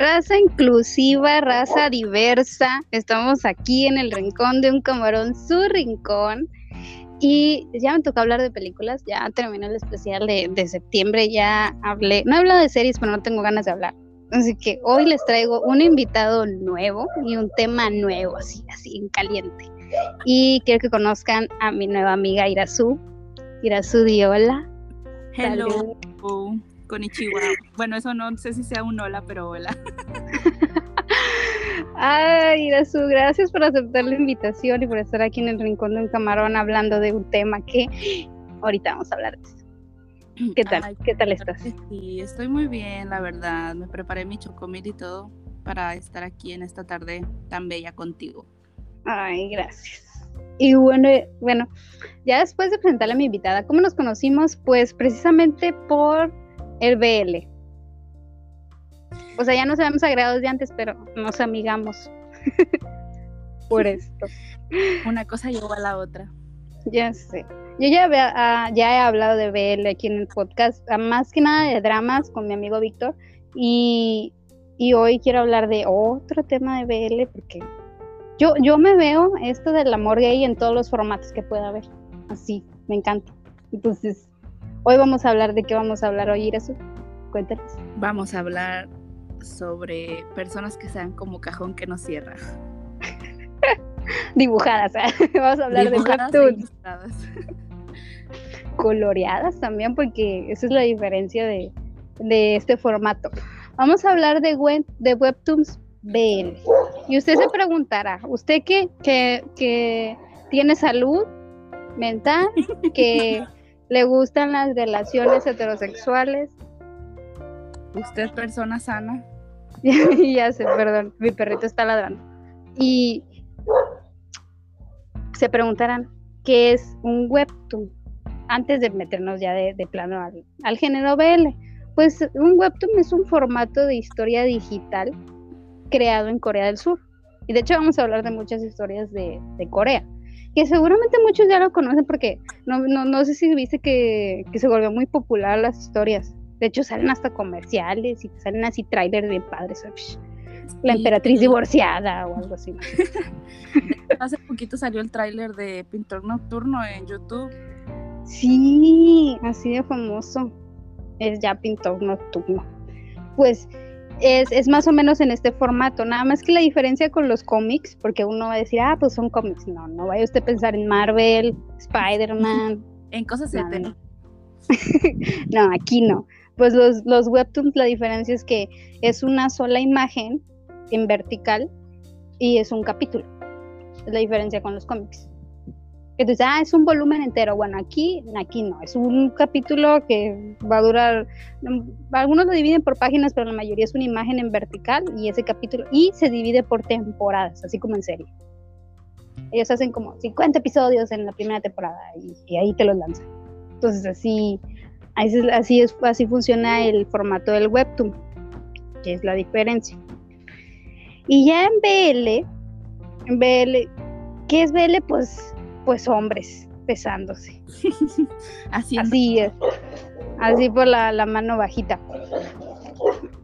raza inclusiva, raza diversa. Estamos aquí en el rincón de un camarón, su rincón. Y ya me tocó hablar de películas, ya terminó el especial de, septiembre, ya hablé, no he hablado de series, pero no tengo ganas de hablar. Así que hoy les traigo un invitado nuevo y un tema nuevo, así, así, en caliente. Y quiero que conozcan a mi nueva amiga Irazu. Irazu, di hola. Hello. Ichiwa. Bueno, eso no sé si sea un hola, pero hola. Ay, Irazu, gracias por aceptar la invitación y por estar aquí en el Rincón de un Camarón hablando de un tema que ahorita vamos a hablar de eso. ¿Qué tal? ¿Qué tal estás? Sí, estoy muy bien, la verdad. Me preparé mi chocomil y todo para estar aquí en esta tarde tan bella contigo. Ay, gracias. Y bueno, bueno, ya después de presentarle a mi invitada, ¿cómo nos conocimos? Pues precisamente por el BL. O sea, ya nos habíamos agregado de antes, pero nos amigamos por esto. Una cosa llevó a la otra. Ya sé. Yo ya, ah, ya he hablado de BL aquí en el podcast, ah, más que nada de dramas con mi amigo Víctor. Y, y hoy quiero hablar de otro tema de BL porque yo, yo me veo esto del amor gay en todos los formatos que pueda haber. Así, me encanta. Entonces, hoy vamos a hablar de qué vamos a hablar hoy, Irasu. Cuéntanos. Vamos a hablar sobre personas que sean como cajón que no cierra. Dibujadas, ¿eh? vamos a hablar de webtoons. Coloreadas también, porque esa es la diferencia de, de este formato. Vamos a hablar de, web, de webtoons BL. Y usted se preguntará, ¿usted que, que, tiene salud mental, que le gustan las relaciones heterosexuales? ¿Usted es persona sana? ya sé, perdón, mi perrito está ladrando. Y se preguntarán, ¿qué es un webtoon? Antes de meternos ya de, plano al, al género BL. Pues un webtoon es un formato de historia digital creado en Corea del Sur. Y de hecho vamos a hablar de muchas historias de, Corea, que seguramente muchos ya lo conocen porque no, no, sé si viste que, se volvió muy popular las historias. De hecho salen hasta comerciales y salen así trailers bien padres. La emperatriz divorciada o algo así. Hace poquito salió el tráiler de Pintor Nocturno en YouTube. Sí, así de famoso. Es ya Pintor Nocturno. Pues es, más o menos en este formato, nada más que la diferencia con los cómics, porque uno va a decir, ah, pues son cómics, no, no vaya usted a pensar en Marvel, Spider-Man. En cosas de no. no, aquí no. Pues los, los webtoons, la diferencia es que es una sola imagen en vertical y es un capítulo. Es la diferencia con los cómics. Entonces, ah, es un volumen entero. Bueno, aquí, aquí no, es un capítulo que va a durar, algunos lo dividen por páginas, pero la mayoría es una imagen en vertical y ese capítulo, y se divide por temporadas, así como en serie. Ellos hacen como 50 episodios en la primera temporada y, ahí te los lanzan. Entonces, así, así, es, así funciona el formato del webtoon, que es la diferencia. Y ya en BL, en BL, ¿qué es BL? Pues pues hombres besándose. así, así es. Así por la, mano bajita.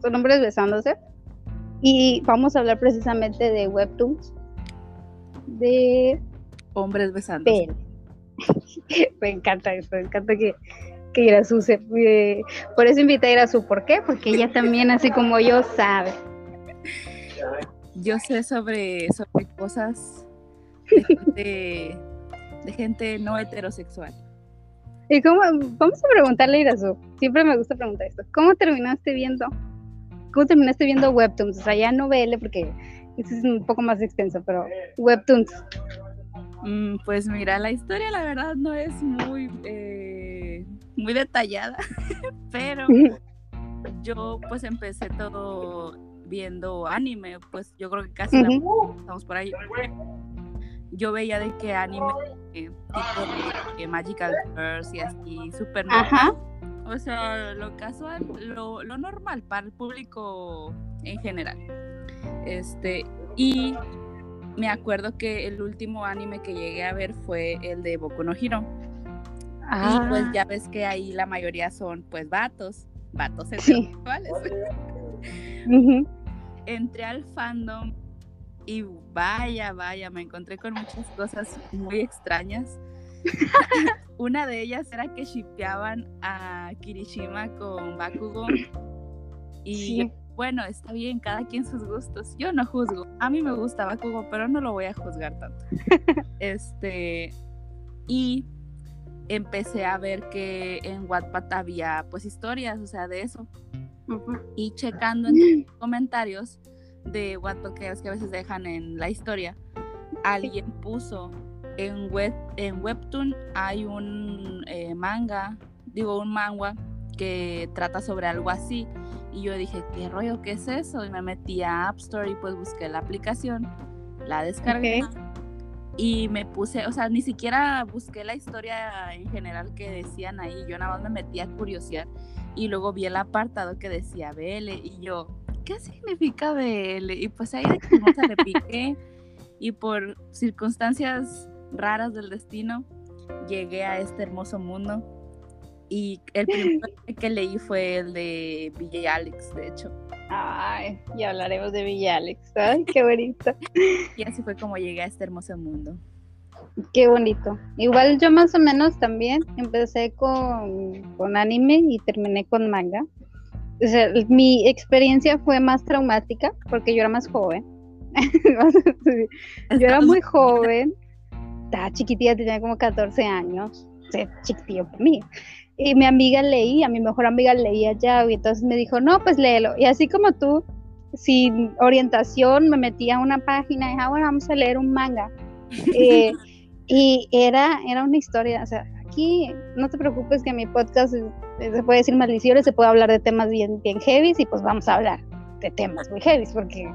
Son hombres besándose. Y vamos a hablar precisamente de webtoons. De hombres besándose. me encanta eso, me encanta que, que Irasu se... Eh, por eso invité a Irasu, ¿por qué? Porque ella también, así como yo, sabe. Yo sé sobre, sobre cosas de, de gente no heterosexual. ¿Y cómo? Vamos a preguntarle a Irazu. Siempre me gusta preguntar esto. ¿Cómo terminaste viendo? ¿Cómo terminaste viendo webtoons? O sea, ya no BL porque es un poco más extenso, pero webtoons. Mm, pues mira, la historia la verdad no es muy, eh, muy detallada, pero yo pues empecé todo viendo anime, pues yo creo que casi estamos por ahí yo veía de que anime eh, tipo de, Magical Girls y así, súper normal. O sea, lo casual, lo, lo, normal para el público en general. Este, y me acuerdo que el último anime que llegué a ver fue el de Boku no Hero. Y pues ah. ya ves que ahí la mayoría son pues vatos, vatos sexuales. entré al fandom y vaya, vaya, me encontré con muchas cosas muy extrañas. Una de ellas era que shipeaban a Kirishima con Bakugo. Y bueno, está bien, cada quien sus gustos. Yo no juzgo. A mí me gusta Bakugo, pero no lo voy a juzgar tanto. este. Y empecé a ver que en Wattpad había pues historias, o sea, de eso. Y checando en los comentarios de Wattpad que, que a veces dejan en la historia, alguien puso en, web, en Webtoon hay un eh, manga, digo un manga que trata sobre algo así. Y yo dije, ¿qué rollo? ¿Qué es eso? Y me metí a App Store y pues busqué la aplicación, la descargué. Y me puse, o sea, ni siquiera busqué la historia en general que decían ahí, yo nada más me metí a curiosear y luego vi el apartado que decía BL y yo, ¿qué significa BL? Y pues ahí de que le piqué y por circunstancias raras del destino llegué a este hermoso mundo y el primero que leí fue el de Villa Alex, de hecho. Ay, ya hablaremos de Villa Alex. Ay, qué bonito. y así fue como llegué a este hermoso mundo. Qué bonito. Igual yo más o menos también empecé con, con anime y terminé con manga. O sea, mi experiencia fue más traumática porque yo era más joven. yo era muy joven. Estaba chiquitilla, tenía como 14 años. O sea, para mí. Y mi amiga leía, mi mejor amiga leía ya, y entonces me dijo, no, pues léelo. Y así como tú, sin orientación, me metí a una página y dije, ah, bueno, vamos a leer un manga. Eh, y era, era una historia, o sea, aquí no te preocupes que mi podcast se puede decir maldiciones, se puede hablar de temas bien, bien heavy y pues vamos a hablar de temas muy heavy porque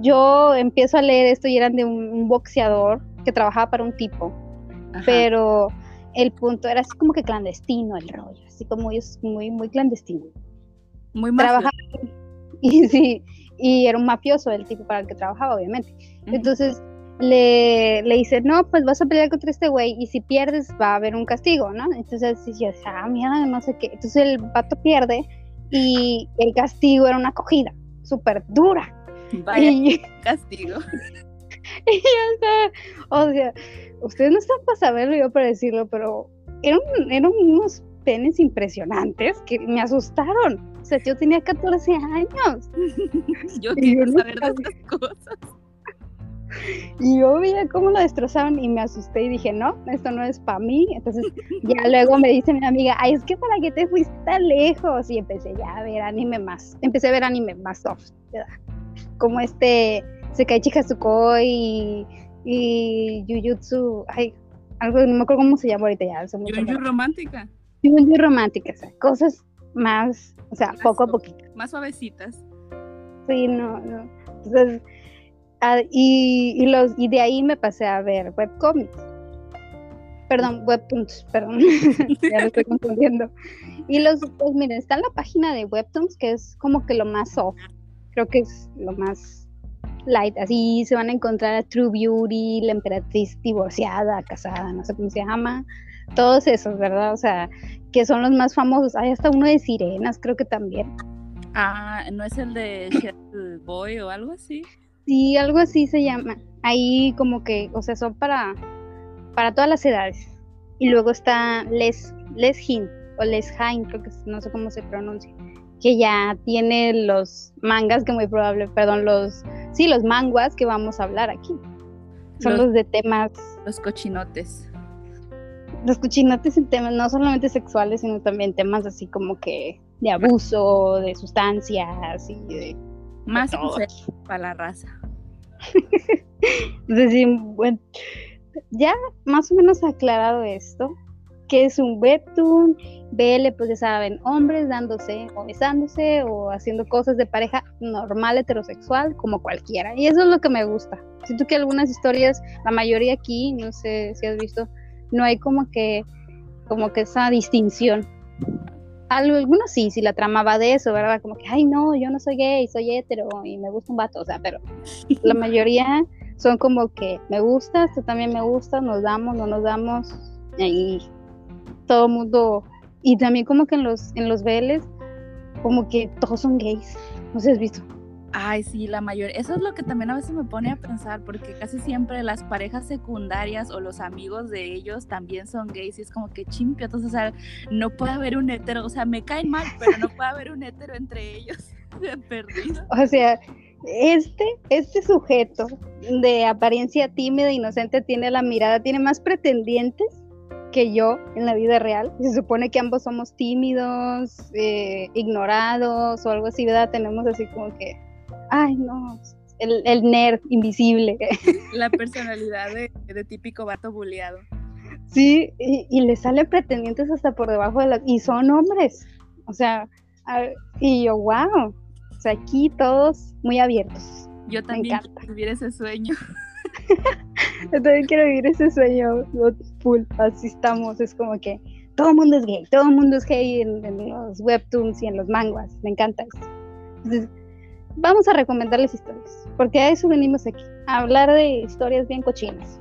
yo empiezo a leer esto y eran de un, boxeador que trabajaba para un tipo, pero el punto era así como que clandestino el rollo, así como ellos muy, muy clandestino. Muy trabajaba y sí, y era un mafioso el tipo para el que trabajaba, obviamente. Entonces le, le dice, no, pues vas a pelear contra este güey y si pierdes va a haber un castigo, ¿no? Entonces yo ah, mierda, no sé qué. Entonces el vato pierde y el castigo era una acogida súper dura. Vaya castigo. y ya o sea, ustedes no están para saberlo, yo para decirlo, pero eran, eran unos penes impresionantes que me asustaron. O sea, yo tenía 14 años. yo quiero saber de estas cosas. Y yo veía cómo lo destrozaban y me asusté y dije, no, esto no es para mí. Entonces ya luego me dice mi amiga, ay, es que para qué te fuiste tan lejos. Y empecé ya a ver anime más, empecé a ver anime más soft, como este Sekai Chihasukoi y y Jujutsu, ay, algo, no me acuerdo cómo se llama ahorita ya. Jujutsu romántica. Jujutsu romántica, o sea, cosas más, o sea, poco a poquito. Más suavecitas. Sí, no, no. Entonces, ah, y, y, los, y de ahí me pasé a ver webcomics. Perdón, webtoons, perdón. ya lo estoy confundiendo. Y los, pues miren, está en la página de webtoons, que es como que lo más soft. Creo que es lo más light, así se van a encontrar a True Beauty, la emperatriz divorciada, casada, no sé cómo se llama, todos esos, ¿verdad? O sea, que son los más famosos. Hay hasta uno de sirenas, creo que también. Ah, ¿no es el de Boy o algo así? Sí, algo así se llama. Ahí como que, o sea, son para, para todas las edades. Y luego está Les, Les Hin, o Les Hain, creo que no sé cómo se pronuncia que ya tiene los mangas que muy probable, perdón, los, sí, los manguas que vamos a hablar aquí. Son los, de temas. Los cochinotes. Los cochinotes en temas no solamente sexuales, sino también temas así como que de abuso, de sustancias y de. Más para la raza. Sí, bueno, ya más o menos aclarado esto, que es un webtoon, BL, pues ya saben, hombres dándose o besándose o haciendo cosas de pareja normal, heterosexual, como cualquiera. Y eso es lo que me gusta. Siento que algunas historias, la mayoría aquí, no sé si has visto, no hay como que, como que esa distinción. Algunos sí, si la trama va de eso, ¿verdad? Como que, ay, no, yo no soy gay, soy hetero y me gusta un vato, o sea, pero la mayoría son como que me gustas, tú también me gustas, nos damos, no nos damos, y todo el mundo, y también como que en los, en los BLs, como que todos son gays, no sé has visto. Ay, sí, la mayoría. Eso es lo que también a veces me pone a pensar, porque casi siempre las parejas secundarias o los amigos de ellos también son gays y es como que chimpiotos, o sea, no puede haber un hetero, o sea, me caen mal, pero no puede haber un hetero entre ellos. De perdido. O sea, este, este sujeto de apariencia tímida e inocente tiene la mirada, tiene más pretendientes que yo en la vida real. Se supone que ambos somos tímidos, eh, ignorados o algo así, ¿verdad? Tenemos así como que, ay, no, el, el nerd invisible. La personalidad de, típico vato buleado. Sí, y, le salen pretendientes hasta por debajo de las... Y son hombres. O sea, y yo, wow. O sea, aquí todos muy abiertos. Yo también quiero vivir ese sueño. Yo también quiero vivir ese sueño full. Así estamos. Es como que todo el mundo es gay. Todo el mundo es gay en, los webtoons y en los manguas. Me encanta eso. Entonces, vamos a recomendarles historias. Porque a eso venimos aquí. A hablar de historias bien cochinas.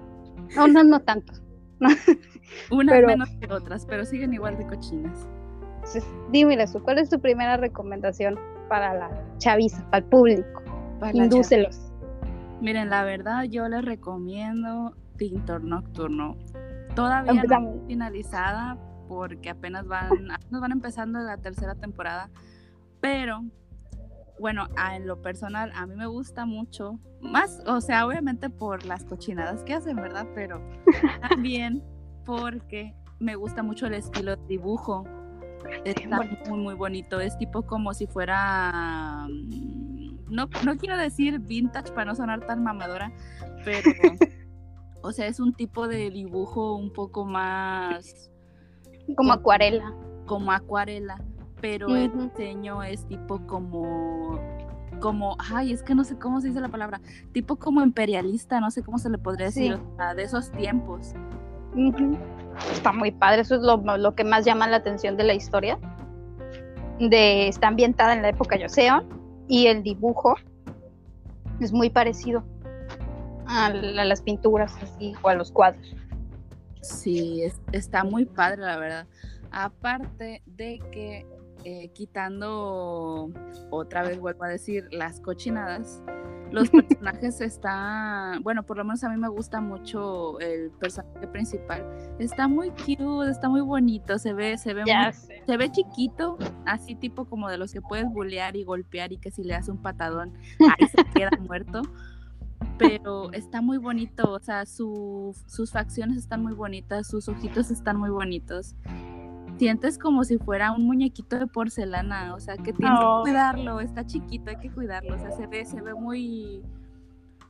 No, no, no tanto. Unas menos que otras, pero siguen igual de cochinas. Entonces, dime, ¿cuál es tu primera recomendación para la chaviza, para el público? Indúcelos. Miren, la verdad yo les recomiendo Pintor Nocturno. Todavía no finalizada porque apenas van, apenas van empezando la tercera temporada, pero bueno, en lo personal a mí me gusta mucho, más, o sea, obviamente por las cochinadas que hacen, ¿verdad? Pero también porque me gusta mucho el estilo de dibujo. Está muy, muy bonito. Es tipo como si fuera mm, no, no quiero decir vintage para no sonar tan mamadora, pero, o sea, es un tipo de dibujo un poco más... Como acuarela. Como acuarela, pero el diseño es tipo como como, ay, es que no sé cómo se dice la palabra, tipo como imperialista, no sé cómo se le podría decir, o sea, de esos tiempos. Está muy padre, eso es lo, lo, que más llama la atención de la historia. De, está ambientada en la época Joseon y el dibujo es muy parecido a, las pinturas así o a los cuadros. Sí, está muy padre la verdad. Aparte de que eh, quitando, otra vez vuelvo a decir, las cochinadas, los personajes están, bueno, por lo menos a mí me gusta mucho el personaje principal. Está muy cute, está muy bonito, se ve, se ve, se ve chiquito, así tipo como de los que puedes bullear y golpear y que si le hace un patadón, ahí se queda muerto. Pero está muy bonito, o sea, sus facciones están muy bonitas, sus ojitos están muy bonitos sientes como si fuera un muñequito de porcelana, o sea, que tienes que cuidarlo, está chiquito, hay que cuidarlo, o sea, se ve, se ve muy,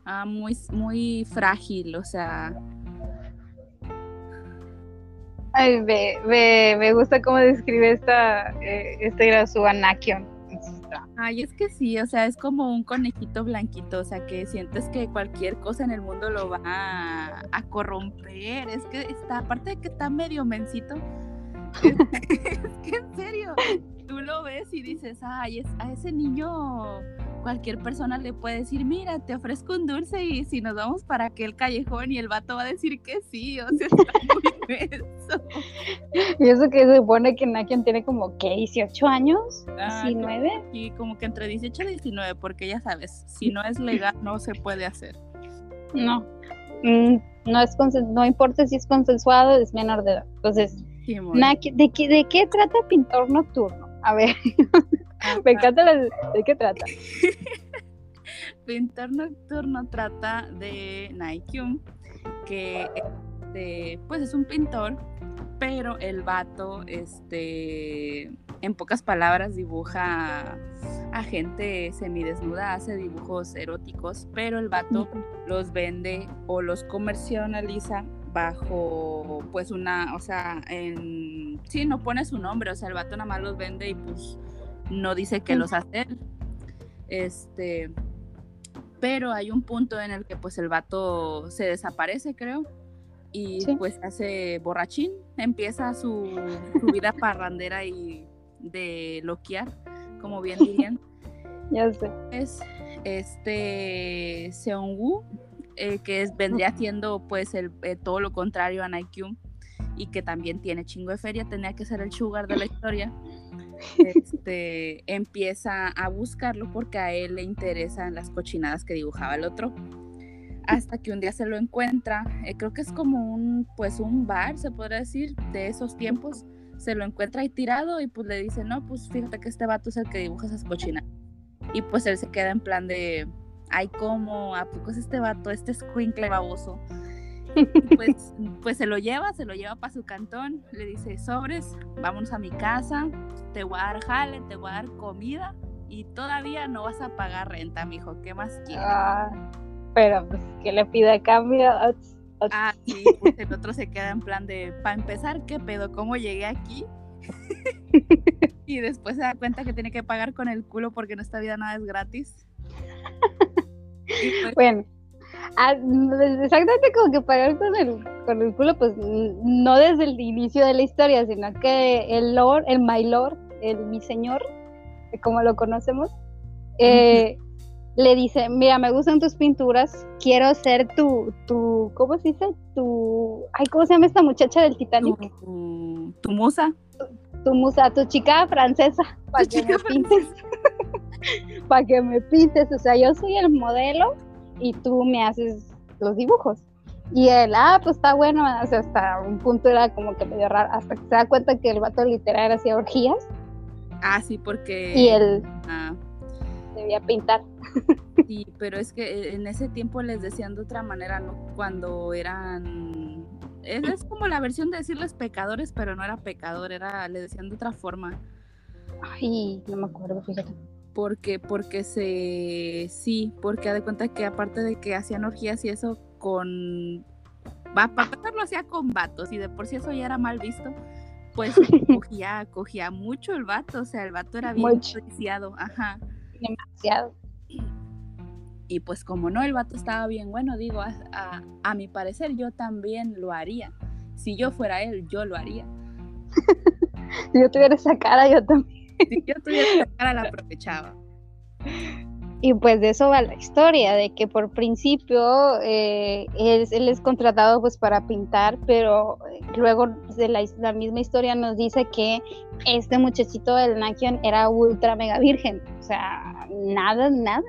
ah, muy, muy frágil, o sea. Ay, me, me, gusta cómo describe esta, eh, este era su Anakion. Ay, es que sí, o sea, es como un conejito blanquito, o sea, que sientes que cualquier cosa en el mundo lo va a, a corromper. Es que está, aparte de que está medio mencito, es que en serio, tú lo ves y dices, ay, a ese niño cualquier persona le puede decir, mira, te ofrezco un dulce y si nos vamos para aquel callejón y el vato va a decir que sí, o sea, está muy. Y eso que se supone que Nakian tiene como, ¿qué? ¿18 años? ¿19? Ah, y como que entre 18 y 19, porque ya sabes, si no es legal no se puede hacer. No, mm, no, es no importa si es consensuado, es menor de edad. Entonces, ¿de, qué, ¿De qué trata Pintor Nocturno? A ver, me encanta ¿de qué trata? Pintor Nocturno trata de Naikyun, que este, pues es un pintor, pero el vato, este, en pocas palabras, dibuja a gente semidesnuda, hace dibujos eróticos, pero el vato los vende o los comercializa bajo pues una, o sea, en sí, no pone su nombre, o sea, el vato nada más los vende y pues no dice que los hace Este, pero hay un punto en el que pues el vato se desaparece, creo, y pues hace borrachín, empieza su, su vida parrandera y de loquear, como bien dirían. ya sé. Es este Seongu eh, que es, vendría siendo pues el, eh, todo lo contrario a Nike y que también tiene chingo de feria, tenía que ser el sugar de la historia, este, empieza a buscarlo porque a él le interesan las cochinadas que dibujaba el otro. Hasta que un día se lo encuentra, eh, creo que es como un, pues un bar, se podría decir, de esos tiempos, se lo encuentra ahí tirado y pues le dice, no, pues fíjate que este vato es el que dibuja esas cochinadas. Y pues él se queda en plan de, ay, ¿cómo? ¿A poco es este vato, este escuincle baboso? pues, pues se lo lleva, se lo lleva para su cantón, le dice, sobres, vámonos a mi casa, te voy a dar jale, te voy a dar comida y todavía no vas a pagar renta, mijo, ¿qué más quieres? Ah, pero pues que le pide a cambio. Ah, sí, pues el otro se queda en plan de, para empezar, ¿qué pedo? ¿Cómo llegué aquí? y después se da cuenta que tiene que pagar con el culo porque en esta vida nada es gratis. Pues bueno, ah, exactamente como que pagar con el, con el culo, pues no desde el inicio de la historia, sino que el Lord, el My Lord, el mi señor, como lo conocemos, eh, le dice, mira, me gustan tus pinturas, quiero ser tu, tu, ¿cómo se dice? Tu, ay, ¿cómo se llama esta muchacha del Titanic? Tu, musa. Tu, musa, tu chica francesa, para que me pintes. para que me pintes, o sea, yo soy el modelo y tú me haces los dibujos. Y él, ah, pues está bueno, o sea, hasta un punto era como que medio raro, hasta que se da cuenta que el vato literal hacía orgías. Ah, sí, porque... Y él... Ah debía pintar. Sí, pero es que en ese tiempo les decían de otra manera, ¿no? Cuando eran... Es, como la versión de decirles pecadores, pero no era pecador, era, le decían de otra forma. Ay, no me acuerdo, fíjate. Porque, porque se, sí, porque de cuenta que aparte de que hacían orgías y eso con, va, para empezar lo hacía con vatos y de por sí eso ya era mal visto, pues cogía, cogía mucho el vato, o sea, el vato era bien ajá demasiado. Y pues como no, el vato estaba bien bueno, digo, a, a, mi parecer yo también lo haría. Si yo fuera él, yo lo haría. si yo tuviera esa cara, yo también. si yo tuviera esa cara, la aprovechaba. Y pues de eso va la historia, de que por principio eh, él, es contratado pues para pintar, pero eh, luego de la, misma historia nos dice que este muchachito del Nakion era ultra mega virgen, o sea, nada, nada.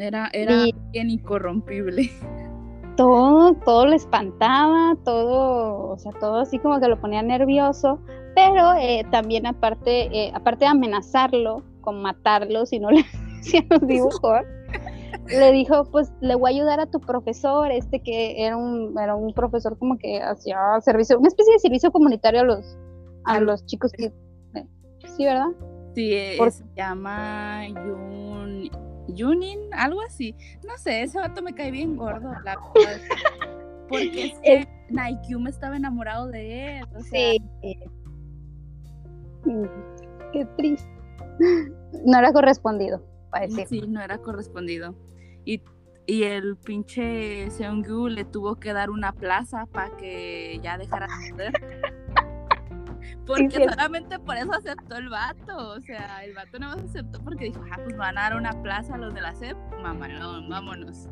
Era, era bien incorrompible. Todo, todo le espantaba, todo, o sea, todo así como que lo ponía nervioso, pero eh, también aparte, aparte de amenazarlo con matarlo si no le los dibujos, le dijo, pues le voy a ayudar a tu profesor, este que era un, era un profesor como que hacía servicio, una especie de servicio comunitario a los, a los chicos que... Sí, ¿verdad? Sí, se llama Yun, Yunin, algo así. No sé, ese vato me cae bien gordo, la Porque es que Nike me estaba enamorado de él. Sí. Mm, qué triste. No era correspondido. Sí, no era correspondido. Y, y el pinche Seonggu le tuvo que dar una plaza para que ya dejara de Porque solamente por eso aceptó el vato. O sea, el vato no aceptó porque dijo, ah, pues van a dar una plaza a los de la CEP. Mamalón, vámonos.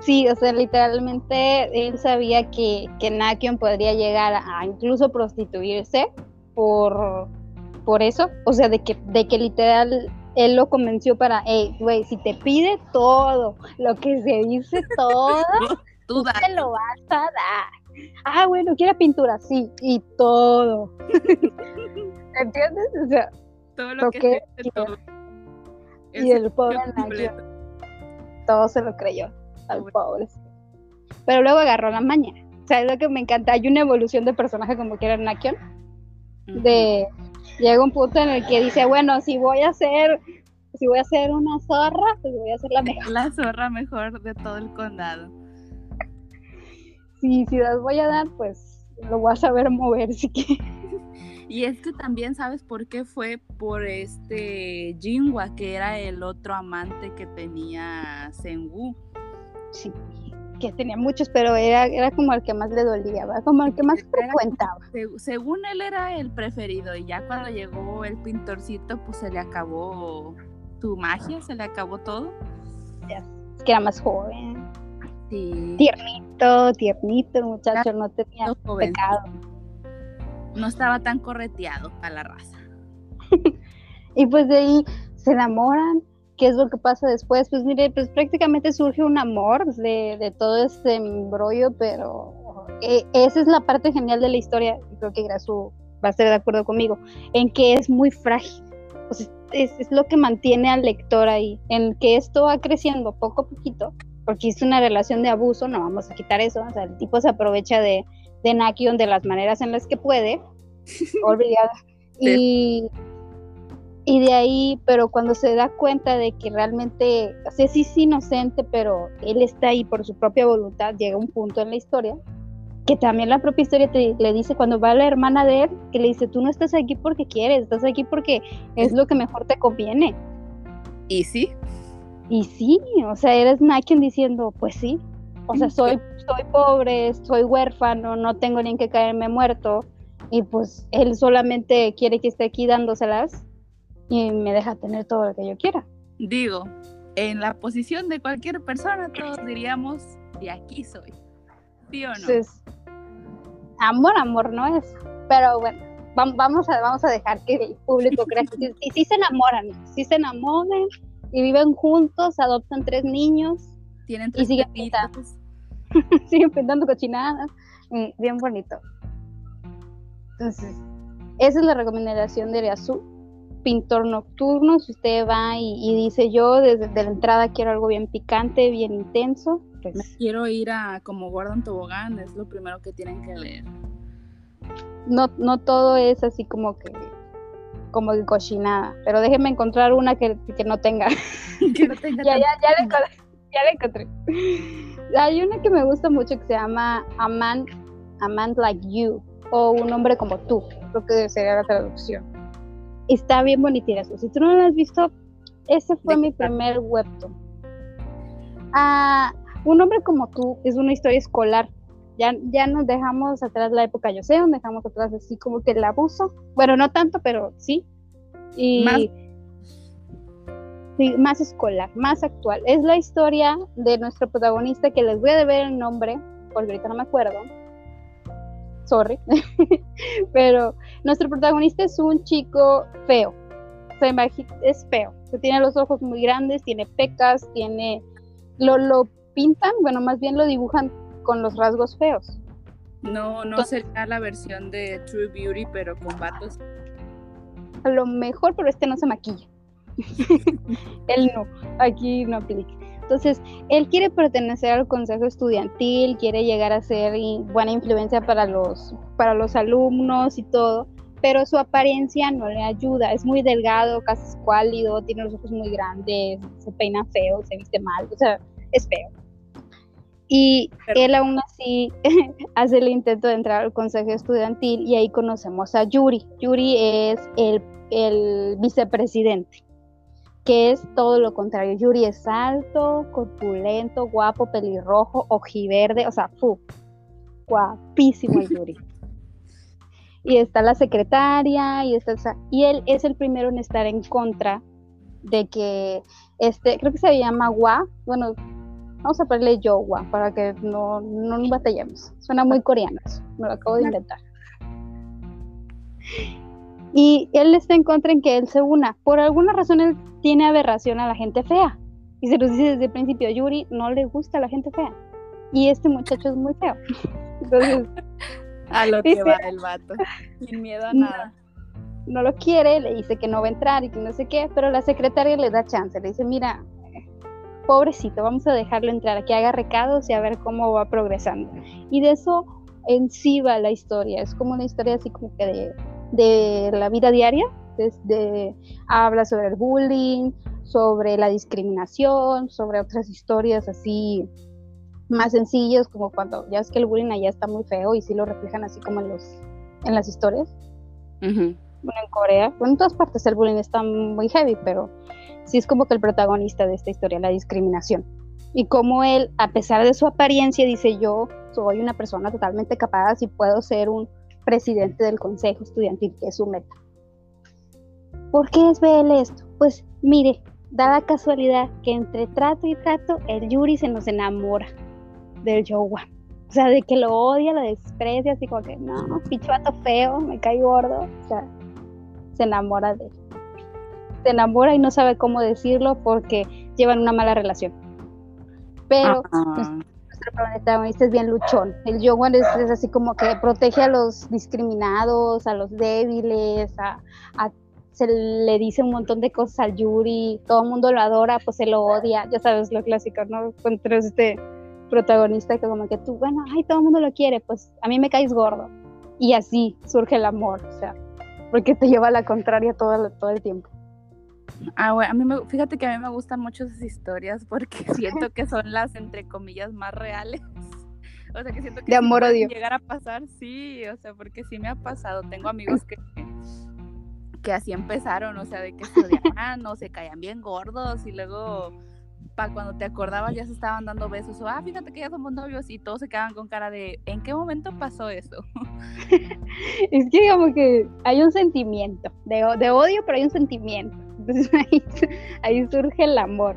Sí, o sea, literalmente él sabía que, que Nakion podría llegar a incluso prostituirse por, por eso. O sea, de que, de que literal él lo convenció para, hey, güey, si te pide todo, lo que se dice todo, tú, te lo vas a dar. Ah, bueno, quiere pintura, sí, y todo. ¿Entiendes? O sea, todo lo, que, todo. Y el pobre Nacho, todo se lo creyó al pobre. Pero luego agarró la maña. O sea, es lo que me encanta. Hay una evolución de personaje como quiera Nakion. De llega un punto en el que dice, bueno, si voy a hacer, si voy a hacer una zorra, pues voy a hacer la mejor. La zorra mejor de todo el condado. Sí, si las voy a dar, pues lo voy a saber mover si Y es que también sabes por qué fue por este Jinwa, que era el otro amante que tenía Sengu. Sí que tenía muchos, pero era, era como el que más le dolía, como el que más frecuentaba. según él era el preferido y ya cuando llegó el pintorcito, pues se le acabó su magia, se le acabó todo. Es que era más joven. Sí. Tiernito, tiernito, muchacho, no tenía pecado. no estaba tan correteado a la raza. y pues de ahí se enamoran. ¿Qué es lo que pasa después? Pues mire, pues prácticamente surge un amor de, de todo este embrollo, pero eh, esa es la parte genial de la historia, creo que Grasu va a estar de acuerdo conmigo, en que es muy frágil. es, es, lo que mantiene al lector ahí, en que esto va creciendo poco a poquito, porque es una relación de abuso, no vamos a quitar eso, o sea, el tipo se aprovecha de, de Nakion de las maneras en las que puede, olvidada, y, y de ahí, pero cuando se da cuenta de que realmente, o sea, sí es inocente, pero él está ahí por su propia voluntad, llega un punto en la historia que también la propia historia te, le dice cuando va la hermana de él, que le dice, tú no estás aquí porque quieres, estás aquí porque es lo que mejor te conviene. Y sí. Y sí, o sea, eres Naken diciendo, pues sí, o sea, soy, soy pobre, soy huérfano, no tengo ni en qué caerme muerto, y pues él solamente quiere que esté aquí dándoselas y me deja tener todo lo que yo quiera. Digo, en la posición de cualquier persona todos diríamos, de aquí soy. ¿Sí o no? Entonces, amor, amor no es. Pero bueno, vamos a, vamos a dejar que el público crea que sí, sí, se enamoran, sí se enamoran y viven juntos, adoptan tres niños. Tienen tres y siguen pintando. siguen pintando cochinadas. bien bonito. Entonces, esa es la recomendación de Azul pintor nocturno, si usted va y, dice yo desde la entrada quiero algo bien picante, bien intenso, pues... Me quiero ir a como Gordon Tobogán, es lo primero que tienen que leer. No, no todo es así como que como cochinada, pero déjenme encontrar una que, no tenga. ya, ya, ya, la encontré, Hay una que me gusta mucho que se llama A Man, A Man Like You, o Un hombre como tú, creo que sería la traducción está bien bonita Si tú no lo has visto, ese fue mi primer webtoon. Ah, un hombre como tú es una historia escolar. Ya, ya nos dejamos atrás la época yo sé, nos dejamos atrás así como que el abuso. Bueno, no tanto, pero sí. Y más, sí, más escolar, más actual. Es la historia de nuestro protagonista que les voy a deber el nombre, porque ahorita no me acuerdo sorry, pero nuestro protagonista es un chico feo, es feo, tiene los ojos muy grandes, tiene pecas, tiene, lo, lo pintan, bueno, más bien lo dibujan con los rasgos feos. No, no sería la versión de True Beauty, pero con vatos. A lo mejor, pero este no se maquilla. Él no, aquí no aplica. Entonces, él quiere pertenecer al consejo estudiantil, quiere llegar a ser buena influencia para los, para los alumnos y todo, pero su apariencia no le ayuda. Es muy delgado, casi escuálido, tiene los ojos muy grandes, se peina feo, se viste mal, o sea, es feo. Y él aún así hace el intento de entrar al consejo estudiantil y ahí conocemos a Yuri. Yuri es el, el vicepresidente que es todo lo contrario. Yuri es alto, corpulento, guapo, pelirrojo, ojiverde, o sea, fu, guapísimo el Yuri. y está la secretaria y está y él es el primero en estar en contra de que este creo que se llama Gua, bueno, vamos a ponerle yo Gua para que no no nos batallemos. Suena muy coreano, me lo acabo de inventar. Y él está en contra en que él se una. Por alguna razón él tiene aberración a la gente fea. Y se lo dice desde el principio, a Yuri no le gusta la gente fea. Y este muchacho es muy feo. Entonces, a lo que va el vato, sin miedo a nada. No, lo quiere, le dice que no va a entrar y que no sé qué, pero la secretaria le da chance, le dice, mira, pobrecito, vamos a dejarlo entrar, a que haga recados y a ver cómo va progresando. Y de eso en sí va la historia, es como una historia así como que de, de la vida diaria, desde habla sobre el bullying, sobre la discriminación, sobre otras historias así más sencillas, como cuando ya es que el bullying allá está muy feo y sí lo reflejan así como en los en las historias. Bueno, en Corea, bueno, en todas partes el bullying está muy heavy, pero sí es como que el protagonista de esta historia, la discriminación. Y como él, a pesar de su apariencia, dice yo soy una persona totalmente capaz y puedo ser un presidente del consejo estudiantil, que es su meta. ¿Por qué es BL esto? Pues mire, da la casualidad que entre trato y trato, el Yuri se nos enamora del Yowa. O sea, de que lo odia, lo desprecia, así como que, no, pinche vato feo, me cae gordo. O sea, se enamora de él. Se enamora y no sabe cómo decirlo porque llevan una mala relación. Pero nuestro protagonista es bien luchón. El Yowan es, es, así como que protege a los discriminados, a los débiles, a, se le dice un montón de cosas al Yuri, todo el mundo lo adora, pues se lo odia, ya sabes lo clásico, ¿no? Contra este protagonista que como que tú, bueno, ay, todo el mundo lo quiere, pues a mí me caes gordo. Y así surge el amor, o sea, porque te lleva a la contraria todo, todo el tiempo. Ah, bueno, a mí me, fíjate que a mí me gustan mucho esas historias porque siento que son las, entre comillas, más reales. O sea, que siento que de amor odio. llegar a pasar, sí, o sea, porque sí me ha pasado. Tengo amigos que, que así empezaron, o sea, de que se odiaban o se caían bien gordos y luego para cuando te acordabas ya se estaban dando besos o, ah, fíjate que ya somos novios y todos se quedaban con cara de, ¿en qué momento pasó eso? es que digamos que hay un sentimiento de, de odio, pero hay un sentimiento. Entonces ahí, surge el amor.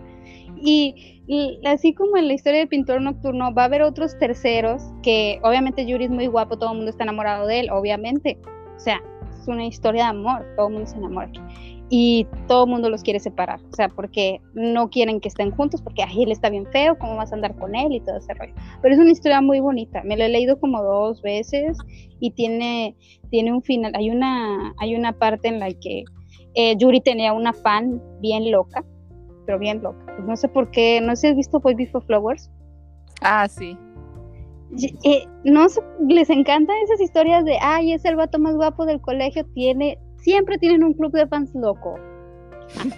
Y, y, así como en la historia del pintor nocturno, va a haber otros terceros que obviamente Yuri es muy guapo, todo el mundo está enamorado de él, obviamente. O sea, es una historia de amor, todo el mundo se enamora y todo el mundo los quiere separar, o sea, porque no quieren que estén juntos, porque ay, él está bien feo, ¿cómo vas a andar con él y todo ese rollo? Pero es una historia muy bonita, me lo he leído como dos veces y tiene, tiene un final, hay una, hay una parte en la que eh, Yuri tenía una fan bien loca, pero bien loca, pues no sé por qué, no sé si has visto Boy Before Flowers. Ah, sí. Eh, no les encantan esas historias de, ay, es el vato más guapo del colegio, tiene siempre tienen un club de fans loco.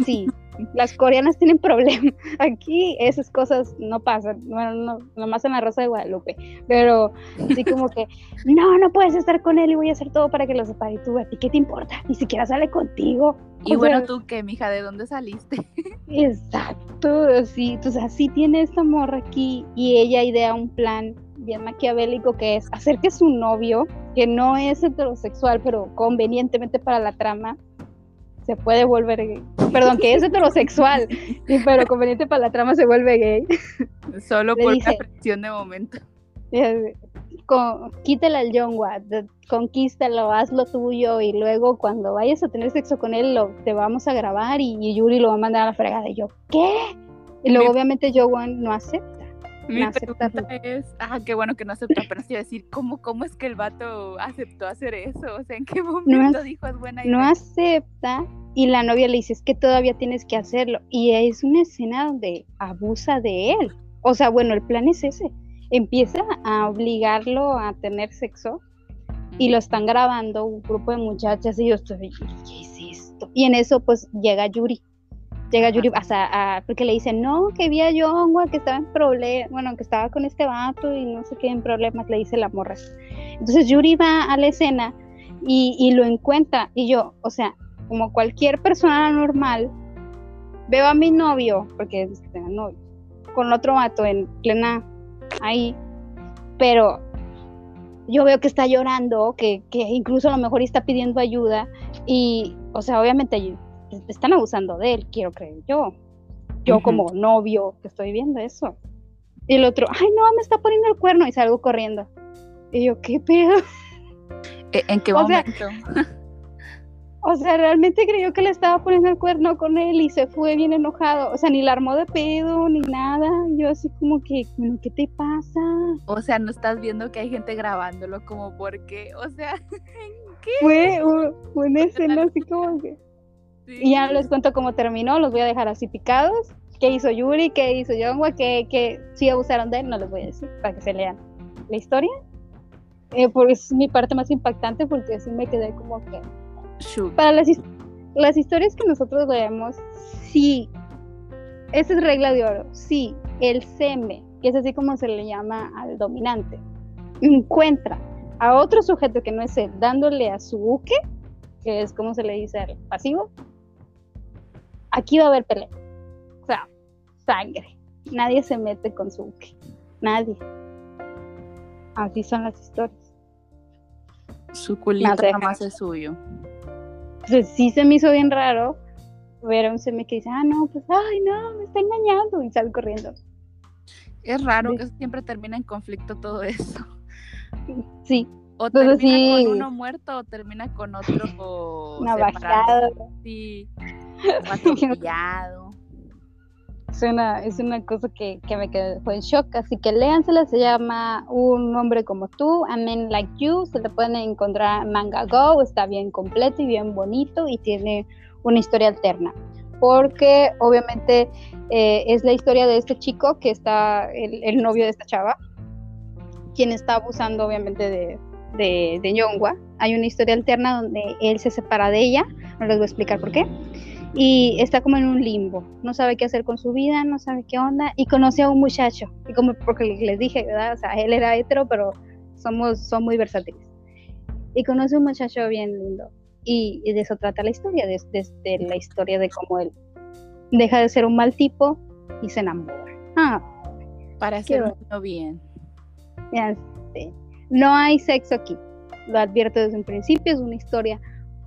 Sí, las coreanas tienen problemas. Aquí esas cosas no pasan, bueno, no, nomás en la Rosa de Guadalupe, pero así como que, no, no puedes estar con él y voy a hacer todo para que lo separe. Y tú, ¿a ti qué te importa? Ni siquiera sale contigo. Y bueno, tú qué, mija, ¿de dónde saliste? Exacto, sí, entonces así tiene esta morra aquí y ella idea un plan bien maquiavélico que es hacer que su novio, que no es heterosexual, pero convenientemente para la trama, se puede volver gay. Perdón, que es heterosexual, pero conveniente para la trama se vuelve gay. Solo por dice, una presión de momento. Con, quítale al John Watt, conquístalo, haz lo tuyo y luego cuando vayas a tener sexo con él lo, te vamos a grabar y, Yuri lo va a mandar a la fregada. Y yo, ¿qué? Y luego obviamente Joe no acepta. Mi pregunta es, ah, qué bueno que no aceptó, pero sí decir, ¿cómo, ¿cómo es que el vato aceptó hacer eso? O sea, ¿en qué momento dijo es buena idea? No acepta y la novia le dice, es que todavía tienes que hacerlo. Y es una escena donde abusa de él. O sea, bueno, el plan es ese. Empieza a obligarlo a tener sexo y lo están grabando un grupo de muchachas y yo estoy, ¿qué es esto? Y en eso pues llega Yuri Llega Yuri, hasta porque le dicen, no, que vi a Yongwa, que estaba en problemas, bueno, que estaba con este vato y no sé qué en problemas, le dice la morra. Entonces Yuri va a la escena y, lo encuentra, y yo, o sea, como cualquier persona normal, veo a mi novio, porque es que tenga novio, con otro vato en plena ahí, pero yo veo que está llorando, que, que incluso a lo mejor está pidiendo ayuda, y, o sea, obviamente están abusando de él, quiero creer yo. Yo como novio que estoy viendo eso. Y el otro, ay no, me está poniendo el cuerno y salgo corriendo. Y yo, ¿qué pedo? ¿E-, ¿En qué momento? o sea, realmente creyó que le estaba poniendo el cuerno con él y se fue bien enojado. O sea, ni la armó de pedo ni nada. Yo así como que, ¿qué te pasa? O sea, no estás viendo que hay gente grabándolo como porque, o sea, ¿qué? Fue una escena así como que y ya les cuento cómo terminó, los voy a dejar así picados. ¿Qué hizo Yuri? ¿Qué hizo Yongwa? ¿Qué, qué sí abusaron de él? No les voy a decir para que se lean la historia. Eh, pues es mi parte más impactante porque así me quedé como que... Para las, las historias que nosotros leemos, sí, esa es regla de oro, sí, el seme, que es así como se le llama al dominante, encuentra a otro sujeto que no es él, dándole a su buque, que es como se le dice al pasivo, aquí va a haber pelea. O sea, sangre. Nadie se mete con su. Nadie. Así son las historias. Su culito nada más es suyo. Entonces, sí se me hizo bien raro ver a un semi que dice, ah, no, pues, ay, no, me está engañando y sale corriendo. Es raro que siempre termina en conflicto todo eso. Sí. O termina con uno muerto o termina con otro Navajado. Sí. atropellado. Es una, es una cosa que, que me quedó en shock, así que léansela, se llama Un hombre como tú, A Man Like You, se le pueden encontrar en Manga Go, está bien completo y bien bonito y tiene una historia alterna, porque obviamente eh, es la historia de este chico que está, el, el, novio de esta chava, quien está abusando obviamente de, de, de Yongwa. Hay una historia alterna donde él se separa de ella, no les voy a explicar por qué y está como en un limbo, no sabe qué hacer con su vida, no sabe qué onda y conoce a un muchacho y como porque les dije, ¿verdad? O sea, él era hetero, pero somos son muy versátiles. Y conoce a un muchacho bien lindo y, de eso trata la historia, desde la historia de cómo él deja de ser un mal tipo y se enamora. Ah, para hacerlo bien. Ya No hay sexo aquí. Lo advierto desde un principio, es una historia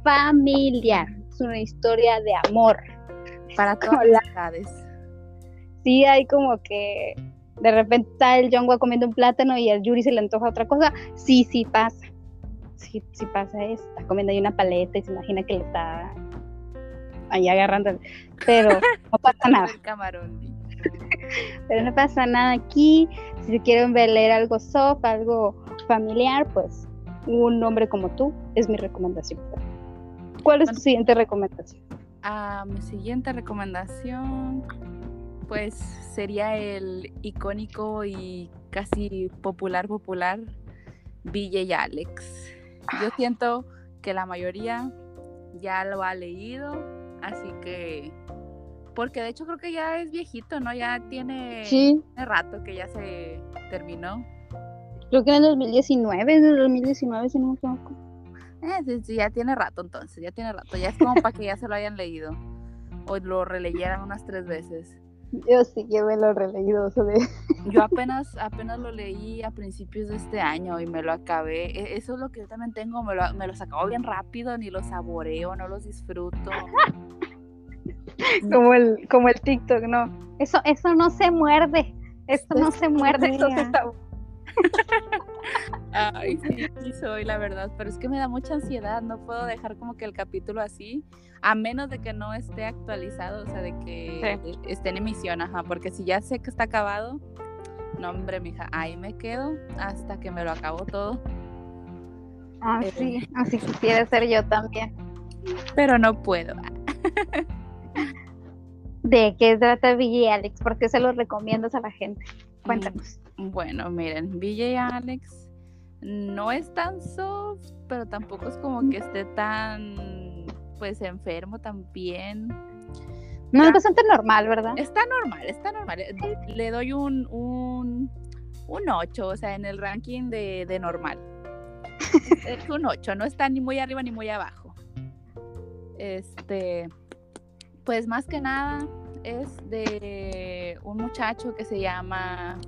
familiar una historia de amor. Para todas las edades. Sí, hay como que de repente está el Jongwa comiendo un plátano y al Yuri se le antoja otra cosa. Sí, sí pasa. Sí, sí pasa eso. Está comiendo ahí una paleta y se imagina que le está ahí agarrando. Pero no pasa nada. Pero no pasa nada aquí. Si quieren ver leer algo soft, algo familiar, pues un hombre como tú es mi recomendación. ¿Cuál es tu siguiente recomendación? Ah, mi siguiente recomendación, pues sería el icónico y casi popular popular y Alex. Yo ah. siento que la mayoría ya lo ha leído, así que porque de hecho creo que ya es viejito, ¿no? Ya tiene, sí. rato que ya se terminó. Creo que en el 2019, en el 2019 si no me equivoco. Eh, sí, ya tiene rato entonces, ya tiene rato. Ya es como para que ya se lo hayan leído. O lo releyeran unas tres veces. Yo sí que me lo he releído. Yo apenas, apenas lo leí a principios de este año y me lo acabé. E, eso es lo que yo también tengo, me, lo, me los acabo bien rápido, ni los saboreo, no los disfruto. como el, como el TikTok, no. Eso, eso no se muerde. Eso no se muerde, eso se está Ay, sí, sí soy, la verdad, pero es que me da mucha ansiedad, no puedo dejar como que el capítulo así, a menos de que no esté actualizado, o sea, de que esté en emisión, ajá, porque si ya sé que está acabado, no, hombre, mija, ahí me quedo hasta que me lo acabo todo. Ah, eh, sí, así quisiera ser yo también. Pero no puedo. ¿De qué trata Ville Alex? ¿Por qué se lo recomiendas a la gente? Cuéntanos. Bueno, miren, BJ Alex no es tan soft, pero tampoco es como que esté tan, pues, enfermo también. No, es bastante normal, ¿verdad? Está normal, está normal. Le doy un, un, un 8, o sea, en el ranking de, de normal. es un 8, no está ni muy arriba ni muy abajo. Este, pues más que nada es de un muchacho que se llama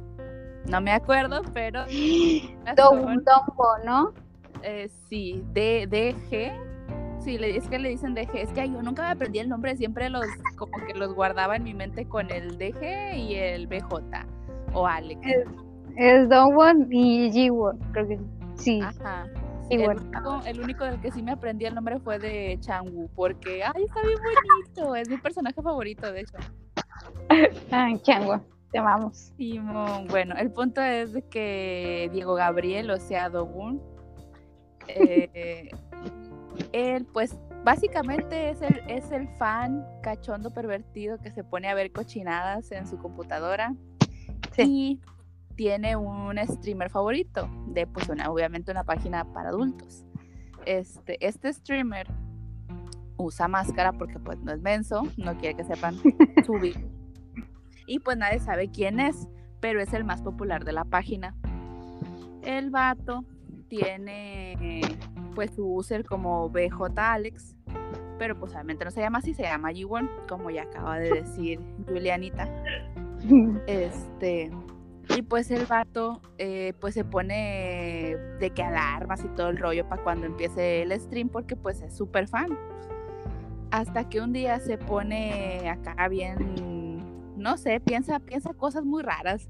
no me acuerdo, pero. Dombo, ¿no? Eh, sí, D, DG. Sí, es que le dicen DG. Es que yo nunca me aprendí el nombre, siempre los como que los guardaba en mi mente con el DG y el BJ o Alex. Es, es y G creo que sí. Ajá. el, único, el, único, del que sí me aprendí el nombre fue de Changwu, porque, ay, está bien bonito, es mi personaje favorito, de hecho. Ah, Changwu te amamos. bueno, el punto es de que Diego Gabriel, o sea, Dogun, eh, él pues básicamente es el, es el fan cachondo pervertido que se pone a ver cochinadas en su computadora y tiene un streamer favorito de pues obviamente una página para adultos. Este, este streamer usa máscara porque pues no es menso, no quiere que sepan su y pues nadie sabe quién es, pero es el más popular de la página. El vato tiene pues su user como BJ Alex, pero pues obviamente no se llama así, se llama G1, como ya acaba de decir Julianita. Este, y pues el vato eh, pues se pone de que alarmas y todo el rollo para cuando empiece el stream porque pues es súper fan. Hasta que un día se pone acá bien no sé, piensa, piensa cosas muy raras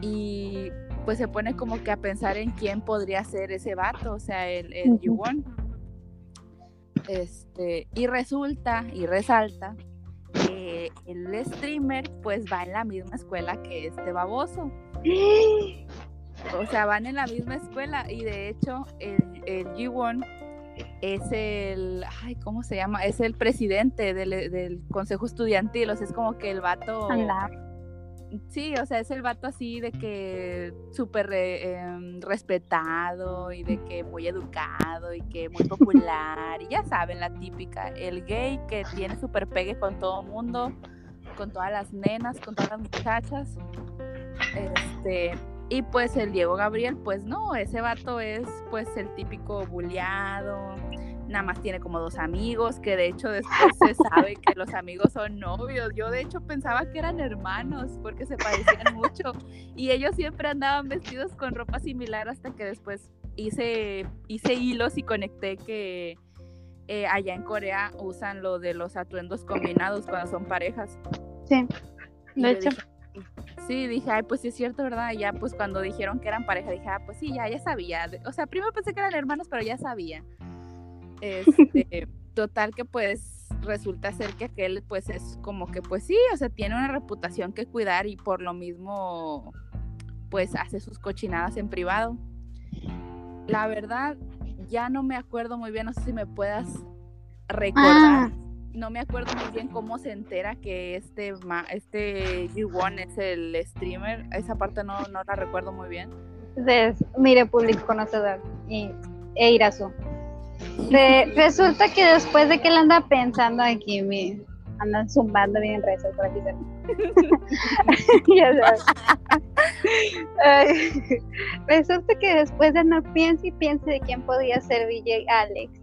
y pues se pone como que a pensar en quién podría ser ese vato, o sea, el, el Este, y resulta y resalta que el streamer pues va en la misma escuela que este baboso. O sea, van en la misma escuela y de hecho el, el G1 es el, ay, ¿cómo se llama? Es el presidente del, del consejo estudiantil, o sea, es como que el vato... Sí, o sea, es el vato así de que súper em, respetado y de que muy educado y que muy popular. y ya saben, la típica, el gay que tiene súper pegue con todo el mundo, con todas las nenas, con todas las muchachas. Este, y pues el Diego Gabriel, pues no, ese vato es pues el típico bulleado, nada más tiene como dos amigos, que de hecho después se sabe que los amigos son novios. Yo de hecho pensaba que eran hermanos porque se parecían mucho y ellos siempre andaban vestidos con ropa similar hasta que después hice, hice hilos y conecté que eh, allá en Corea usan lo de los atuendos combinados cuando son parejas. Sí, de hecho. Sí, dije, ay, pues sí es cierto, ¿verdad? Y ya pues cuando dijeron que eran pareja, dije, ah, pues sí, ya, ya sabía. O sea, primero pensé que eran hermanos, pero ya sabía. Este, total que pues resulta ser que aquel pues es como que pues sí, o sea, tiene una reputación que cuidar y por lo mismo pues hace sus cochinadas en privado. La verdad, ya no me acuerdo muy bien, no sé si me puedas recordar. Ah. No me acuerdo muy bien cómo se entera que este, este G1 es el streamer. Esa parte no, no la recuerdo muy bien. Entonces, mire, público conocedor y, e Irazu resulta que después de que él anda pensando aquí, me andan zumbando bien rezo por aquí. resulta que después de no piense y piense de quién podía ser VJ Alex,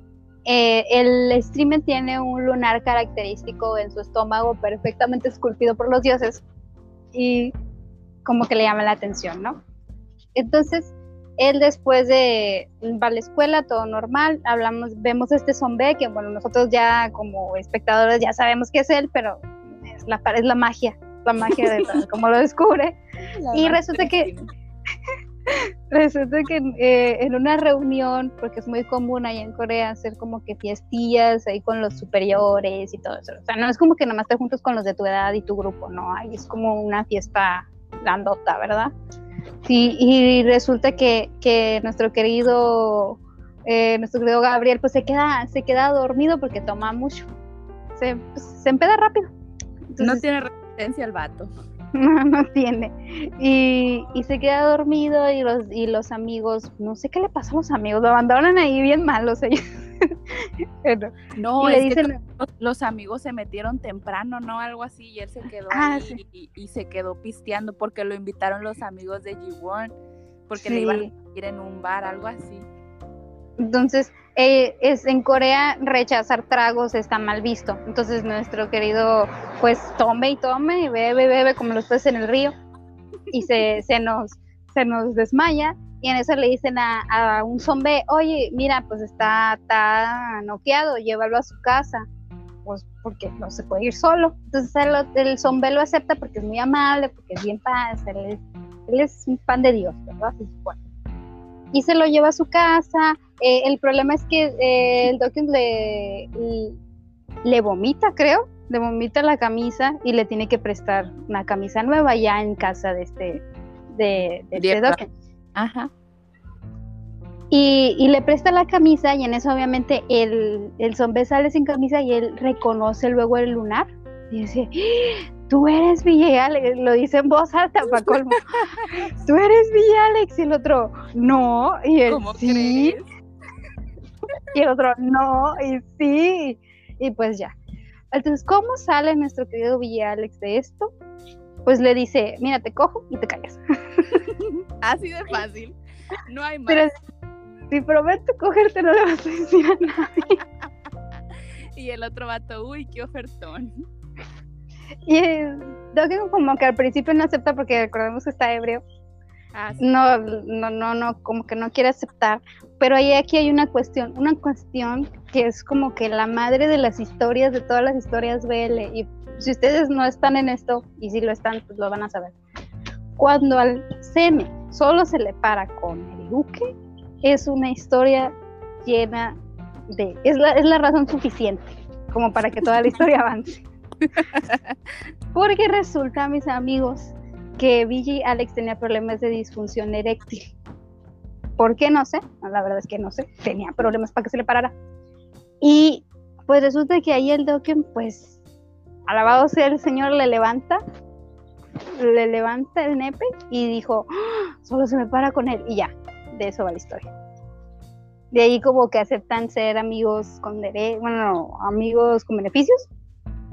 eh, el streamer tiene un lunar característico en su estómago perfectamente esculpido por los dioses y como que le llama la atención, ¿no? Entonces, él después de va a la escuela, todo normal, hablamos, vemos este zombie que bueno, nosotros ya como espectadores ya sabemos que es él, pero es la, es la magia, la magia de como lo descubre. y resulta que resulta que eh, en una reunión, porque es muy común ahí en Corea hacer como que fiestillas ahí con los superiores y todo eso. O sea, no es como que nada más te juntos con los de tu edad y tu grupo, no, ahí es como una fiesta grandota, ¿verdad? Sí, y resulta que, que nuestro querido eh, nuestro querido Gabriel pues se queda, se queda dormido porque toma mucho. Se, pues, se empeda rápido. no tiene resistencia el vato. No, no tiene. Y, y, se queda dormido y los, y los amigos, no sé qué le pasa a los amigos, lo abandonan ahí bien malos ellos. no, es que los amigos se metieron temprano, ¿no? Algo así, y él se quedó ah, ahí y, se quedó pisteando porque lo invitaron los amigos de G1, porque le iban a ir en un bar, algo así. Entonces, eh, es en Corea rechazar tragos está mal visto. Entonces, nuestro querido, pues tome y tome y bebe, bebe como los peces en el río y se, se, nos, se nos desmaya y en eso le dicen a, un zombie, oye, mira, pues está, está noqueado, llévalo a su casa, pues porque no se puede ir solo. Entonces el, el lo acepta porque es muy amable, porque es bien paz, él es, un fan de Dios, ¿verdad? Se lo lleva a su casa. Eh, el problema es que eh, el Dawkins le, le vomita, creo, le vomita la camisa y le tiene que prestar una camisa nueva ya en casa de este, de, de este Dawkins. Ajá. Y, le presta la camisa y en eso obviamente el, el zombie sale sin camisa y él reconoce luego el lunar y dice, tú eres Villa Alex, lo dice en voz alta para colmo, tú eres Villa Alex y el otro, no, y él sí, y el otro, no, y sí, y pues ya. Entonces, ¿cómo sale nuestro querido Villa Alex de esto? Pues le dice, mira, te cojo y te callas. Así de fácil. No hay más. Pero si prometo cogerte, no le vas a decir a nadie. y el otro vato, uy, qué ofertón. Y Doggy como que al principio no acepta porque recordemos que está ebrio. Ah, no, no, no, no, como que no quiere aceptar. Pero ahí aquí hay una cuestión, una cuestión que es como que la madre de las historias, de todas las historias BL. Y si ustedes no están en esto, y si lo están, pues lo van a saber Cuando al Seme solo se le para con el Duque, es una historia llena de... Es la, es la razón suficiente como para que toda la historia avance. Porque resulta, mis amigos, que Billy Alex tenía problemas de disfunción eréctil. ¿Por qué? No sé. la verdad es que no sé. Tenía problemas para que se le parara. Y pues resulta que ahí el Dokken, pues, alabado sea el Señor, le levanta, le levanta el nepe y dijo, ¡Ah! solo se me para con él. Y ya, de eso va la historia. De ahí como que aceptan ser amigos con derechos, bueno, amigos con beneficios.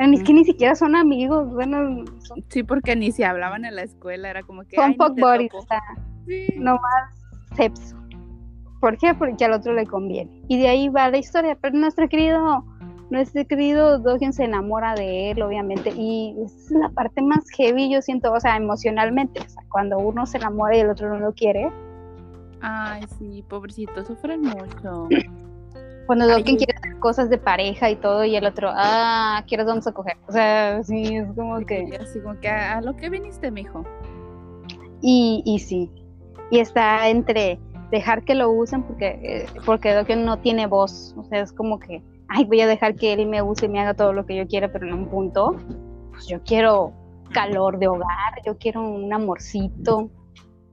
Es que ni siquiera son amigos, bueno. Sí, porque ni se hablaban en la escuela, era como que... Son fuck no más sexo. ¿Por qué? Porque al otro le conviene. Y de ahí va la historia, pero nuestro querido, nuestro querido Dogen se enamora de él, obviamente, y es la parte más heavy, yo siento, o sea, emocionalmente, o sea, cuando uno se enamora y el otro no lo quiere. Ay, sí, pobrecito, sufren mucho. Cuando Dokken quiere hacer cosas de pareja y todo, y el otro, ah, ¿quieres vamos a coger? O sea, sí, es como que. Así como que a, lo que viniste, mijo. Y, y sí. Y está entre dejar que lo usen porque, eh, porque Dokken no tiene voz. O sea, es como que, ay, voy a dejar que él me use y me haga todo lo que yo quiera, pero en un punto, pues yo quiero calor de hogar, yo quiero un amorcito,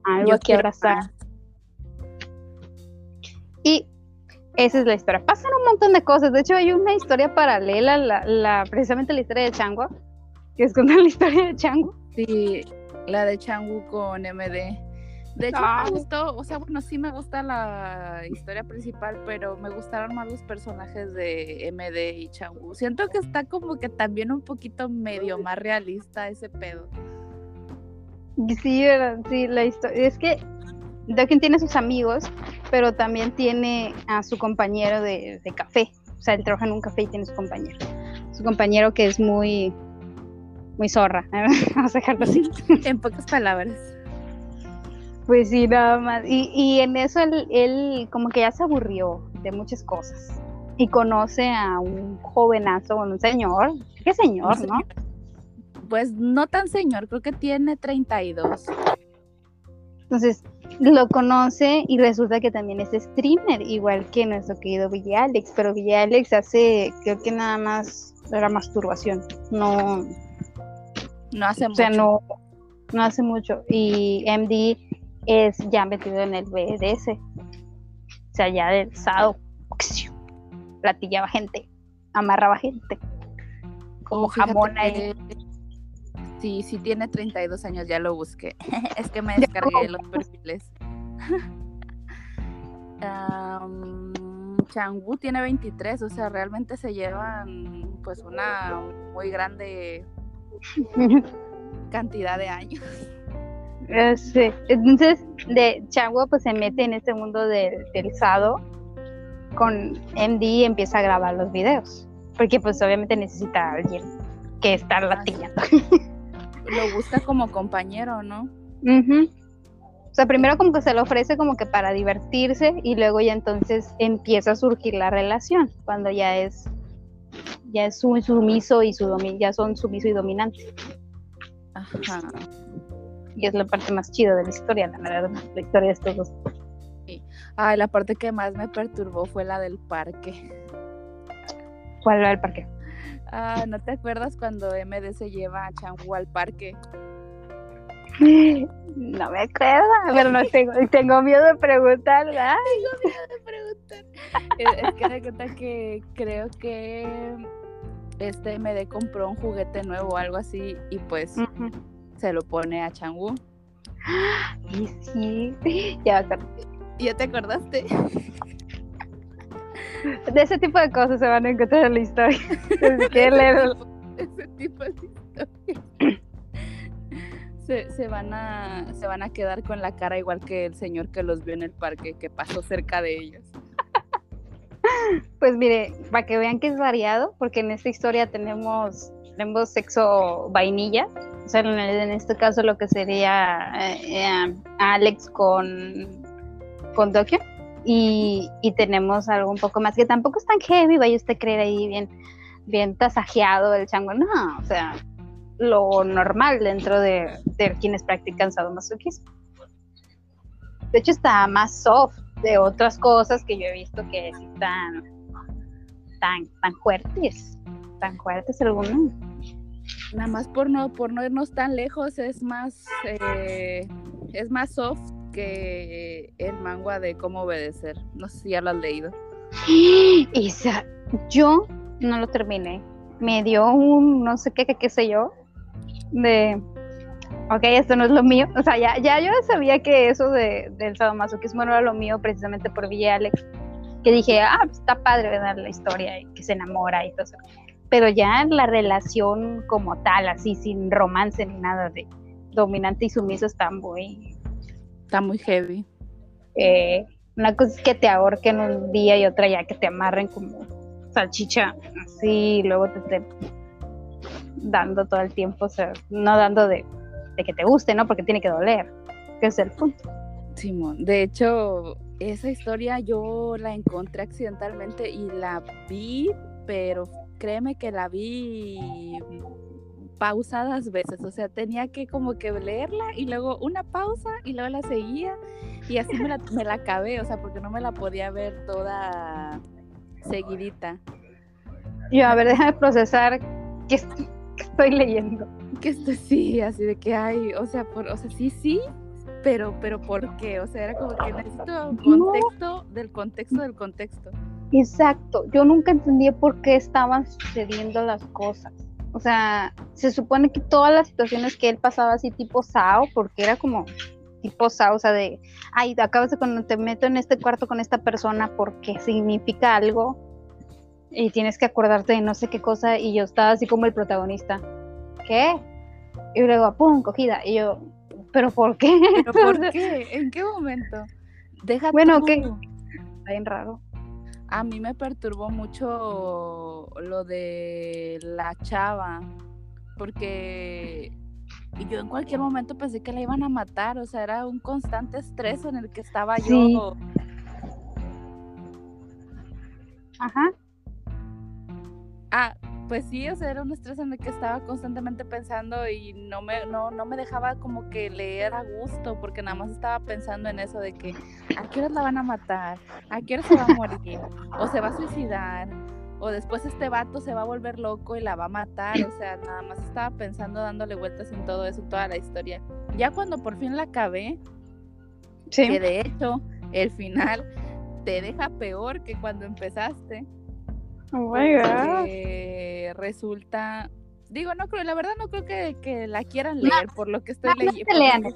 algo que abrazar. Y esa es la historia. Pasan un montón de cosas. De hecho, hay una historia paralela, la, la precisamente la historia de Changu, que es contar la historia de Changu. Sí, la de Changu con MD. De hecho, me gustó, o sea, bueno, sí me gusta la historia principal, pero me gustaron más los personajes de MD y Changu. Siento que está como que también un poquito medio más realista ese pedo. Sí, sí, la historia. Es que Dokken tiene sus amigos, pero también tiene a su compañero de, café. O sea, él trabaja en un café y tiene su compañero. Su compañero que es muy, muy zorra. Vamos a dejarlo así. en pocas palabras. Pues sí, nada más. Y, en eso él, él, como que ya se aburrió de muchas cosas. Y conoce a un jovenazo, un señor. ¿Qué señor, no? Pues no tan señor, creo que tiene 32. Entonces, lo conoce y resulta que también es streamer, igual que nuestro querido Villa Alex, pero Villa Alex hace, creo que nada más era masturbación, no, no hace o sea, no, no hace mucho. Y MD es ya metido en el BDS, o sea, ya del sado, platillaba gente, amarraba gente, como oh, jamón ahí. Sí, sí tiene 32 años, ya lo busqué. es que me descargué los perfiles. um, Changwu tiene 23, o sea, realmente se llevan pues una muy grande cantidad de años. Eh, sí. Entonces, de Changwu pues se mete en este mundo del, del Sado con MD y empieza a grabar los videos. Porque pues obviamente necesita a alguien que estar latillando. Lo busca como compañero, ¿no? O sea, primero como que se lo ofrece como que para divertirse y luego ya entonces empieza a surgir la relación, cuando ya es ya es su sumiso y su ya son sumiso y dominante. Ajá. Y es la parte más chida de la historia, la verdad, la historia de estos dos. Sí. Ay, la parte que más me perturbó fue la del parque. ¿Cuál era el parque? Ah, ¿no te acuerdas cuando MD se lleva a Changu al parque? No me acuerdo, pero no tengo, tengo miedo de preguntar, ¿verdad? Tengo miedo de preguntar. es, que de cuenta que creo que este MD compró un juguete nuevo o algo así y pues se lo pone a Changu. Y sí, ya ¿Ya te acordaste? De ese tipo de cosas se van a encontrar en la historia. ese tipo de historia. Se, van a, se van a quedar con la cara igual que el señor que los vio en el parque, que pasó cerca de ellos. Pues mire, para que vean que es variado, porque en esta historia tenemos, tenemos sexo vainilla, o sea, en, este caso lo que sería eh, eh, Alex con, con y, tenemos algo un poco más que tampoco es tan heavy, vaya usted a creer ahí bien, bien tasajeado el chango, no, o sea, lo normal dentro de, quienes practican sadomasoquismo. De hecho, está más soft de otras cosas que yo he visto que están tan, tan fuertes, tan fuertes algunos. Nada más por no, por no irnos tan lejos, es más, eh, es más soft que el manga de cómo obedecer. No sé si ya lo has leído. Isa, yo no lo terminé. Me dio un no sé qué, qué, sé yo, de ok, esto no es lo mío. O sea, ya, ya yo sabía que eso de, del sadomasoquismo no era lo mío precisamente por Villa Alex, que dije, ah, pues, está padre ver la historia y que se enamora y todo eso. Pero ya la relación como tal, así, sin romance ni nada de dominante y sumiso, está muy... Está muy heavy. Eh, una cosa es que te ahorquen un día y otra ya que te amarren como salchicha, así, y luego te estén dando todo el tiempo, o sea, no dando de que te guste, ¿no? Porque tiene que doler, que es el punto. Simón, de hecho, esa historia yo la encontré accidentalmente y la vi, pero créeme que la vi pausadas veces, o sea, tenía que como que leerla y luego una pausa y luego la seguía y así me la, me la acabé, o sea, porque no me la podía ver toda seguidita. Yo, a ver, déjame procesar qué estoy leyendo que esto sí, así de que hay, o sea, por, o sea, sí, sí, pero, pero ¿por qué? O sea, era como que necesito contexto del contexto del contexto. Exacto, yo nunca entendí por qué estaban sucediendo las cosas. O sea, se supone que todas las situaciones que él pasaba así tipo Sao, porque era como tipo Sao, o sea, de, ay, acabas de cuando te meto en este cuarto con esta persona porque significa algo y tienes que acordarte de no sé qué cosa y yo estaba así como el protagonista. ¿Qué? Y luego, ¡pum! cogida. Y yo, ¿pero por qué? ¿Pero por qué? ¿En qué momento? Deja bueno, que está bien raro. A mí me perturbó mucho lo de la chava, porque yo en cualquier momento pensé que la iban a matar, o sea, era un constante estrés en el que estaba yo. Ajá. Ah, pues sí, o sea, era un estrés en el que estaba constantemente pensando y no me, no, no me dejaba como que leer a gusto, porque nada más estaba pensando en eso de que a qué hora la van a matar, a qué hora se va a morir, o se va a suicidar, o después este vato se va a volver loco y la va a matar, o sea, nada más estaba pensando dándole vueltas en todo eso, toda la historia. Ya cuando por fin la acabé, que de hecho el final te deja peor que cuando empezaste. Oh resulta, digo, no creo, la verdad no creo que, la quieran leer por lo que estoy leyendo.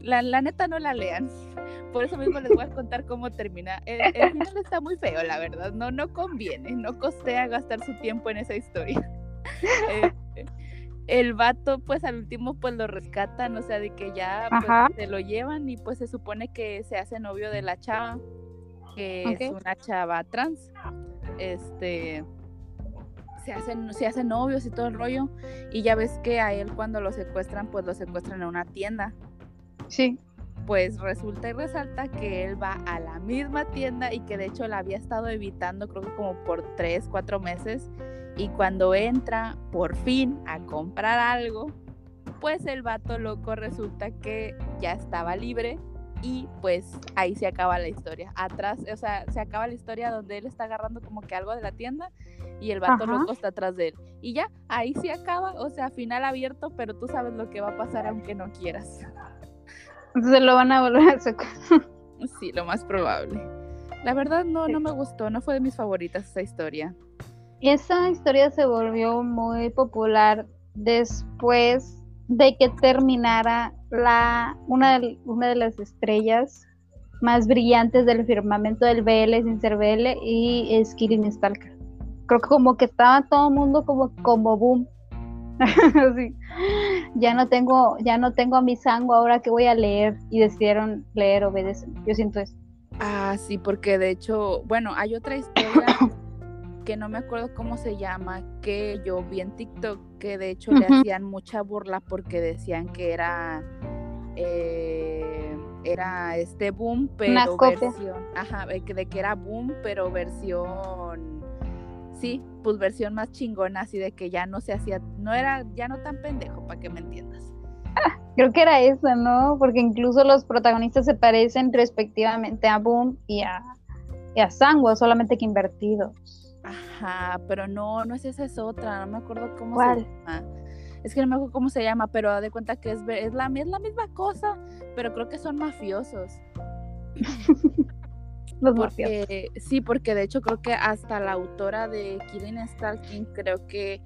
La, la, neta no la lean. Por eso mismo les voy a contar cómo termina. El, final está muy feo, la verdad. No, no conviene, no costea gastar su tiempo en esa historia. Eh, el vato, pues al último, pues lo rescatan, o sea, de que ya pues, se lo llevan y pues se supone que se hace novio de la chava, que es una chava trans este se hacen, se hacen novios y todo el rollo. Y ya ves que a él cuando lo secuestran, pues lo secuestran en una tienda. Sí. Pues resulta y resalta que él va a la misma tienda y que de hecho la había estado evitando creo que como por tres, cuatro meses. Y cuando entra por fin a comprar algo, pues el vato loco resulta que ya estaba libre y pues ahí se acaba la historia. Atrás, o sea, se acaba la historia donde él está agarrando como que algo de la tienda y el vato loco está atrás de él. Y ya, ahí se acaba, o sea, final abierto, pero tú sabes lo que va a pasar aunque no quieras. Entonces lo van a volver a sacar. Sí, lo más probable. La verdad no, no me gustó, no fue de mis favoritas esa historia. Y esa historia se volvió muy popular después de que terminara la, una, de, una de las estrellas más brillantes del firmamento del BL sin ser BL y es Kirin Stalker. Creo que como que estaba todo el mundo como, como boom. Ya no tengo, ya no tengo a mi sango ahora que voy a leer y decidieron leer obedecen. Yo siento eso. Ah, sí, porque de hecho, bueno, hay otra historia que no me acuerdo cómo se llama, que yo vi en TikTok, que de hecho le hacían mucha burla porque decían que era eh, era este boom, pero versión, ajá, de que era boom, pero versión sí, pues versión más chingona, así de que ya no se hacía, no era, ya no tan pendejo, para que me entiendas. Creo que era esa, ¿no? Porque incluso los protagonistas se parecen respectivamente a Boom y a, y a Sangua, solamente que invertidos. Ajá, pero no, no es esa, es otra, no me acuerdo cómo se llama. Es que no me acuerdo cómo se llama, pero de cuenta que es, es, la, es la misma cosa, pero creo que son mafiosos. Los porque, Sí, porque de hecho creo que hasta la autora de Killing Stalking creo que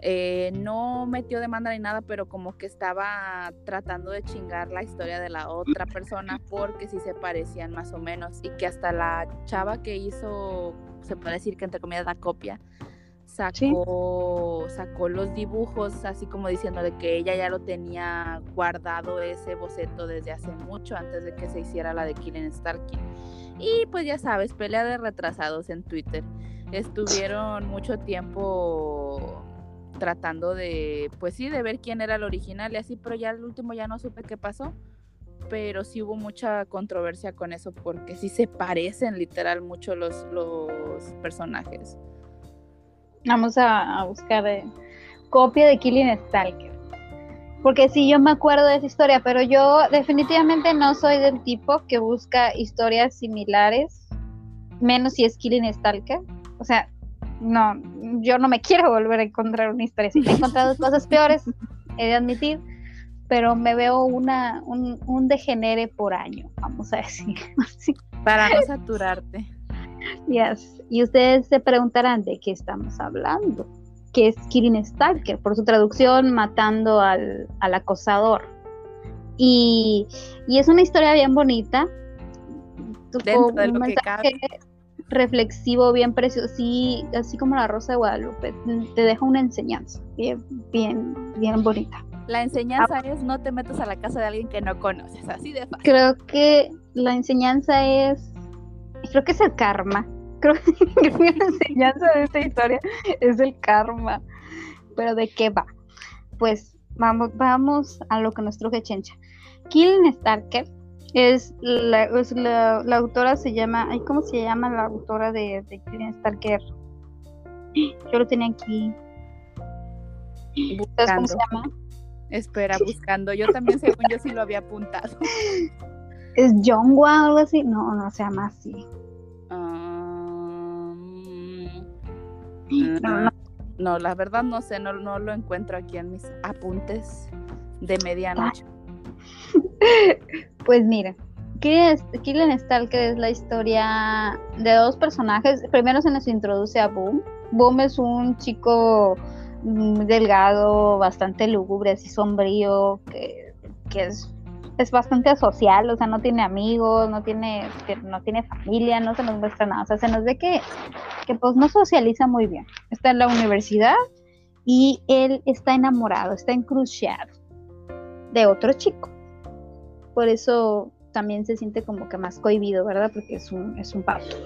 eh, no metió demanda ni nada, pero como que estaba tratando de chingar la historia de la otra persona porque sí se parecían más o menos y que hasta la chava que hizo, se puede decir que entre comillas la copia, sacó, sacó los dibujos así como diciendo de que ella ya lo tenía guardado ese boceto desde hace mucho antes de que se hiciera la de Killing Starkin. Y pues ya sabes, pelea de retrasados en Twitter. Estuvieron mucho tiempo tratando de, pues sí, de ver quién era el original y así, pero ya al último ya no supe qué pasó. Pero sí hubo mucha controversia con eso porque sí se parecen literal mucho los, los personajes. Vamos a, buscar de, copia de Killing Stalker. Porque sí, yo me acuerdo de esa historia, pero yo definitivamente no soy del tipo que busca historias similares, menos si es Killing Stalker. O sea, no, yo no me quiero volver a encontrar una historia así. He encontrado cosas peores, he de admitir, pero me veo una, un, un degenere por año, vamos a decir. Para no saturarte. Yes. Y ustedes se preguntarán de qué estamos hablando. ¿Qué es Killing Stalker? Por su traducción, matando al, al acosador. Y, y, es una historia bien bonita. Dentro de lo que cabe reflexivo, bien precioso, sí, así como la Rosa de Guadalupe, te deja una enseñanza bien, bien, bien bonita. La enseñanza es no te metas a la casa de alguien que no conoces, así de fácil. Creo que la enseñanza es, creo que es el karma. Creo que la enseñanza de esta historia es el karma. Pero ¿de qué va? Pues vamos, vamos a lo que nos truje Chencha. Killing Starker es la, la, autora se llama, ¿cómo se llama la autora de, de Killing Stalker? Yo lo tenía aquí. ¿Sabes cómo se llama? Espera, buscando. Yo también, según yo, sí lo había apuntado. ¿Es Jongwa o algo así? No, no se llama así. Um, no, la verdad no sé, no, no lo encuentro aquí en mis apuntes de medianoche. Pues mira, Killing Stalker es la historia de dos personajes. Primero se nos introduce a Boom. Boom es un chico mm, delgado, bastante lúgubre, así sombrío, que, es, es, bastante social, o sea, no tiene amigos, no tiene, no tiene familia, no se nos muestra nada, o sea, se nos ve que, que pues no socializa muy bien. Está en la universidad y él está enamorado, está encruciado de otro chico por eso también se siente como que más cohibido, ¿verdad? Porque es un, es un pato.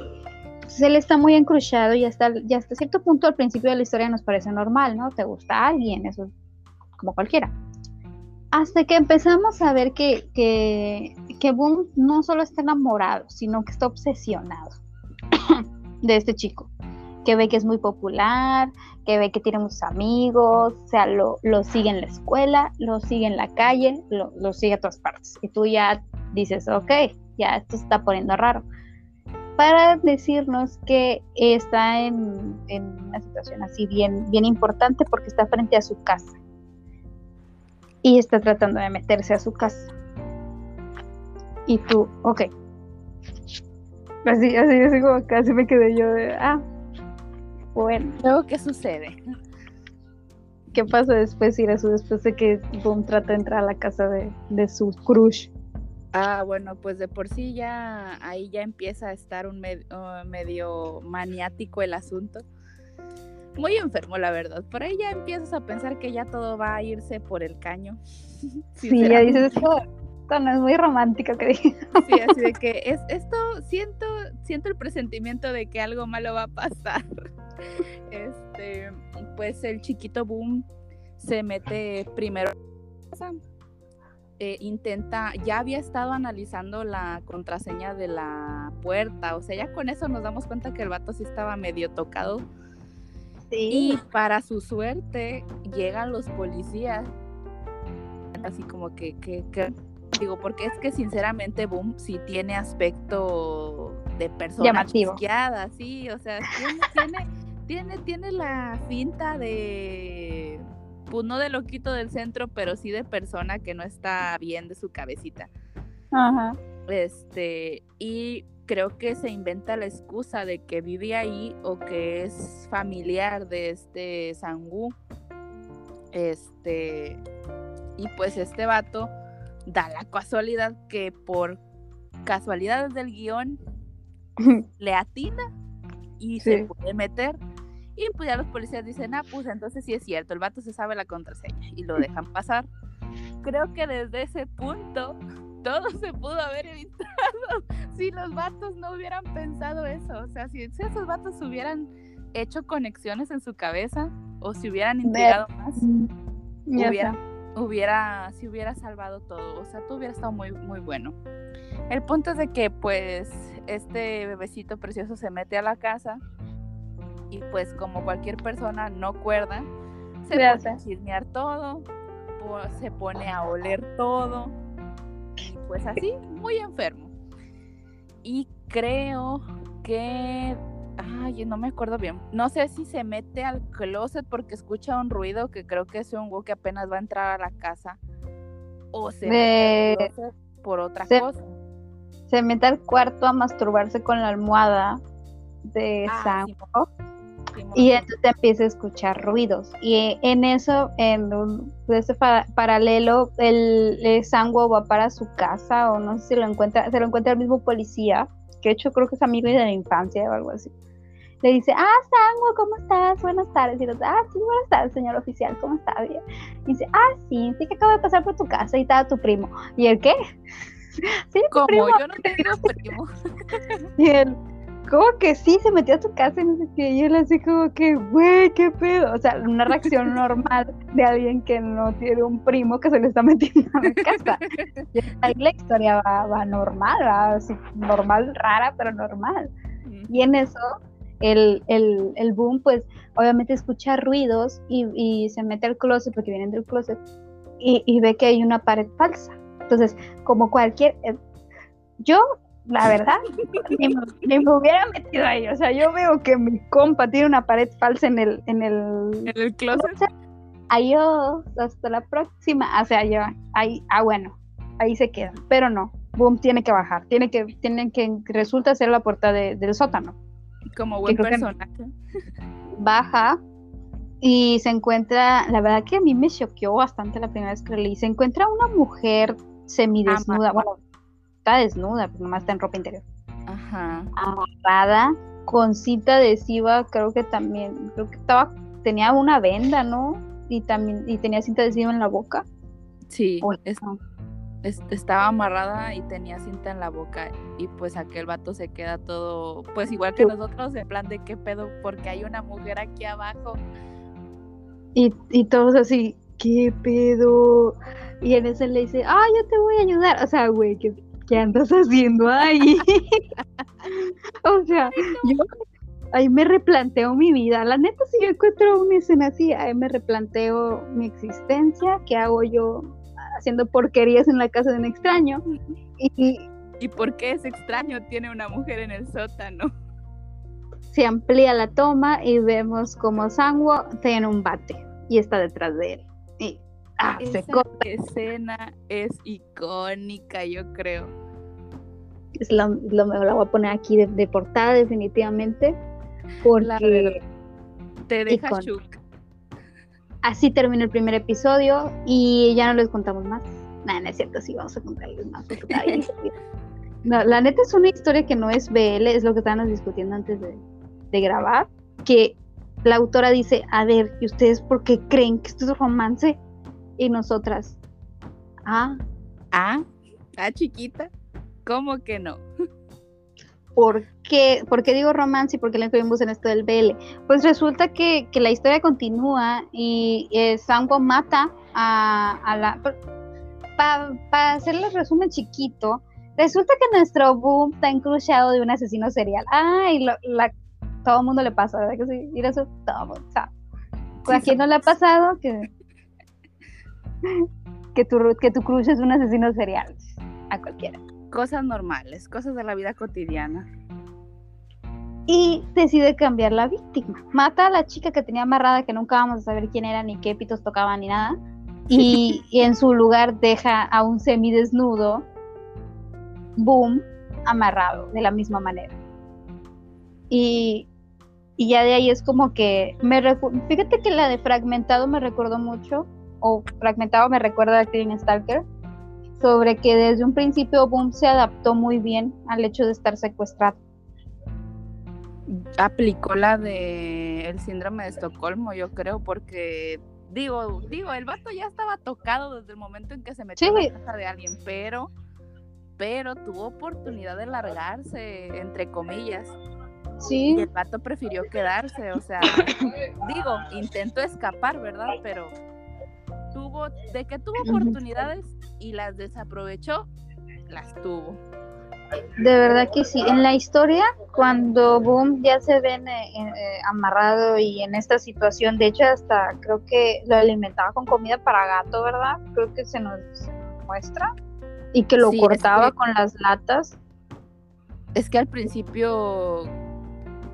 Entonces él está muy encruciado y hasta, cierto punto al principio de la historia nos parece normal, ¿no? Te gusta alguien, eso como cualquiera. Hasta que empezamos a ver que, que, que Boom no solo está enamorado, sino que está obsesionado de este chico que ve que es muy popular, que ve que tiene muchos amigos, o sea, lo, lo sigue en la escuela, lo sigue en la calle, lo, lo sigue a todas partes. Y tú ya dices, ok, ya esto se está poniendo raro. Para decirnos que está en, en una situación así bien, bien importante porque está frente a su casa y está tratando de meterse a su casa. Y tú, ok. Así, así, así como casi me quedé yo de, ah, bueno. Luego, ¿qué sucede? ¿Qué pasa después, eso después de que Boom trata de entrar a la casa de, su crush? Ah, bueno, pues de por sí ya ahí ya empieza a estar un uh, medio maniático el asunto. Muy enfermo, la verdad. Por ahí ya empiezas a pensar que ya todo va a irse por el caño. sí, ya dices, esto, no es muy romántico, que Sí, así de que es, esto, siento, siento el presentimiento de que algo malo va a pasar este, pues el chiquito Boom se mete primero. Eh, intenta, ya había estado analizando la contraseña de la puerta, o sea, ya con eso nos damos cuenta que el vato sí estaba medio tocado. Y para su suerte llegan los policías. Así como que, que, digo, porque es que sinceramente Boom sí tiene aspecto de persona chisqueada, sí, o sea, tiene, tiene, tiene, tiene la finta de pues no de loquito del centro, pero sí de persona que no está bien de su cabecita. Ajá. Este, y creo que se inventa la excusa de que vive ahí o que es familiar de este Sangú. Este, y pues este vato da la casualidad que por casualidades del guion le atina y se puede meter. Y pues ya los policías dicen, ah, pues entonces sí es cierto, el vato se sabe la contraseña y lo dejan pasar. Creo que desde ese punto todo se pudo haber evitado si los vatos no hubieran pensado eso. O sea, si, esos vatos hubieran hecho conexiones en su cabeza o si hubieran integrado más, hubiera, hubiera, si hubiera salvado todo. O sea, todo hubiera estado muy, muy bueno. El punto es de que pues este bebecito precioso se mete a la casa y pues como cualquier persona no cuerda, se pone a chismear todo, se pone a oler todo pues así, muy enfermo. Y creo que, ay, no me acuerdo bien, no sé si se mete al closet porque escucha un ruido que creo que es un güey que apenas va a entrar a la casa o se mete al closet por otra cosa. Se mete al cuarto a masturbarse con la almohada de ah, y entonces empieza a escuchar ruidos. Y en eso, en ese paralelo, el, el Sanguo va para su casa, o no sé si lo encuentra, se lo encuentra el mismo policía, que de hecho creo que es amigo de la infancia o algo así. Le dice, ah, Sanguo, ¿cómo estás? Buenas tardes. Y dice, ah, sí, buenas tardes, señor oficial, ¿cómo está? Bien. Y dice, ah, sí, sí que acabo de pasar por tu casa y estaba tu primo. ¿Y el qué? sí, Como yo no tengo primo. y él, como que sí, se metió a su casa y no sé qué, y él así como que, güey, qué pedo, o sea, una reacción normal de alguien que no tiene un primo que se le está metiendo a la casa. Y ahí la historia va, normal, va así, normal, rara, pero normal. Y en eso, el, el, el boom, pues, obviamente escucha ruidos y, y, se mete al closet, porque vienen del closet, y, y ve que hay una pared falsa. Entonces, como cualquier... Eh, yo la verdad, ni, me hubiera metido ahí. O sea, yo veo que mi compa tiene una pared falsa en el, en el, ¿En el closet. Adiós, hasta la próxima. O sea, yo, ahí, ah, bueno, ahí se queda. Pero no, Boom tiene que bajar. Tiene que, tienen que, resulta ser la puerta del sótano. Como buen personaje. Baja y se encuentra, la verdad que a mí me choqueó bastante la primera vez que leí. Se encuentra una mujer semidesnuda, bueno, desnuda, pues nomás está en ropa interior. Ajá. Amarrada, con cinta adhesiva, creo que también, creo que estaba, tenía una venda, ¿no? Y también, y tenía cinta adhesiva en la boca. Sí, estaba amarrada y tenía cinta en la boca. Y pues aquel vato se queda todo, pues igual que nosotros, en plan de qué pedo, porque hay una mujer aquí abajo. Y, y todos así, ¿qué pedo? Y en ese le dice, ah, yo te voy a ayudar. O sea, güey, que ¿qué andas haciendo ahí? o sea, yo ahí me replanteo mi vida. La neta, si yo encuentro una escena así, ahí me replanteo mi existencia, qué hago yo haciendo porquerías en la casa de un extraño. Y, ¿Y por qué ese extraño tiene una mujer en el sótano? Se amplía la toma y vemos como Sanguo tiene un bate y está detrás de él. Ah, Esa escena es icónica, yo creo. Es la, la voy a poner aquí de, portada definitivamente. Porque te deja shook. Así termina el primer episodio y ya no les contamos más. Nada, no es cierto, sí, vamos a contarles más. no, la neta es una historia que no es BL, es lo que estábamos discutiendo antes de, de grabar. Que la autora dice, a ver, ¿y ustedes por qué creen que esto es romance? Y nosotras, ah, ah, ah, chiquita, ¿cómo que no? ¿Por qué, ¿Por qué digo romance y por qué le incluimos en esto del BL? Pues resulta que, la historia continúa y eh, Sango mata a, la... Para hacerle hacerles resumen chiquito, resulta que nuestro boom está encruciado de un asesino serial. Ay, la todo el mundo le pasa, ¿verdad que sí? Ir eso, todo mundo, ¿A quién no le ha pasado que, que, tu, que tu crush es un asesino serial? A cualquiera. Cosas normales, cosas de la vida cotidiana. Y decide cambiar la víctima. Mata a la chica que tenía amarrada, que nunca vamos a saber quién era, ni qué pitos tocaban, ni nada. Y, y en su lugar deja a un semidesnudo, boom, amarrado de la misma manera. Y, y ya de ahí es como que me fíjate que la de fragmentado me recordó mucho o fragmentado me recuerda a Clean Stalker sobre que desde un principio Boom se adaptó muy bien al hecho de estar secuestrado. Aplicó la de el síndrome de Estocolmo, yo creo, porque digo, digo, el vato ya estaba tocado desde el momento en que se metió en la casa de alguien, pero pero tuvo oportunidad de largarse, entre comillas. Sí. Y el vato prefirió quedarse, o sea, digo, intentó escapar, ¿verdad? Pero tuvo, de que tuvo oportunidades y las desaprovechó, las tuvo. De verdad que sí. En la historia, cuando Boom ya se ven eh, eh, amarrado y en esta situación, de hecho hasta creo que lo alimentaba con comida para gato, ¿verdad? Creo que se nos muestra. Y que lo cortaba con las latas. Es que al principio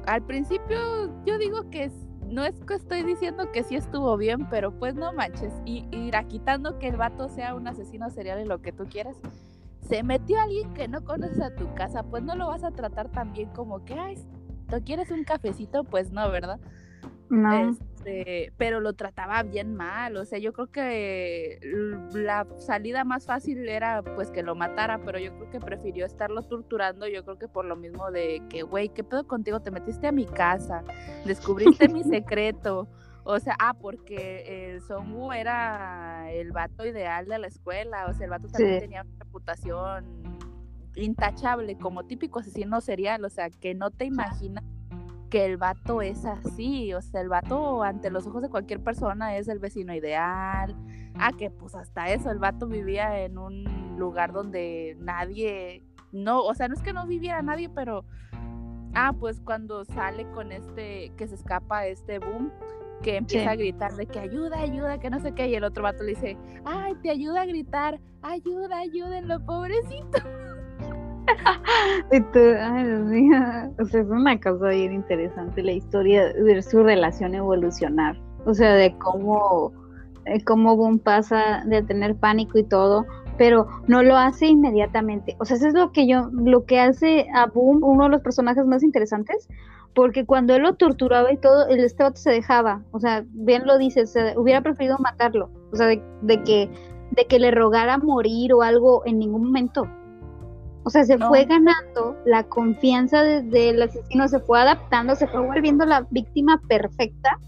al principio yo digo que no es que estoy diciendo que sí estuvo bien, pero pues no manches. Y irá quitando que el vato sea un asesino serial y lo que tú quieras. Se metió alguien que no conoces a tu casa, pues no lo vas a tratar tan bien como que, ay, ¿tú quieres un cafecito? Pues no, ¿verdad? No. Este, pero lo trataba bien mal, o sea, yo creo que la salida más fácil era pues que lo matara, pero yo creo que prefirió estarlo torturando, yo creo que por lo mismo de que, güey, ¿qué pedo contigo? Te metiste a mi casa, descubriste mi secreto. O sea, ah, porque el Songu era el vato ideal de la escuela, o sea, el vato también tenía una reputación intachable como típico asesino serial, o sea, que no te imaginas que el vato es así, o sea, el vato ante los ojos de cualquier persona es el vecino ideal. Ah, que pues hasta eso, el vato vivía en un lugar donde nadie, no, o sea, no es que no viviera nadie, pero, ah, pues cuando sale con este, que se escapa este boom, que empieza a gritar de que ayuda, ayuda, que no sé qué, y el otro vato le dice, ay, te ayuda a gritar, ayuda, ayúdenlo, pobrecito. O sea, es una cosa bien interesante la historia de su relación evolucionar, o sea, de cómo, cómo Boom pasa de tener pánico y todo, pero no lo hace inmediatamente, o sea, eso es lo que yo, lo que hace a Boom uno de los personajes más interesantes, porque cuando él lo torturaba y todo, el este se dejaba, o sea, bien lo dice, hubiera preferido matarlo, o sea, de que de que le rogara morir o algo en ningún momento, o sea, se fue ganando la confianza del asesino, se fue adaptando, se fue volviendo la víctima perfecta,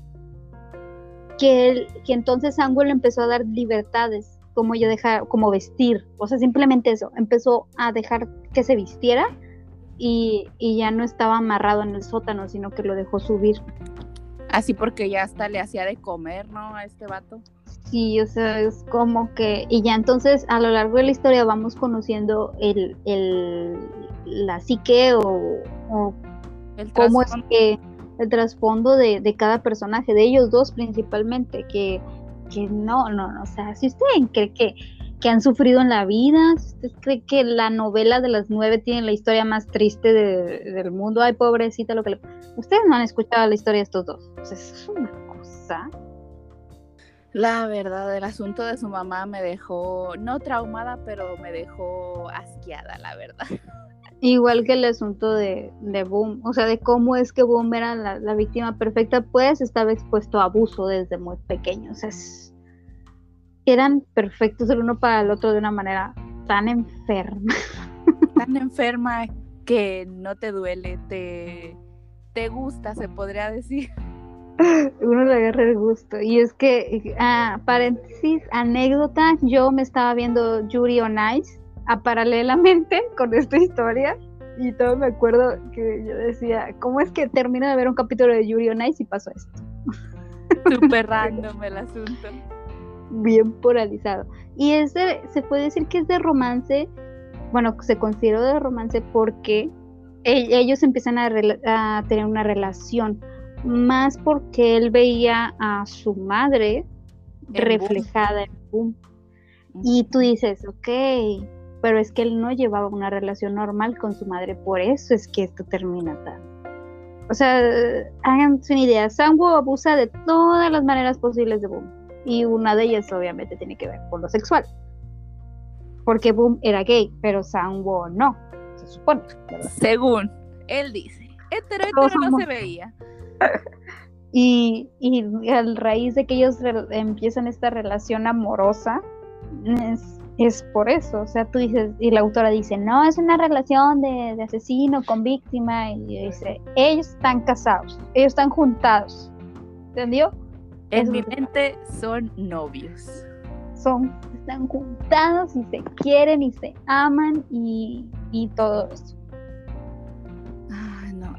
que, él, que entonces Angulo empezó a dar libertades, como yo dejar, como vestir, o sea, simplemente eso, empezó a dejar que se vistiera y, y ya no estaba amarrado en el sótano, sino que lo dejó subir. Así porque ya hasta le hacía de comer, ¿no? A este vato. Sí, o sea, es como que, y ya entonces a lo largo de la historia vamos conociendo el, el la psique o, cómo es que el trasfondo de, de, cada personaje, de ellos dos principalmente, que, que no, no, no, o sea, si ustedes creen que, que han sufrido en la vida, si usted cree que la novela de las nueve tiene la historia más triste del mundo, ay, pobrecita, lo que le... Ustedes no han escuchado la historia de estos dos, o sea, es una cosa la verdad, el asunto de su mamá me dejó, no traumada, pero me dejó asqueada, la verdad. Igual que el asunto de, de Boom, o sea, de cómo es que Boom era la, víctima perfecta, pues estaba expuesto a abuso desde muy pequeño. O sea, eran perfectos el uno para el otro de una manera tan enferma. Tan enferma que no te duele, te, te gusta, se podría decir. uno le agarra el gusto. Y es que, ah, paréntesis, anécdota, yo me estaba viendo Yuri on Ice a paralelamente con esta historia. Y todo me acuerdo que yo decía, ¿cómo es que termino de ver un capítulo de Yuri on Ice y pasó esto? Súper random el asunto. Bien polarizado. Y ese se puede decir que es de romance, bueno, se consideró de romance porque e- ellos empiezan a, a tener una relación, más porque él veía a su madre Boom. reflejada en Boom. Y tú dices, ok, pero es que él no llevaba una relación normal con su madre, por eso es que esto termina tan. O sea, háganse una idea, Sambo abusa de todas las maneras posibles de Boom. Y una de ellas obviamente tiene que ver con lo sexual. Porque Boom era gay, pero Sambo no, se supone. ¿verdad? Según él dice, hetero, hetero no se veía. Y, y a raíz de que ellos empiezan esta relación amorosa, es, es por eso. O sea, tú dices, y la autora dice, no, es una relación de, de asesino con víctima. Y dice, ellos están casados, ellos están juntados. ¿Entendió? En mi mente son novios. Son, están juntados y se quieren y se aman y, y todo eso.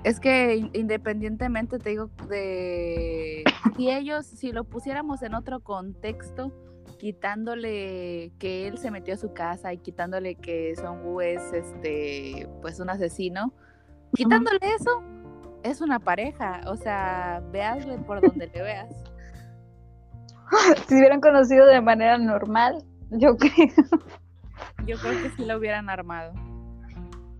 Es que in- independientemente te digo de si ellos, si lo pusiéramos en otro contexto, quitándole que él se metió a su casa y quitándole que Son es este pues un asesino, quitándole eso, es una pareja. O sea, veasle por donde le veas. Si hubieran conocido de manera normal, yo creo. Yo creo que sí lo hubieran armado.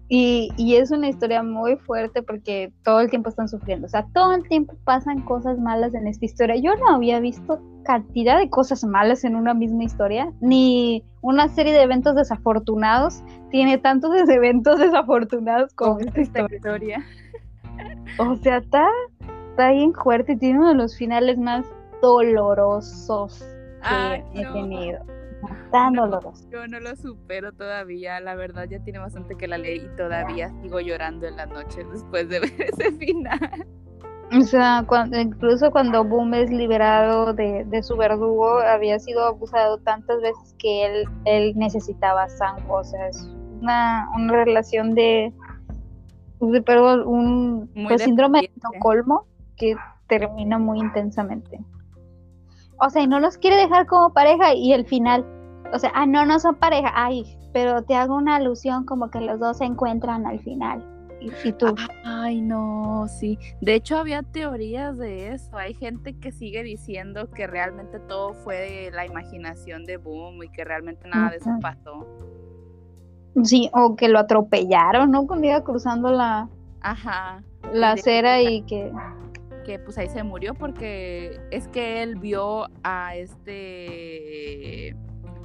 Y, y es una historia muy fuerte porque todo el tiempo están sufriendo. O sea, todo el tiempo pasan cosas malas en esta historia. Yo no había visto cantidad de cosas malas en una misma historia, ni una serie de eventos desafortunados tiene tantos eventos desafortunados como esta esta historia. historia. O sea, está, está bien fuerte y tiene uno de los finales más dolorosos que he no. tenido. Tan No. doloroso. Yo no lo supero todavía, la verdad ya tiene bastante que la leí y todavía sigo llorando en la noche después de ver ese final. O sea, cuando, incluso cuando Boom es liberado de, de su verdugo, había sido abusado tantas veces que él, él necesitaba a Sango. O sea, es una, una relación de, de- perdón, un pues, síndrome de. Estocolmo que termina muy intensamente. O sea, y no los quiere dejar como pareja y el final, o sea, ah, no, no son pareja, ay, pero te hago una alusión como que los dos se encuentran al final. Y, y tú, Ay, no, sí. De hecho, había teorías de eso. Hay gente que sigue diciendo que realmente todo fue de la imaginación de Boom y que realmente nada de eso pasó. Sí, o que lo atropellaron, ¿no? Cuando iba cruzando la, Ajá. la acera y que... que pues ahí se murió porque es que él vio a este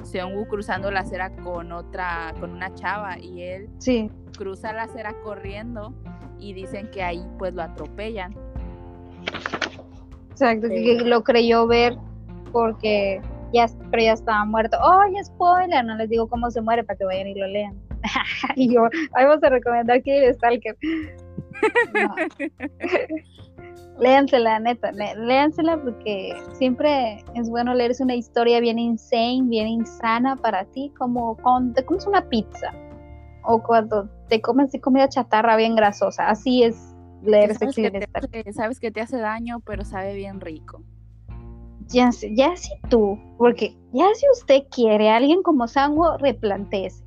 Seong-woo cruzando la acera con otra, con una chava y él Sí, cruza la acera corriendo y dicen que ahí pues lo atropellan. exacto, que- Sí. que lo creyó ver porque ya, pero ya estaba muerto. ¡Ay, spoiler! No les digo cómo se muere para que vayan y lo lean. y yo, ahí vamos a recomendar que el Stalker. No. Léansela, neta, lé- léansela porque siempre es bueno leerse una historia bien insane, bien insana para ti, como cuando te comes una pizza o cuando te comes comida chatarra bien grasosa. Así es leer sabes, que te hace, sabes que te hace daño, pero sabe bien rico. Ya, ya si tú, porque ya si usted quiere a alguien como Sango, replanteese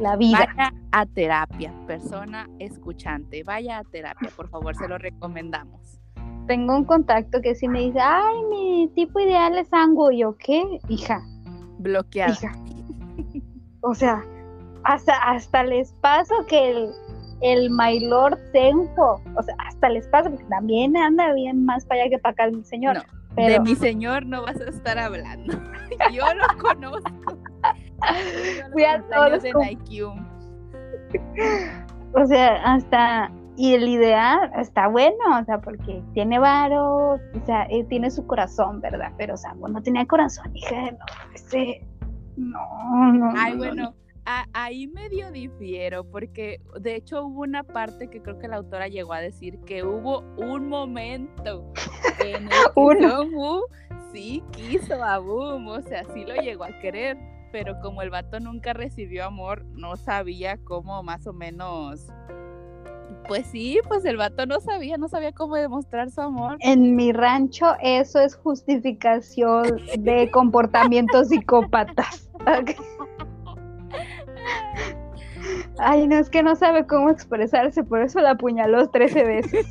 la vida. Vaya a terapia, persona escuchante. Vaya a terapia, por favor, se lo recomendamos. Tengo un contacto que sí me dice, ay, mi tipo ideal es Sango. Y yo, ¿qué? Hija, Bloqueada. hija. O sea, hasta, hasta les paso que el, el My Lord Senpo, o sea, hasta les paso, porque también anda bien más para allá que para acá el señor. No, pero, De mi señor no vas a estar hablando. Yo lo conozco. Fui a todos cum- Nike. o sea, hasta, y el ideal está bueno, o sea, porque tiene varo, o sea, él tiene su corazón, ¿verdad? Pero Sango no tenía corazón, hija, no, ese, no, no. Ay, no, no, bueno, a- ahí medio difiero, porque de hecho hubo una parte que creo que la autora llegó a decir que hubo un momento en el que Uno. Sí quiso a Boom, o sea, sí lo llegó a querer, pero como el vato nunca recibió amor, no sabía cómo más o menos. Pues sí, pues el vato no sabía, no sabía cómo demostrar su amor. En mi rancho eso es justificación de comportamientos psicópatas. Ay, no, es que no sabe cómo expresarse, por eso la apuñaló 13 veces.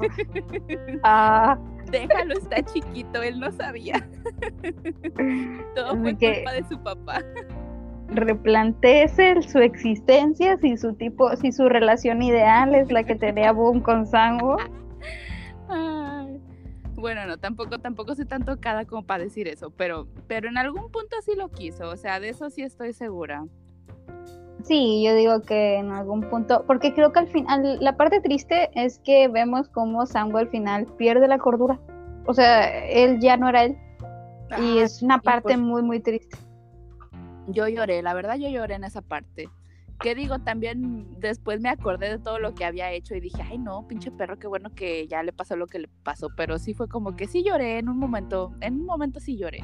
ah. Déjalo, está chiquito, él no sabía. Todo fue culpa de su papá. Replanteese su existencia, si su tipo, si su relación ideal es la que tenía Boom con Sango. Bueno, no, tampoco, tampoco soy tan tocada como para decir eso, pero, pero en algún punto sí lo quiso, o sea, de eso sí estoy segura. Sí, yo digo que en algún punto, porque creo que al final, la parte triste es que vemos cómo Sango al final pierde la cordura. O sea, él ya no era él. y es una parte muy, muy triste. Yo lloré, la verdad yo lloré en esa parte. Que digo, también después me acordé de todo lo que había hecho y dije, ay no, pinche perro, qué bueno que ya le pasó lo que le pasó. Pero sí fue como que sí lloré en un momento, en un momento sí lloré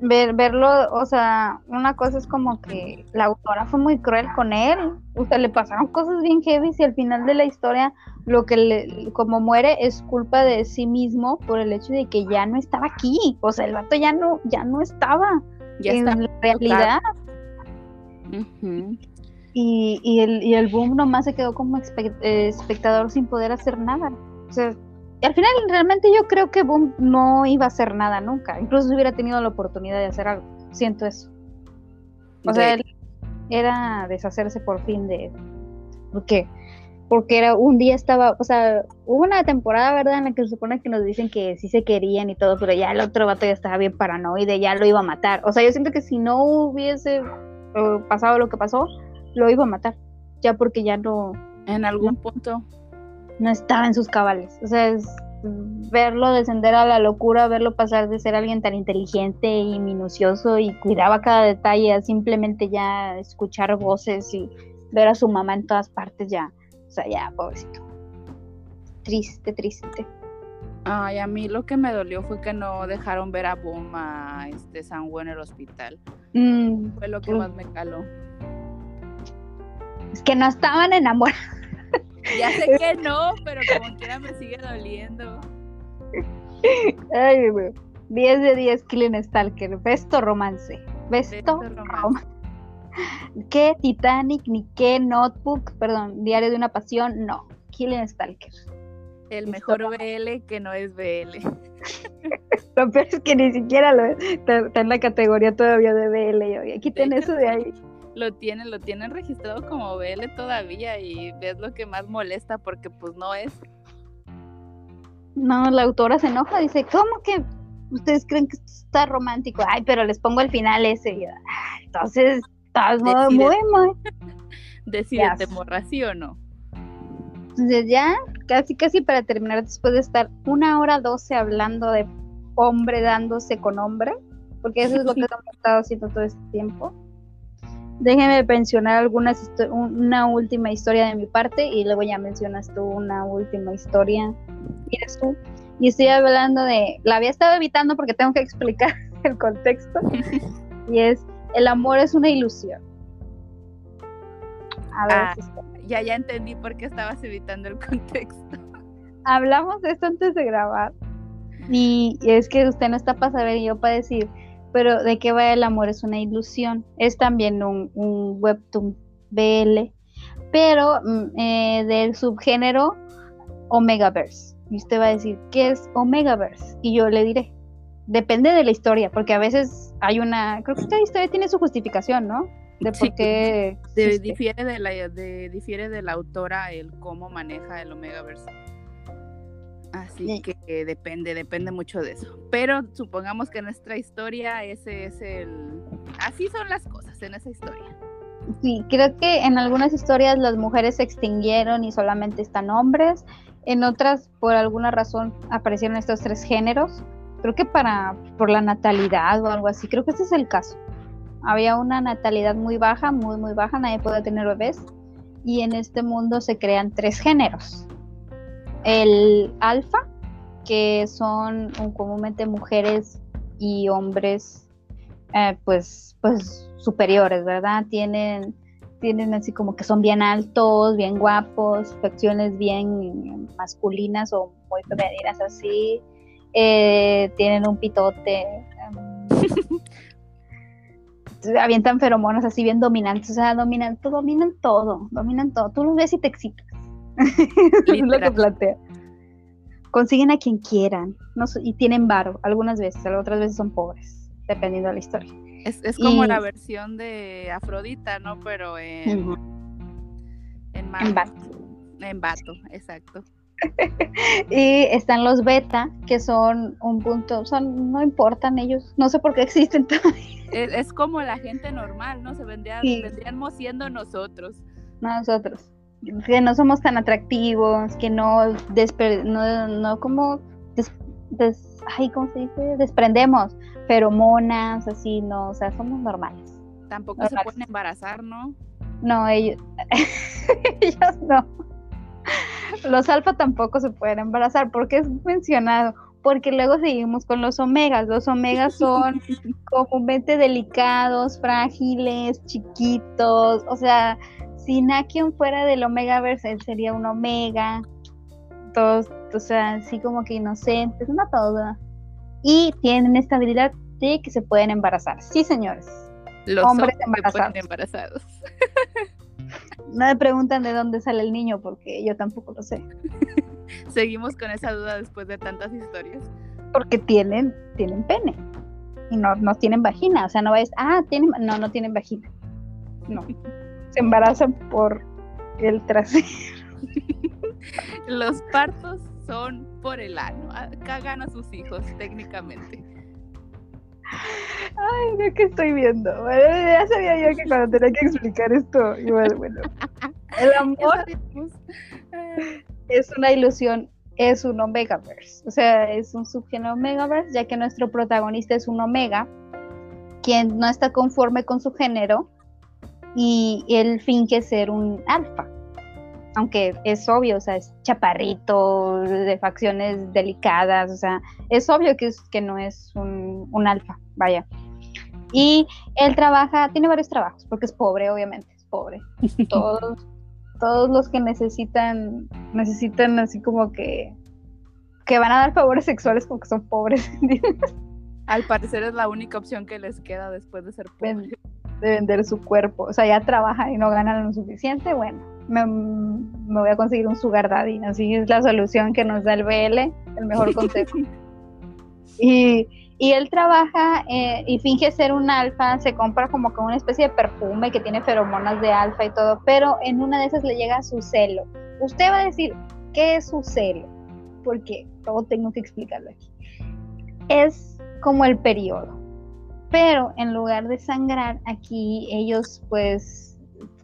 ver, verlo, o sea, una cosa es como que la autora fue muy cruel con él, o sea, le pasaron cosas bien heavy y al final de la historia lo que le, como muere es culpa de sí mismo por el hecho de que ya no estaba aquí, o sea, el vato ya no, ya no estaba ya en la realidad. y, y, el, y el boom nomás se quedó como espectador sin poder hacer nada. O sea, al final realmente yo creo que Boom no iba a hacer nada nunca, incluso si hubiera tenido la oportunidad de hacer algo, siento eso. O sea, él era deshacerse por fin de... ¿Por qué? Porque era un día estaba, o sea, hubo una temporada, ¿verdad?, en la que se supone que nos dicen que sí se querían y todo, pero ya el otro vato ya estaba bien paranoide, ya lo iba a matar. O sea, yo siento que si no hubiese eh, pasado lo que pasó, lo iba a matar, ya porque ya no... En algún punto no estaba en sus cabales. O sea, es verlo descender a la locura, verlo pasar de ser alguien tan inteligente y minucioso y cuidaba cada detalle a simplemente ya escuchar voces y ver a su mamá en todas partes ya. O sea, ya, pobrecito. Triste, triste. Ay, a mí lo que me dolió fue que no dejaron ver a Boom a este Sanwo en el hospital. Mm, fue lo que más me caló. Es que no estaban enamorados. Ya sé que no, pero como quiera me sigue doliendo. Ay, 10 de 10 Killing Stalker. Besto romance. Besto, romance. ¿Qué Titanic ni qué Notebook? Perdón, Diario de una Pasión. No. Killing Stalker. El mejor BL que no es BL. lo peor es que ni siquiera lo, está, en la categoría todavía de BL. Aquí tenés eso de ahí lo tienen, lo tienen registrado como BL todavía y ves lo que más molesta porque pues no es. No, la autora se enoja, dice, ¿cómo que ustedes creen que esto está romántico? Ay, pero les pongo el final ese. entonces, estás muy, muy. Decídete, morra, ¿sí o no? Entonces ya, casi, casi para terminar, después de estar una hora doce hablando de hombre dándose con hombre, porque eso es lo que hemos estado haciendo todo este tiempo Déjeme mencionar algunas una última historia de mi parte y luego ya mencionas tú una última historia. ¿Quieres tú? Y estoy hablando de, la había estado evitando porque tengo que explicar el contexto. y es, el amor es una ilusión. A ver, ah, ya, ya entendí por qué estabas evitando el contexto. Hablamos de esto antes de grabar. Y, y es que usted no está para saber y yo para decir, pero ¿de qué va el amor? Es una ilusión. Es también un, webtoon BL, pero mm, eh, del subgénero Omegaverse. Y usted va a decir, ¿qué es Omegaverse? Y yo le diré, depende de la historia, porque a veces hay una, creo que esta historia tiene su justificación, ¿no? De por qué... difiere, de la, de, difiere de la autora el cómo maneja el Omegaverse. Así que depende, depende mucho de eso. Pero supongamos que nuestra historia, ese es el... Así son las cosas en esa historia. Sí, creo que en algunas historias las mujeres se extinguieron y solamente están hombres. En otras, por alguna razón, aparecieron estos tres géneros. Creo que para por la natalidad o algo así. Creo que ese es el caso. Había una natalidad muy baja, muy, muy baja. Nadie podía tener bebés. Y en este mundo se crean tres géneros el alfa, que son comúnmente mujeres y hombres eh, pues, pues superiores, ¿verdad? Tienen, tienen así como que son bien altos, bien guapos, facciones bien masculinas o muy femeninas así. Eh, tienen un pitote. Em, avientan feromonas así bien dominantes, o sea, dominan, dominan todo, dominan todo. Tú los ves y te excitas. es lo que plantea. Consiguen a quien quieran no, y tienen varo, algunas veces, otras veces son pobres, dependiendo de la historia. Es, como la versión de Afrodita, ¿no? Pero en, en, en vato. En vato, exacto. Y están los beta, que son un punto, son, no importan ellos, no sé por qué existen todavía. Es, como la gente normal, ¿no? Se vendrían, vendríamos siendo nosotros. Nosotros. Que no somos tan atractivos, que no, no, no como ay, ¿cómo se dice? Desprendemos feromonas, así, no, o sea, somos normales. Tampoco se pueden embarazar, ¿no? No, ellos, ellos no. Los alfa tampoco se pueden embarazar, porque es mencionado, porque luego seguimos con los omegas. Los omegas son comúnmente delicados, frágiles, chiquitos, o sea, si Nakion fuera del omega verse, él sería un omega, todos, o sea, así como que inocentes, no todo. Y tienen esta habilidad de que se pueden embarazar. Sí, señores. Los hombres embarazados. embarazados. No me preguntan de dónde sale el niño porque yo tampoco lo sé. Seguimos con esa duda después de tantas historias. Porque tienen, tienen pene. Y no, no tienen vagina. O sea, no ves, ah, tienen, no, no tienen vagina. No. Se embarazan por el trasero. Los partos son por el ano. Ah, cagan a sus hijos, técnicamente. Ay, no que estoy viendo. ya sabía yo que cuando tenía que explicar esto, igual, bueno. El amor es una ilusión, es un Omegaverse. O sea, es un subgénero Omegaverse, ya que nuestro protagonista es un Omega, quien no está conforme con su género y él finge ser un alfa aunque es obvio, o sea, es chaparrito, de facciones delicadas, o sea, es obvio que, es, que no es un, un alfa, vaya. Y él trabaja, tiene varios trabajos, porque es pobre, obviamente, es pobre. Todos, todos los que necesitan, necesitan así como que, que van a dar favores sexuales porque son pobres. Al parecer es la única opción que les queda después de ser pobres. De vender su cuerpo. O sea, ya trabaja y no ganan lo suficiente, bueno, me, voy a conseguir un sugar daddy. Así es la solución que nos da el BL, el mejor consejo. y, él trabaja eh, y finge ser un alfa, se compra como que una especie de perfume que tiene feromonas de alfa y todo, pero en una de esas le llega su celo. Usted va a decir, ¿qué es su celo? Porque todo tengo que explicarlo aquí. Es como el periodo, pero en lugar de sangrar, aquí ellos pues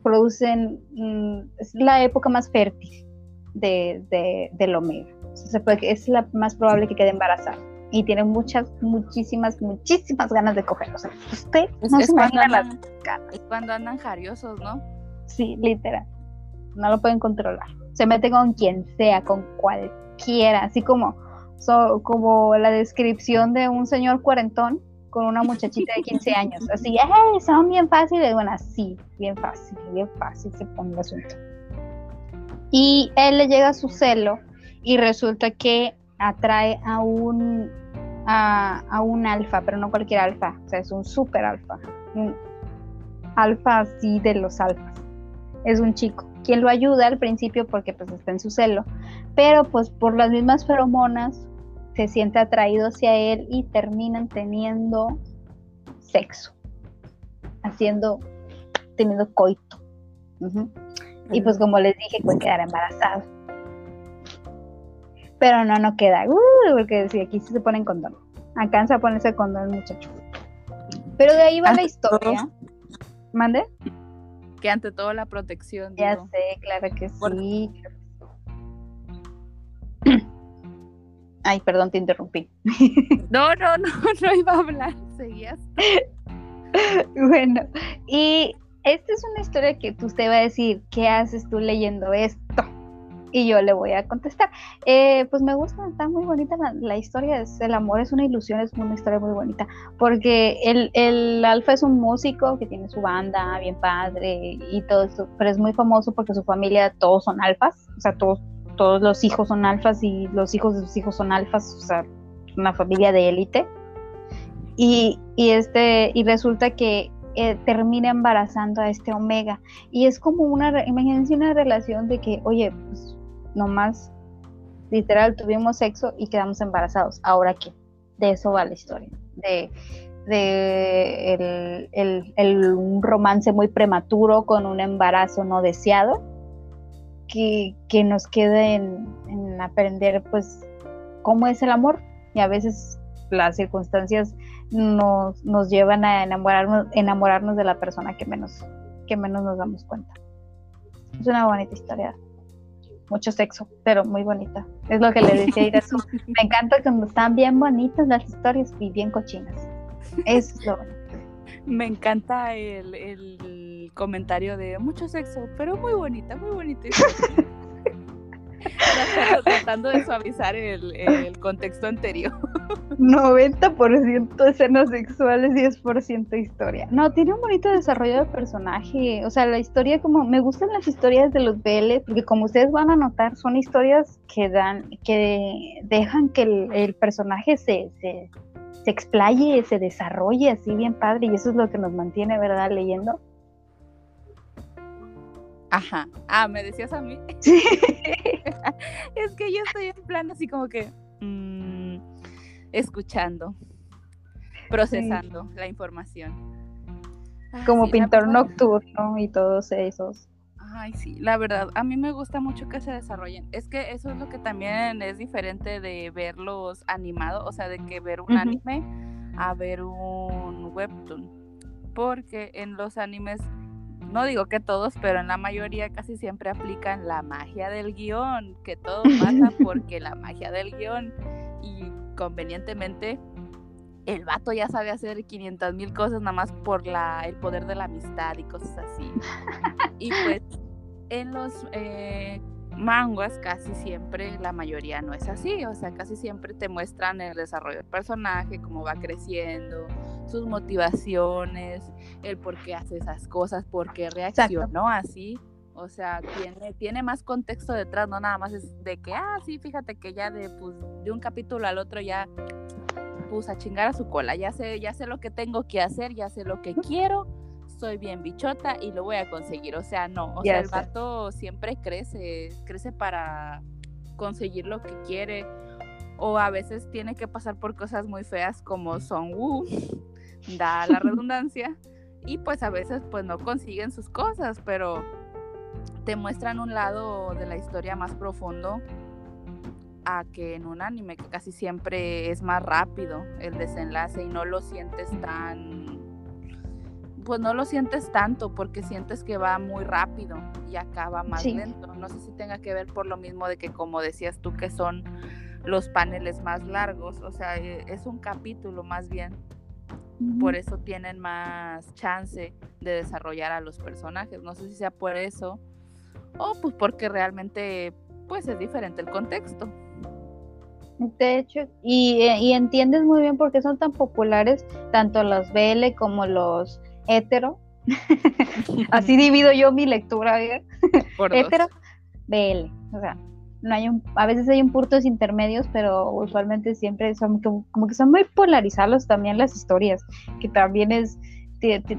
producen, mm, es la época más fértil de, de, del omega. es la más probable que quede embarazada. Y tiene muchas, muchísimas, muchísimas ganas de coger. O sea, usted no se imagina las ganas. Es cuando andan jariosos, ¿no? Sí, literal. No lo pueden controlar. Se mete con quien sea, con cualquiera. Así como, como la descripción de un señor cuarentón con una muchachita de 15 años. Así, son bien fáciles. Bueno, sí, bien fácil, bien fácil se pone el asunto. Y él le llega su celo y resulta que atrae a un a, un alfa, pero no cualquier alfa, o sea, es un super alfa, un alfa así de los alfas. Es un chico, quien lo ayuda al principio porque pues está en su celo, pero pues por las mismas feromonas se siente atraído hacia él y terminan teniendo sexo, haciendo, teniendo coito. Y pues como les dije, puede quedar embarazado. Pero no, no queda, uh, porque si aquí se pone en condón. Alcanza a ponerse condón el muchacho. Pero de ahí va la historia. ¿Mande? Que ante todo la protección. Ya sé, claro que sí. Ay, perdón, te interrumpí. No, no, no, no iba a hablar, seguías. Bueno, y esta es una historia que usted va a decir, ¿qué haces tú leyendo esto? Y yo le voy a contestar. Eh, pues me gusta, está muy bonita la, historia, es, el amor es una ilusión, es una historia muy bonita, porque el, el alfa es un músico que tiene su banda, bien padre y todo eso, pero es muy famoso porque su familia todos son alfas, o sea, todos todos los hijos son alfas y los hijos de sus hijos son alfas, o sea, una familia de élite. Y, este, y resulta que eh, termina embarazando a este Omega. Y es como una, imagínense una relación de que, oye, pues nomás, literal, tuvimos sexo y quedamos embarazados. ¿Ahora qué? De eso va la historia. De, de el, un romance muy prematuro con un embarazo no deseado que, que nos quede en, en, aprender pues cómo es el amor y a veces las circunstancias nos, nos llevan a enamorarnos, enamorarnos de la persona que menos, que menos nos damos cuenta. Es una bonita historia. Mucho sexo, pero muy bonita. Es lo que le decía eso Me encanta cuando están bien bonitas las historias y bien cochinas. Eso es lo. Me encanta el, el comentario de mucho sexo, pero muy bonita, muy bonita. tratando de suavizar el, el contexto anterior. 90% escenas sexuales, 10% historia. No, tiene un bonito desarrollo de personaje. O sea, la historia como... Me gustan las historias de los BL porque como ustedes van a notar, son historias que dan... que dejan que el, personaje se, se, se explaye, se desarrolle así bien padre y eso es lo que nos mantiene, ¿verdad? Leyendo. Ajá. Ah, ¿me decías a mí? es que yo estoy en plan así como que mm, escuchando, procesando la información. como pintor nocturno y todos esos. Ay, sí, la verdad, a mí me gusta mucho que se desarrollen. Es que eso es lo que también es diferente de verlos animados, o sea, de que ver un anime a ver un webtoon. Porque en los animes no digo que todos, pero en la mayoría casi siempre aplican la magia del guion, que todo pasa porque la magia del guion y convenientemente el vato ya sabe hacer 500 mil cosas nada más por la, el poder de la amistad y cosas así. y pues en los eh, manguas casi siempre la mayoría no es así, o sea, casi siempre te muestran el desarrollo del personaje, cómo va creciendo, sus motivaciones, el por qué hace esas cosas, por qué reaccionó así. O sea, tiene, tiene más contexto detrás, no nada más es de que, ah, sí, fíjate que ya de, pues, de un capítulo al otro ya puse a chingar a su cola, ya sé, ya sé lo que tengo que hacer, ya sé lo que quiero, soy bien bichota y lo voy a conseguir. O sea, no, o sea, el vato siempre crece, crece para conseguir lo que quiere. O a veces tiene que pasar por cosas muy feas como Son Wu, da la redundancia. Y pues a veces pues no consiguen sus cosas, pero te muestran un lado de la historia más profundo a que en un anime que casi siempre es más rápido el desenlace y no lo sientes tan pues no lo sientes tanto porque sientes que va muy rápido y acaba más lento. No sé si tenga que ver por lo mismo de que como decías tú que son los paneles más largos, o sea, e, es un capítulo más bien. Por eso tienen más chance de desarrollar a los personajes. No sé si sea por eso o pues porque realmente pues es diferente el contexto. De hecho, y, eh, y entiendes muy bien por qué son tan populares tanto los BL como los hetero. Así divido yo mi lectura, hetero, BL. O sea, no hay un, a veces hay un puntos intermedios, pero usualmente siempre son como, que son muy polarizados también las historias, que también es,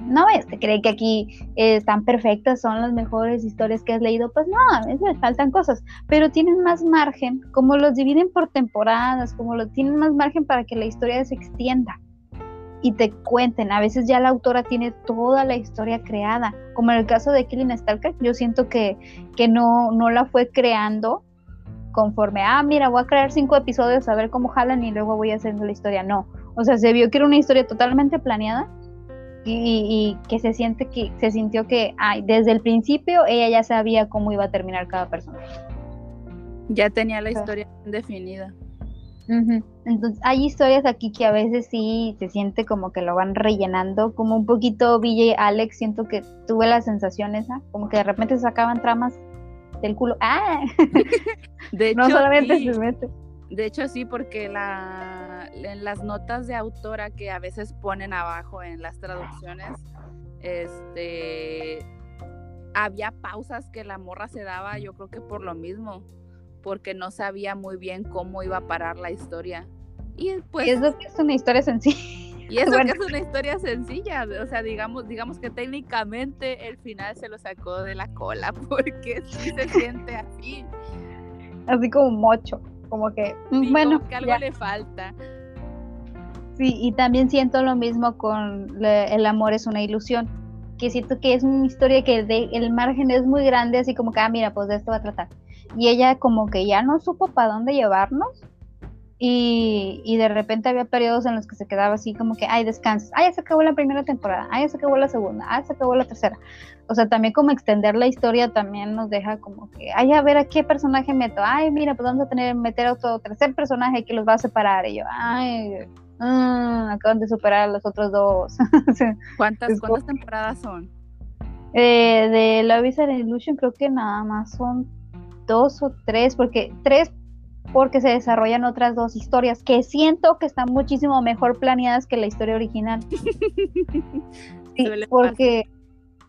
no es, te cree que aquí están perfectas, son las mejores historias que has leído, pues no, a veces faltan cosas, pero tienen más margen, como los dividen por temporadas, como lo tienen más margen para que la historia se extienda y te cuenten. A veces ya la autora tiene toda la historia creada, como en el caso de Killing Stalker, yo siento que, que no, no la fue creando conforme, ah, mira, voy a crear cinco episodios a ver cómo jalan y luego voy a hacer la historia. No, o sea, se vio que era una historia totalmente planeada y, que se siente que se sintió que ay, desde el principio ella ya sabía cómo iba a terminar cada personaje. Ya tenía la historia definida. Entonces, hay historias aquí que a veces sí se siente como que lo van rellenando, como un poquito VJ Alex, siento que tuve la sensación esa, como que de repente sacaban tramas del culo. ¡Ah! De hecho, no solamente se mete. De hecho, sí, porque la, en las notas de autora que a veces ponen abajo en las traducciones, este había pausas que la morra se daba, yo creo que por lo mismo porque no sabía muy bien cómo iba a parar la historia. Y pues... Es que es una historia sencilla. Y eso que es una historia sencilla, o sea, digamos, digamos que técnicamente el final se lo sacó de la cola, porque sí se siente así. Así como mocho, como que, mm, bueno, que algo le falta. Sí, y también siento lo mismo con El amor es una ilusión, que siento que es una historia que el margen es muy grande, así como que, ah, mira, pues de esto va a tratar. Y ella como que ya no supo para dónde llevarnos y, y, de repente había periodos en los que se quedaba así como que, ay, descansa, ay, se acabó la primera temporada, ay, ya se acabó la segunda, ay, se acabó la tercera. O sea, también como extender la historia también nos deja como que, ay, a ver a qué personaje meto, ay, mira, pues vamos a tener, meter otro tercer personaje que los va a separar. Y yo, ay, mmm, acaban de superar a los otros dos. ¿Cuántas, ¿cuántas temporadas son? Eh, de Love is an Illusion creo que nada más son dos o tres, porque tres porque se desarrollan otras dos historias que siento que están muchísimo mejor planeadas que la historia original. sí, porque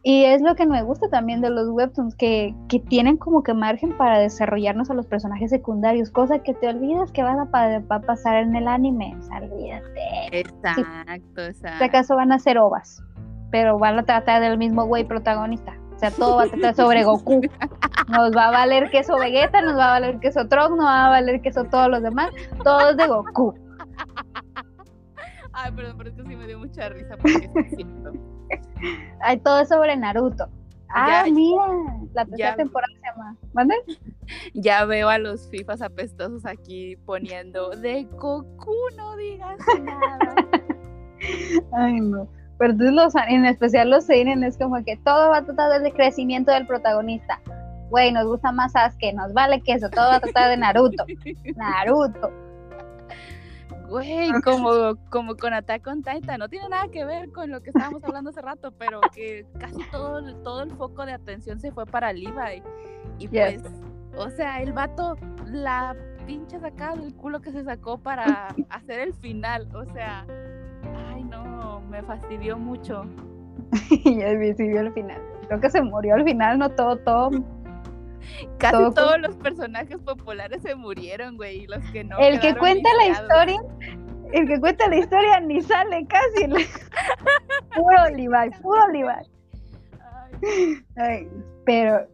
y es lo que me gusta también de los webtoons, que, que, tienen como que margen para desarrollarnos a los personajes secundarios, cosa que te olvidas que van a, va a pasar en el anime. O sea, olvídate. Exacto, exacto. En este caso van a ser ovas, pero van a tratar del mismo güey protagonista. O sea, todo va a tratar sobre Goku. Nos va a valer queso Vegeta, nos va a valer queso Trunks, nos va a valer queso todos los demás. Todo es de Goku. Ay, perdón, pero esto sí me dio mucha risa porque es cierto. Ay, todo es sobre Naruto. Ah, mira, la tercera temporada se llama. ¿Mande? Ya veo a los FIFAs apestosos aquí poniendo de Goku, no digas nada. Ay, no. Pero entonces los, en especial los seinen es como que todo va a tratar del crecimiento del protagonista. Güey, nos gusta más Sasuke, nos vale que eso, todo va a tratar de Naruto. Naruto. Güey, como, como con Attack on Titan, no tiene nada que ver con lo que estábamos hablando hace rato, pero que casi todo, todo el foco de atención se fue para Levi. Y pues, o sea, el vato, la pinche sacada del culo que se sacó para hacer el final, o sea, ay no, me fastidió mucho. siguió al final. Creo que se murió al final, no todo, todo. Casi todos los personajes populares se murieron, güey, y los que no. El que cuenta la historia, el que cuenta la historia ni sale casi. puro Levi, puro Levi. Ay. pero,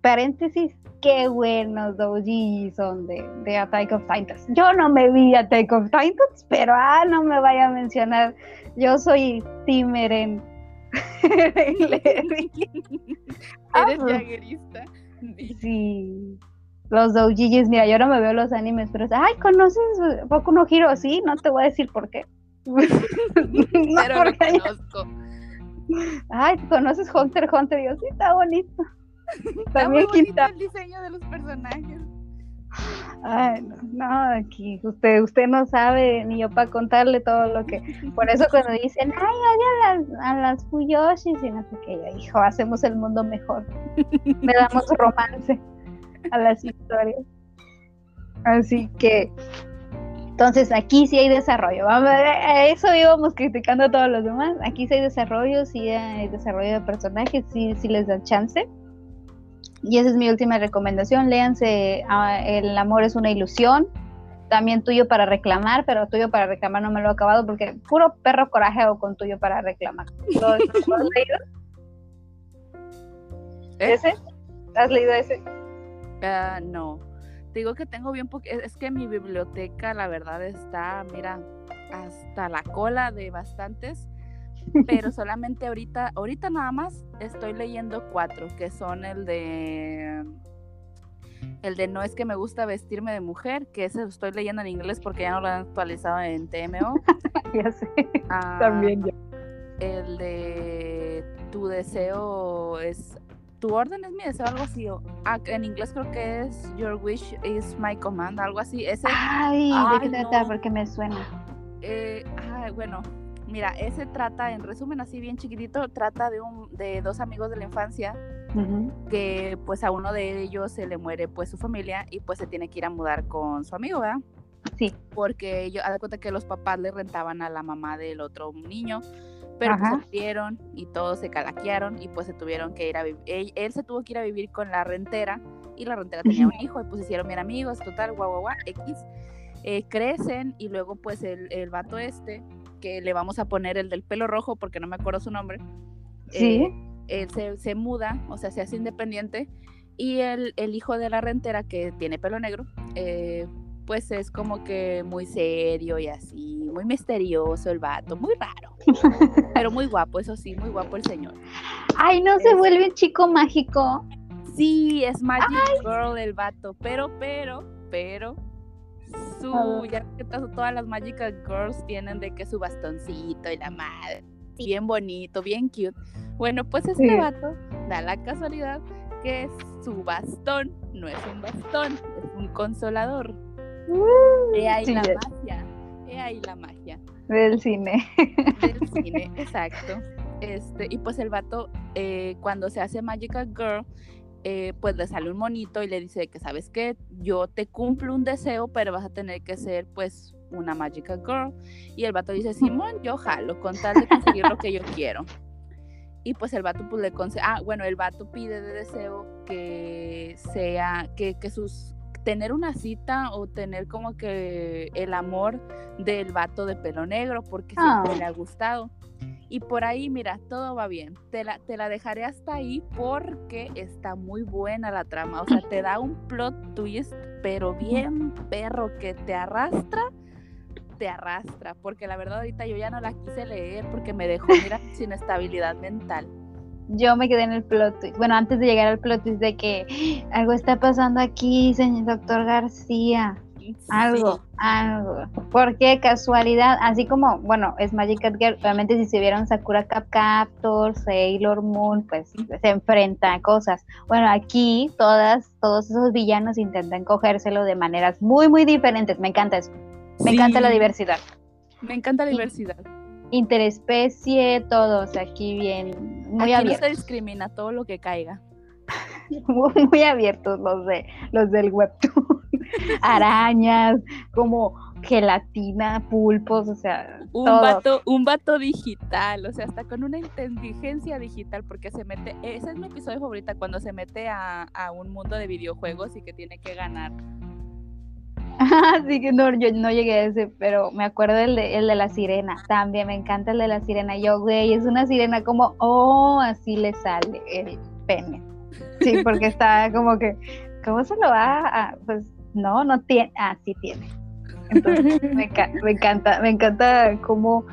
paréntesis, qué buenos Doji son de, de Attack of Titans. Yo no me vi Attack of Titans, pero ah, no me vaya a mencionar. Yo soy Timeren. Eres pues. Sí. Los doujijis, mira, yo no me veo los animes, pero ay, ¿conoces Boku no Hiro? Sí, no te voy a decir por qué. pero lo conozco. Ay, ¿conoces Hunter Hunter? Yo sí, está bonito. También está el diseño de los personajes. Ay, no, aquí usted, usted no sabe ni yo para contarle todo lo que. Por eso cuando dicen, ay, oye a las, a las Fuyoshis y no sé qué, hijo, hacemos el mundo mejor. Le damos romance a las historias. Así que, entonces aquí sí hay desarrollo. Vamos, a eso íbamos criticando a todos los demás. Aquí sí hay desarrollo, sí hay desarrollo de personajes, sí, sí les dan chance. Y esa es mi última recomendación. Léanse ah, El amor es una ilusión. También tuyo para reclamar, pero tuyo para reclamar no me lo he acabado porque puro perro coraje o con tuyo para reclamar. ¿Lo, has leído? ¿Eh? ¿Ese? ¿Has leído ese? Ah, no. digo que tengo bien porque es que mi biblioteca, la verdad, está, mira, hasta la cola de bastantes pero solamente ahorita, ahorita nada más estoy leyendo cuatro, que son el de el de no es que me gusta vestirme de mujer, que ese estoy leyendo en inglés porque ya no lo han actualizado en TMO. ya sé. Ah, También ya. El de tu deseo es tu orden es mi deseo, algo así. Ah, en inglés creo que es Your wish is my command, algo así. Ese, ay, ay ¿de qué trata? Porque me suena. Eh, ay, bueno, Mira, ese trata, en resumen así bien chiquitito, trata de, un, de dos amigos de la infancia que pues a uno de ellos se le muere pues su familia y pues se tiene que ir a mudar con su amigo, ¿verdad? Sí. Porque ellos, a cuenta que los papás le rentaban a la mamá del otro niño, pero pues, se y todos se calaquearon y pues se tuvieron que ir a vivir, él, se tuvo que ir a vivir con la rentera y la rentera tenía un hijo y pues hicieron bien amigos, total, guau, guau, guau, X. Eh, crecen y luego pues el, el vato este que le vamos a poner el del pelo rojo porque no me acuerdo su nombre. Sí. Eh, él se, se muda, o sea, se hace independiente y el, el hijo de la rentera que tiene pelo negro, eh, pues es como que muy serio y así, muy misterioso el vato, muy raro, pero muy guapo, eso sí, muy guapo el señor. Ay, no se Es- vuelve un chico mágico. Sí, es Magic Girl el vato, pero, pero, pero, su, ya que to- todas las Magical Girls tienen de que su bastoncito y la madre, bien bonito, bien cute. Bueno, pues este Sí. vato da la casualidad que su bastón no es un bastón, es un consolador. He ahí sí, la magia, he ahí la magia Del cine. del cine, exacto. Este, y pues el vato, eh, cuando se hace Magical Girl, eh, pues le sale un monito y le dice que, ¿sabes qué? Yo te cumplo un deseo, pero vas a tener que ser, pues, una Magical Girl. Y el vato dice, Simón, yo jalo, con tal de conseguir lo que yo quiero. Y pues el vato, pues le concede, ah, bueno, el vato pide de deseo que sea, que, que sus, tener una cita o tener como que el amor del vato de pelo negro, porque siempre Ah. le ha gustado. Y por ahí, mira, todo va bien. Te la, te la dejaré hasta ahí porque está muy buena la trama. O sea, te da un plot twist, pero bien perro que te arrastra, te arrastra. Porque la verdad ahorita yo ya no la quise leer porque me dejó, mira, sin estabilidad mental. Yo me quedé en el plot twist. Bueno, antes de llegar al plot twist de que algo está pasando aquí, señor doctor García. Algo, Sí. algo. Porque casualidad, así como, bueno, es Magic Cat Girl, obviamente si se vieron Sakura Cap Captor, Sailor Moon, pues se enfrentan a cosas. Bueno, aquí todas, todos esos villanos intentan cogérselo de maneras muy, muy diferentes. Me encanta eso. Me encanta la diversidad. Me encanta la diversidad. Interespecie, todos aquí bien, muy Aquí no se abiertos. discrimina todo lo que caiga. muy, muy abiertos los de los del webtoon. Arañas, como gelatina, pulpos, o sea, Un todo. vato, un vato digital, o sea, hasta con una inteligencia digital, porque se mete, ese es mi episodio favorita, cuando se mete a, a un mundo de videojuegos y que tiene que ganar. Así que no, yo no llegué a ese, pero me acuerdo el de, el de la sirena. También me encanta el de la sirena. Yo, güey, es una sirena como, oh, así le sale el pene. Sí, porque está como que, ¿cómo se lo va a...? Pues no, no tiene, ah, sí tiene. Entonces, me, enca- me encanta, me encanta cómo,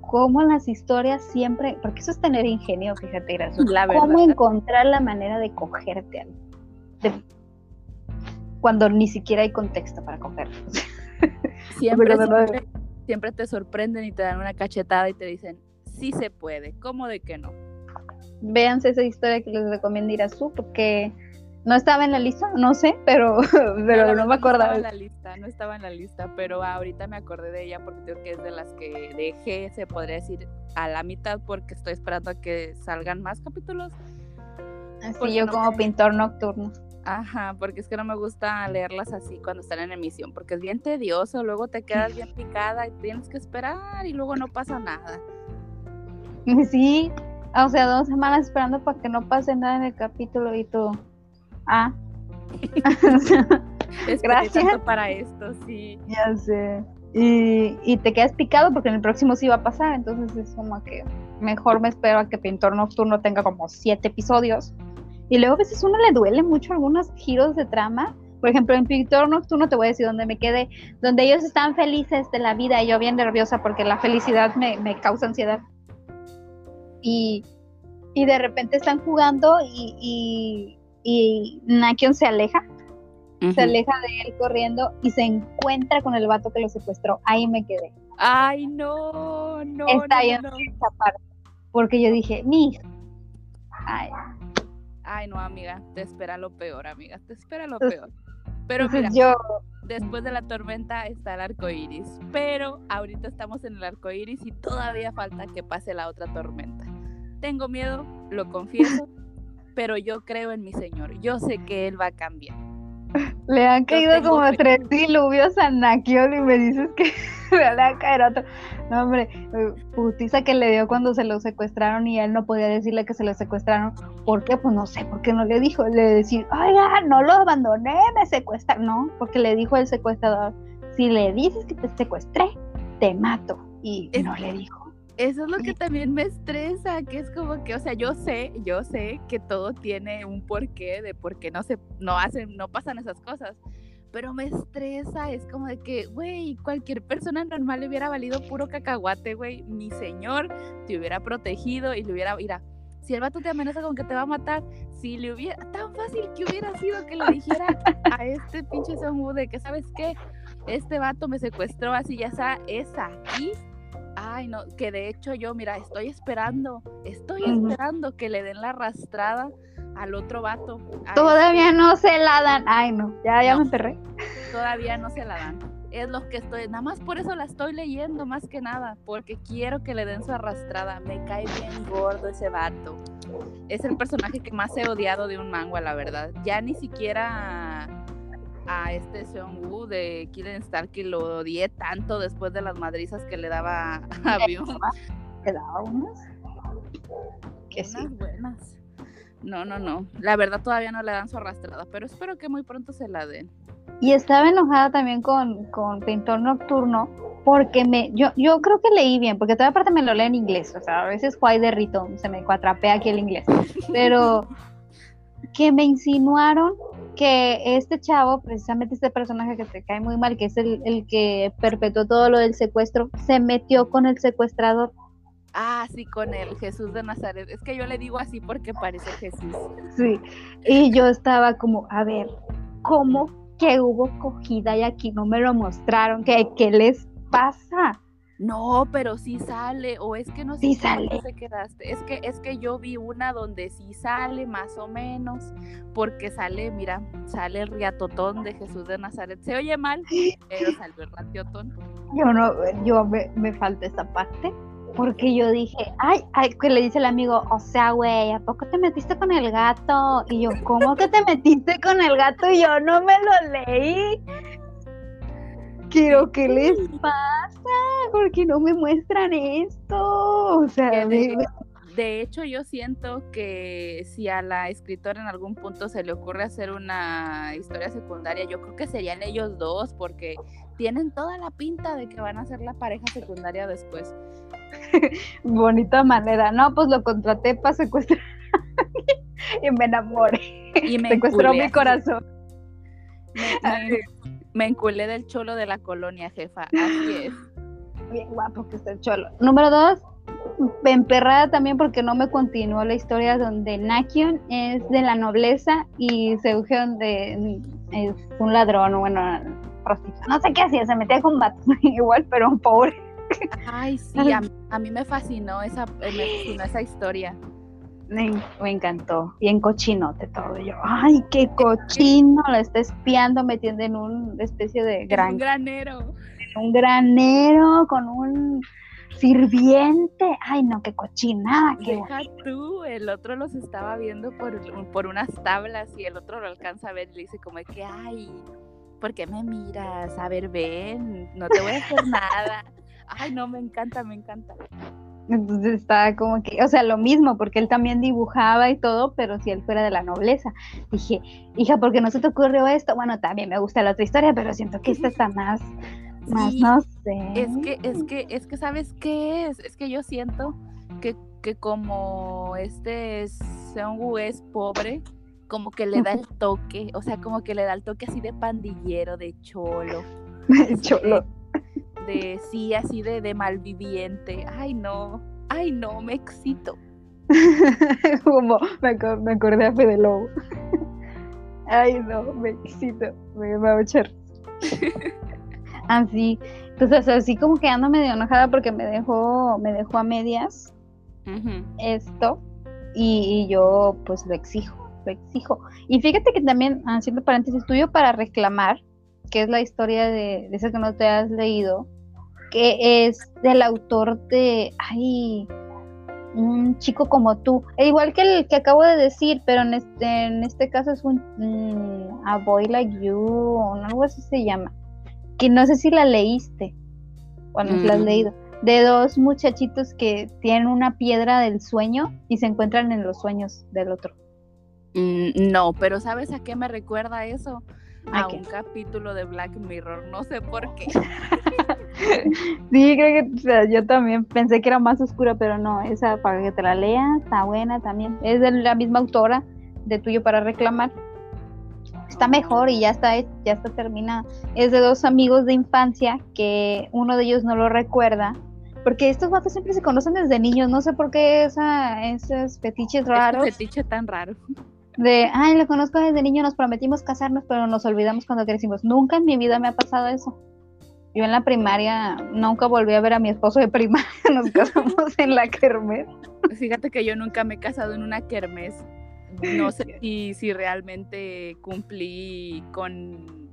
cómo las historias siempre, porque eso es tener ingenio, fíjate, Graciela. La Cómo verdad. encontrar la manera de cogerte al- de- cuando ni siquiera hay contexto para. Siempre, lo- siempre, siempre te sorprenden y te dan una cachetada y te dicen, sí se puede, ¿cómo de que no? Véanse esa historia que les recomiendo ir a su, porque no estaba en la lista, no sé, pero, pero no, me estaba acordaba. en la lista, no estaba en la lista, pero ahorita me acordé de ella porque creo que es de las que dejé, se podría decir, a la mitad porque estoy esperando a que salgan más capítulos. Así yo no como me- pintor nocturno. Ajá, porque es que no me gusta leerlas así cuando están en emisión, porque es bien tedioso, luego te quedas bien picada y tienes que esperar y luego no pasa nada. Sí, o sea, dos semanas esperando para que no pase nada en el capítulo y tú. Ah. Gracias. tanto para esto, sí. ya sé. Y, y te quedas picado porque en el próximo sí va a pasar, entonces es como que mejor me espero a que Pintor Nocturno tenga como siete episodios. Y luego a veces uno le duele mucho algunos giros de trama. Por ejemplo, en Pintor Nocturno te voy a decir donde me quedé, donde ellos están felices de la vida y yo bien nerviosa porque la felicidad me, me causa ansiedad. Y, y de repente están jugando y, y, y Nakion se aleja se aleja de él corriendo y se encuentra con el vato que lo secuestró. Ahí me quedé. Ay, no, no, Está no, bien no, no. esa parte. Porque yo dije, mi. Ay, Ay, no, amiga, te espera lo peor, amiga, te espera lo peor. Pero mira, yo, después de la tormenta está el arco iris, pero ahorita estamos en el arco iris y todavía falta que pase la otra tormenta. Tengo miedo, lo confieso, pero yo creo en mi Señor. Yo sé que Él va a cambiar. le han caído como fe. tres diluvios a Nakiol y me dices que le va a caer otro. No, hombre, eh, putiza que le dio cuando se lo secuestraron y él no podía decirle que se lo secuestraron. ¿Por qué? Pues no sé, ¿por qué no le dijo? Le decir, oiga, no lo abandoné, me secuestraron. No, porque le dijo el secuestrador, si le dices que te secuestré, te mato. y no le dijo. Eso es lo que también me estresa, que es como que, o sea, yo sé, yo sé que todo tiene un porqué de por qué no se, no hacen, no pasan esas cosas, pero me estresa, es como de que, güey, cualquier persona normal le hubiera valido puro cacahuate, güey, mi señor te hubiera protegido y le hubiera, mira, si el vato te amenaza con que te va a matar, si le hubiera, tan fácil que hubiera sido que le dijera a este pinche Son de que, ¿sabes qué? Este vato me secuestró así, ya está, es aquí Ay, no, que de hecho yo, mira, estoy esperando, estoy esperando que le den la arrastrada al otro vato. Todavía no se la dan. Ay, no, ya, ya me enterré. Todavía no se la dan. Es lo que estoy, nada más por eso la estoy leyendo, más que nada, porque quiero que le den su arrastrada. Me cae bien gordo ese vato. Es el personaje que más he odiado de un manga, la verdad. Ya ni siquiera a este Seon Woo de Killing Star que lo odié tanto después de las madrizas que le daba a Byung. ¿Te daba unas? Que sí. buenas. No, no, no. La verdad todavía no le dan su arrastrada, pero espero que muy pronto se la den. Y estaba enojada también con, con Pintor Nocturno porque me, yo, yo creo que leí bien, porque toda parte me lo lee en inglés, o sea, a veces Juay de Rito se me cuatrapea aquí el inglés, pero que me insinuaron que este chavo, precisamente este personaje que te cae muy mal, que es el, que perpetuó todo lo del secuestro, se metió con el secuestrador. Ah, sí, con el Jesús de Nazaret. Es que yo le digo así porque parece Jesús. Sí, y yo estaba como, a ver, ¿cómo que hubo cogida y aquí no me lo mostraron? ¿Qué, qué les pasa? No, pero sí sale, o es que no sé sí sale. se quedaste. Es que, es que yo vi una donde sí sale, más o menos, porque sale, mira, sale el riatotón de Jesús de Nazaret. Se oye mal, pero salió el riatotón. Yo no, yo me, me falta esa parte. Porque yo dije, ay, ay, que le dice el amigo, o sea, güey, ¿a poco te metiste con el gato? Y yo, ¿cómo que te metiste con el gato? Y yo no me lo leí quiero, ¿qué les pasa? ¿Por qué no me muestran esto? O sea, de, hecho yo siento que si a la escritora en algún punto se le ocurre hacer una historia secundaria, yo creo que serían ellos dos, porque tienen toda la pinta de que van a ser la pareja secundaria después. Bonita manera, no, pues lo contraté para secuestrar y me enamoré. Y me secuestró mi corazón. Me enculé del cholo de la colonia, jefa. Así es. Bien guapo que está el cholo. Número dos, emperrada también porque no me continuó la historia donde Nakion es de la nobleza y Seugeon de, es un ladrón, bueno, No sé qué hacía, se metía con vatos igual, pero un pobre. Ay, sí, a, mí me fascinó esa, me fascinó esa historia. Me, encantó. Bien cochinote todo. Yo, ay, qué cochino, la está espiando, metiendo en una especie de gran... Un granero. Un granero con un sirviente. Ay, no, qué cochinada. Qué Deja tú, el otro los estaba viendo por, por unas tablas y el otro lo alcanza a ver y le dice como que, ay, ¿por qué me miras? A ver, ven, no te voy a hacer nada. Ay, no, me encanta, me encanta. Entonces estaba como que, o sea, lo mismo, porque él también dibujaba y todo, pero si él fuera de la nobleza. Dije, hija, ¿por qué no se te ocurrió esto? Bueno, también me gusta la otra historia, pero siento que esta está más, más, no sé. Es que, es que, es que, ¿sabes qué es? Es que yo siento que, que como este Seongu es pobre, como que le da el toque, o sea, como que le da el toque así de pandillero, de cholo. De cholo de sí, así de, de malviviente. Ay, no, ay, no, me excito. Como me, me, acordé a Fede Lobo. ay, no, me excito, me, va a echar. así, entonces así como que ando medio enojada porque me dejó, me dejó a medias esto y, y, yo pues lo exijo, lo exijo. Y fíjate que también, haciendo paréntesis tuyo, para reclamar, que es la historia de, de esa que no te has leído, que es del autor de, ay, un chico como tú, e igual que el que acabo de decir, pero en este, en este caso es un mm, A Boy Like You o algo así se llama, que no sé si la leíste, cuando la has mm. leído, de dos muchachitos que tienen una piedra del sueño y se encuentran en los sueños del otro. Mm, no, pero ¿sabes a qué me recuerda eso? A un capítulo de Black Mirror, no sé por qué. Sí, creo que yo también pensé que era más oscura, pero no, esa para que te la lea está buena también. Es de la misma autora de Tuyo para reclamar. Está mejor y ya está, ya está terminada. Es de dos amigos de infancia que uno de ellos no lo recuerda. Porque estos vatos siempre se conocen desde niños, no sé por qué esa, esos fetiches raros. Ese fetiche tan raro. De, ay, lo conozco desde niño, nos prometimos casarnos, pero nos olvidamos cuando crecimos. Nunca en mi vida me ha pasado eso. Yo en la primaria nunca volví a ver a mi esposo de primaria, nos casamos en la kermés. Fíjate que yo nunca me he casado en una kermés. No sé si, si realmente cumplí con,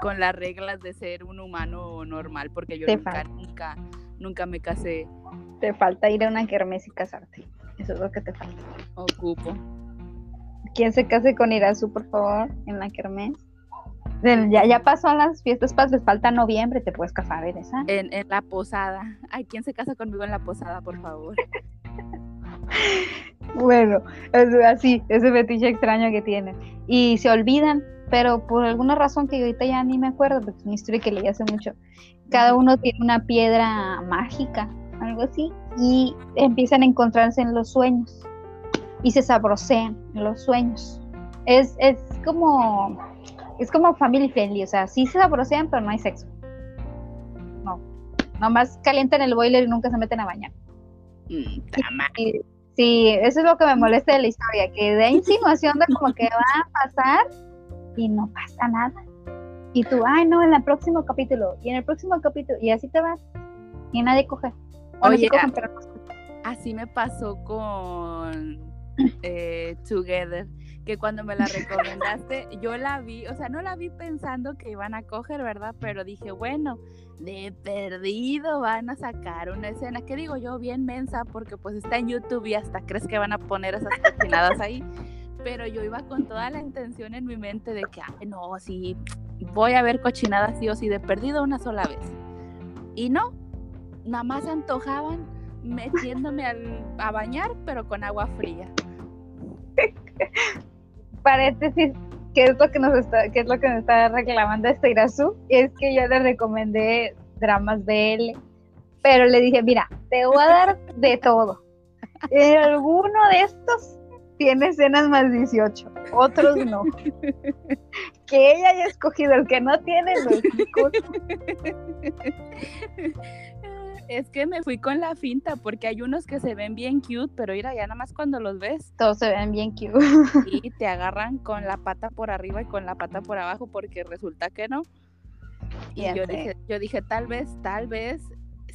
con las reglas de ser un humano normal, porque yo nunca, nunca, nunca me casé. Te falta ir a una kermés y casarte. Eso es lo que te falta. Ocupo. ¿Quién se case con Irazu, por favor, en la kermés? Ya, ya pasó las fiestas les falta noviembre, te puedes casar en esa. En, en la posada. Ay, ¿quién se casa conmigo en la posada, por favor? bueno, es así, ese fetiche extraño que tienen. Y se olvidan, pero por alguna razón que ahorita ya ni me acuerdo, porque es una historia que leí hace mucho. Cada uno tiene una piedra mágica, algo así, y empiezan a encontrarse en los sueños y se sabrosean en los sueños. Es, es como es como family friendly, o sea, sí se sabrosean, pero no hay sexo. No. Nomás calientan el boiler y nunca se meten a bañar. Mm, sí, eso es lo que me molesta de la historia, que da insinuación de como que va a pasar y no pasa nada. Y tú, ay, no, en el próximo capítulo, y en el próximo capítulo, y así te vas, y nadie coge. Oye, así me pasó con eh, Together que cuando me la recomendaste, yo la vi, o sea, no la vi pensando que iban a coger, ¿verdad? Pero dije, bueno, de perdido van a sacar una escena, que digo yo, bien mensa, porque pues está en YouTube y hasta crees que van a poner esas cochinadas ahí. Pero yo iba con toda la intención en mi mente de que, ay, no, sí, voy a ver cochinadas sí o sí, de perdido una sola vez. Y no, nada más antojaban metiéndome a bañar, pero con agua fría paréntesis, ¿qué es lo que nos está, qué es lo que nos está reclamando este Irazu? Es que yo le recomendé dramas de él, pero le dije, mira, te voy a dar de todo. alguno de estos tiene escenas más 18, otros no. que ella haya escogido el que no tiene, los es que me fui con la finta porque hay unos que se ven bien cute, pero mira, ya nada más cuando los ves. Todos se ven bien cute. y te agarran con la pata por arriba y con la pata por abajo porque resulta que no. Y yo dije, yo dije, tal vez, tal vez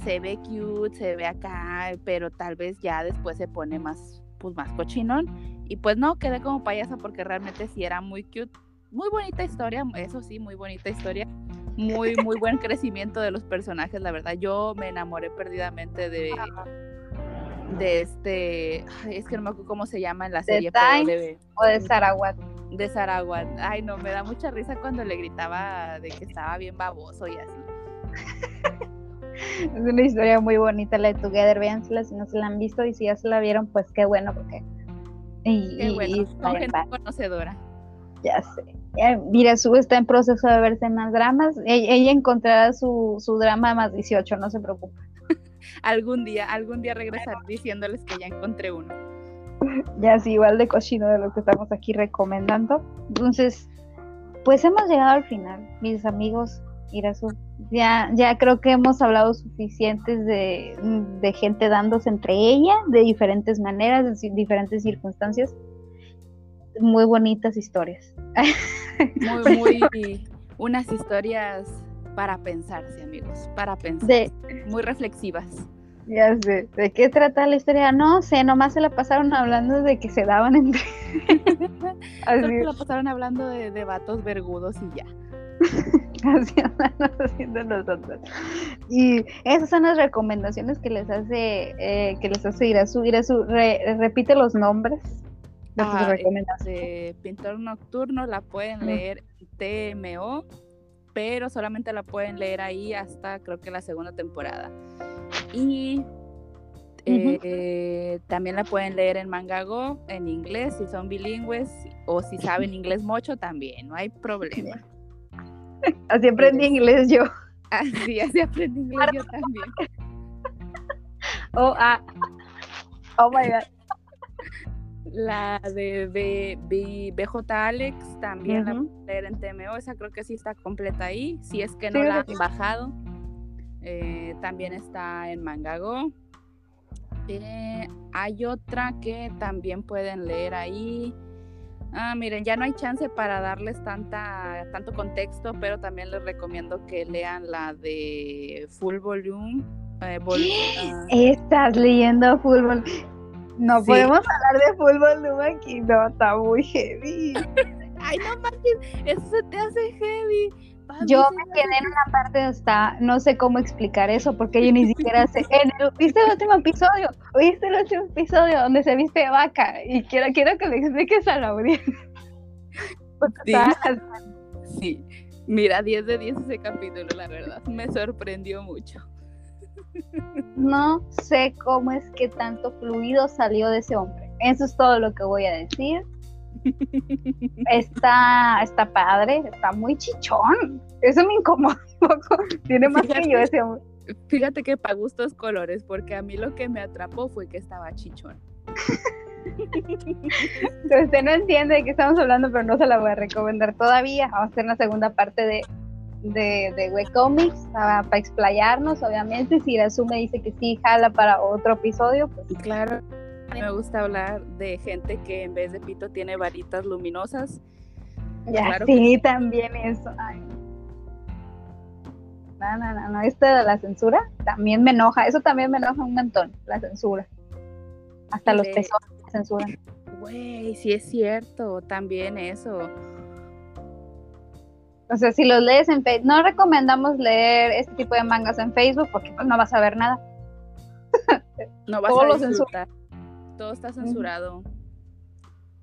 se ve cute, se ve acá, pero tal vez ya después se pone más, pues más cochinón. Y pues no, quedé como payasa porque realmente sí era muy cute. Muy bonita historia, eso sí, muy bonita historia muy, muy buen crecimiento de los personajes, la verdad. Yo me enamoré perdidamente de, de este, es que no me acuerdo cómo se llama en la serie. de, o de Sarawat. De Sarawat. Ay, no, me da mucha risa cuando le gritaba de que estaba bien baboso y así. es una historia muy bonita la de Together, véansela si no se la han visto y si ya se la vieron, pues qué bueno, porque... Y, qué bueno, gente conocedora. Ya sé. Mira, su está en proceso de verse más dramas. E-, ella, encontrará su, su, drama más 18, no se preocupe. algún día, algún día regresar diciéndoles que ya encontré uno. Ya sí, igual de cochino de lo que estamos aquí recomendando. Entonces, pues hemos llegado al final, mis amigos. Irasu. Ya, ya creo que hemos hablado suficientes de, de gente dándose entre ella, de diferentes maneras, de diferentes circunstancias muy bonitas historias. Muy, muy, unas historias para pensarse, amigos, para pensar. muy reflexivas. Ya sé, ¿de qué trata la historia? No sé, nomás se la pasaron hablando de que se daban entre. Así. se la pasaron hablando de, de vatos vergudos y ya. Así andamos haciendo nosotros. Y esas son las recomendaciones que les hace, eh, que les hace Irasu. Irasu, repite los nombres Ah, este, Pintor Nocturno la pueden leer TMO, pero solamente la pueden leer ahí hasta creo que la segunda temporada. Y eh, también la pueden leer en Mangago, en inglés, si son bilingües, o si saben inglés mucho también, no hay problema. Así aprendí inglés yo. Así, así aprendí inglés yo también. Oh, ah. Oh my god. La de B, BJ Alex también la pueden leer en TMO, esa creo que sí está completa ahí, si es que no la han bajado. Eh, también está en Mangago. Eh, hay otra que también pueden leer ahí. Ah, miren, ya no hay chance para darles tanta, tanto contexto, pero también les recomiendo que lean la de Full Volume. Eh, ah. Estás leyendo Full Volume. No podemos hablar de Full Volume aquí, no, está muy heavy. Ay, no manches, eso se te hace heavy. Yo me quedé en una parte hasta, no sé cómo explicar eso, porque yo ni siquiera sé. ¿Viste el último episodio? ¿Viste el último episodio donde se viste vaca? Y quiero, quiero que le expliques a la Sí. sí. Mira, 10 de 10 ese capítulo, la verdad. Me sorprendió mucho. No sé cómo es que tanto fluido salió de ese hombre. Eso es todo lo que voy a decir. Está, está padre, está muy chichón. Eso me incomoda un poco. Tiene más que yo ese hombre. Fíjate que para gustos colores, porque a mí lo que me atrapó fue que estaba chichón. usted no entiende de qué estamos hablando, pero no se la voy a recomendar todavía. Vamos a hacer una segunda parte de, de, de webcomics para, para explayarnos, obviamente. Si la me dice que sí, jala para otro episodio, pues claro. A mí me gusta hablar de gente que en vez de pito tiene varitas luminosas. Ya, sí, también eso. No, no, no, no, esto de la censura también me enoja, eso también me enoja un montón, la censura. Hasta los tesoros censuran. Güey, sí es cierto, también eso. O sea, si los lees en Facebook, no recomendamos leer este tipo de mangas en Facebook porque pues, no vas a ver nada. No vas a disfrutar todo está censurado.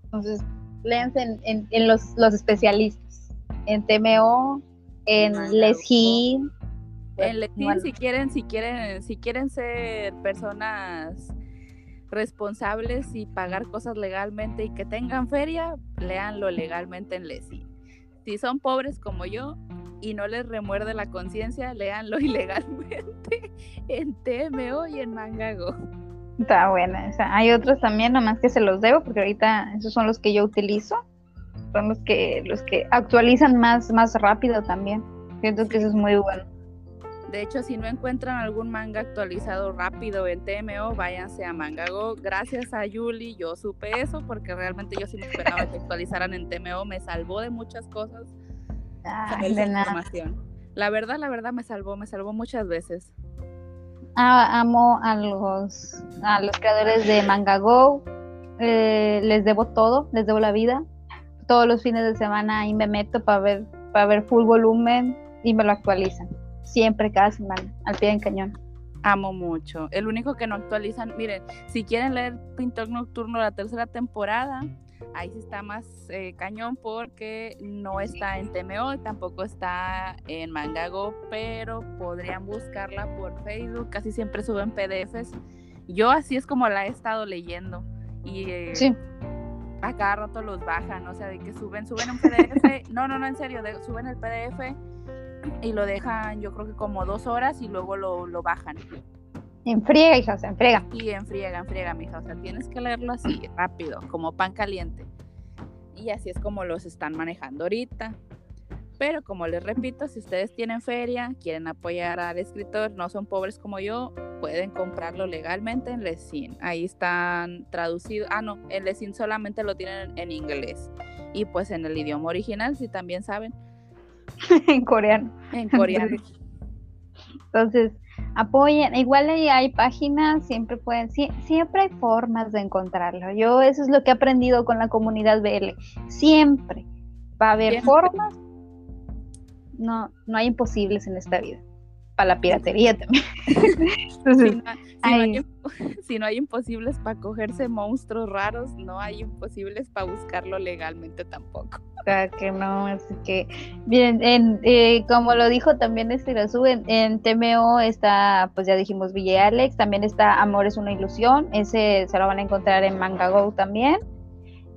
Entonces, léanse en, los, especialistas, en TMO, en Leshin. En Leshin, si quieren, si quieren, si quieren ser personas responsables y pagar cosas legalmente y que tengan feria, léanlo legalmente en Leshin. Si son pobres como yo y no les remuerde la conciencia, léanlo ilegalmente en TMO y en Mangago. Está buena. hay otros también, nomás que se los debo, porque ahorita esos son los que yo utilizo. Son los que, los que actualizan más, más rápido también. Siento que eso es muy bueno. De hecho, si no encuentran algún manga actualizado rápido en TMO, váyanse a Mangago. Gracias a Yuli, yo supe eso porque realmente yo sí me esperaba que actualizaran en TMO. Me salvó de muchas cosas. de información. La verdad, la verdad me salvó, me salvó muchas veces. Ah, amo a los, a los creadores de Manga Go. Eh, les debo todo, les debo la vida. Todos los fines de semana ahí me meto para ver, para ver full volumen y me lo actualizan. Siempre, cada semana, al pie del cañón. Amo mucho. El único que no actualizan, miren, si quieren leer Pintor Nocturno la tercera temporada, ahí sí está más eh, cañón porque no está en TMO, tampoco está en Mangago, pero podrían buscarla por Facebook, casi siempre suben PDFs. Yo así es como la he estado leyendo y eh, a cada rato los bajan, o sea, de que suben, suben un PDF, no, no, no, en serio, suben el PDF y lo dejan yo creo que como dos horas y luego lo, lo bajan. Enfriega, hija, se enfriega. Y enfriega, enfriega, mija. O sea, tienes que leerlo así, rápido, como pan caliente. Y así es como los están manejando ahorita. Pero como les repito, si ustedes tienen feria, quieren apoyar al escritor, no son pobres como yo, pueden comprarlo legalmente en Lesin. Ahí están traducidos. Ah, no, en Lesin solamente lo tienen en inglés. Y pues en el idioma original, si también saben. en coreano. En coreano. Entonces, apoyen. Igual ahí hay páginas, siempre pueden, siempre hay formas de encontrarlo. Yo eso es lo que he aprendido con la comunidad BL. Siempre va a haber formas. No, no hay imposibles en esta vida. Para la piratería también. si, no hay, imposibles para cogerse monstruos raros, no hay imposibles para buscarlo legalmente tampoco. que no, así que, bien, en, eh, como lo dijo también este en, en TMO está, pues ya dijimos Ville Alex, también está Amor es una ilusión, ese se lo van a encontrar en Manga Go también,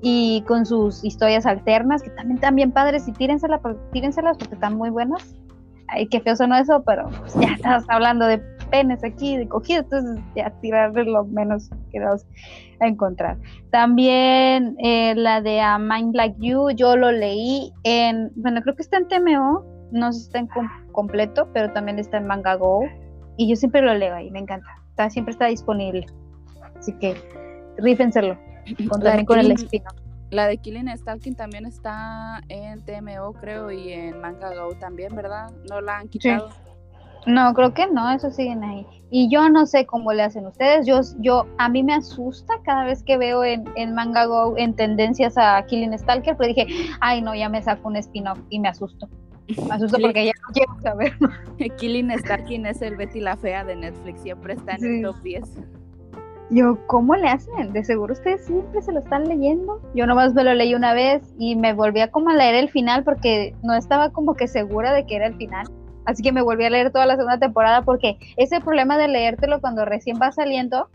y con sus historias alternas, que también están bien padres, y tírenselas, tírenselas porque están muy buenas. Ay, qué feo sonó eso, pero pues, ya estamos hablando de penes aquí, de cogido, entonces ya tirarle lo menos que vamos a encontrar. También eh, la de A Mind Like You, yo lo leí en, bueno, creo que está en TMO, no sé si está en completo, pero también está en Manga Go, y yo siempre lo leo ahí, me encanta, está, siempre está disponible, así que rífenselo, con, con el espino. La de Killing Stalking también está en TMO, creo, y en Manga Go también, ¿verdad? ¿No la han quitado? No, creo que no, eso siguen ahí. Y yo no sé cómo le hacen ustedes. Yo, yo, a mí me asusta cada vez que veo en, en Manga Go en tendencias a Killing Stalker, pero dije, ay no, ya me saco un spin-off y me asusto. Me asusto porque ya no quiero saber. Killing Stalking es el Betty la Fea de Netflix, siempre está en el top 10. Yo, ¿cómo le hacen? De seguro ustedes siempre se lo están leyendo. Yo nomás me lo leí una vez y me volví a como a leer el final porque no estaba como que segura de que era el final. Así que me volví a leer toda la segunda temporada porque ese problema de leértelo cuando recién va saliendo,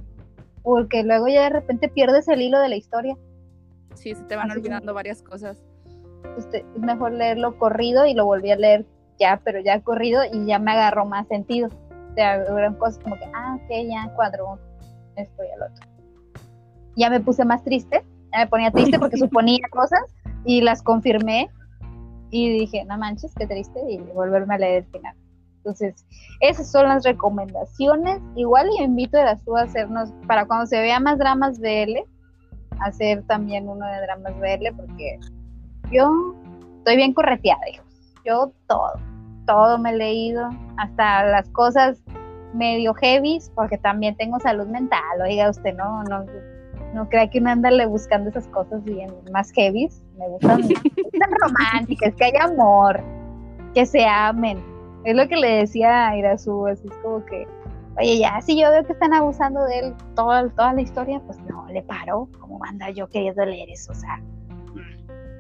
porque luego ya de repente pierdes el hilo de la historia. Sí, se te van olvidando varias cosas. Este, es mejor leerlo corrido y lo volví a leer ya, pero ya corrido y ya me agarró más sentido. O sea, eran cosas como que, ah, ok, ya cuadro esto y el otro. Ya me puse más triste, ya me ponía triste porque suponía cosas y las confirmé y dije, no manches, qué triste, y volverme a leer el final. Entonces, esas son las recomendaciones. Igual y invito a las a hacernos, para cuando se vea más dramas BL, hacer también uno de dramas BL, porque yo estoy bien correteada, hijos. Yo todo, todo me he leído, hasta las cosas medio heavy, porque también tengo salud mental, oiga usted, no, no, no crea que uno anda buscando esas cosas bien más heavy, me gustan, románticas, que haya amor, que se amen. Es lo que le decía a Irazu, así es como que, oye, ya, si yo veo que están abusando de él toda, toda la historia, pues no, le paro, como manda yo queriendo leer eso, o sea,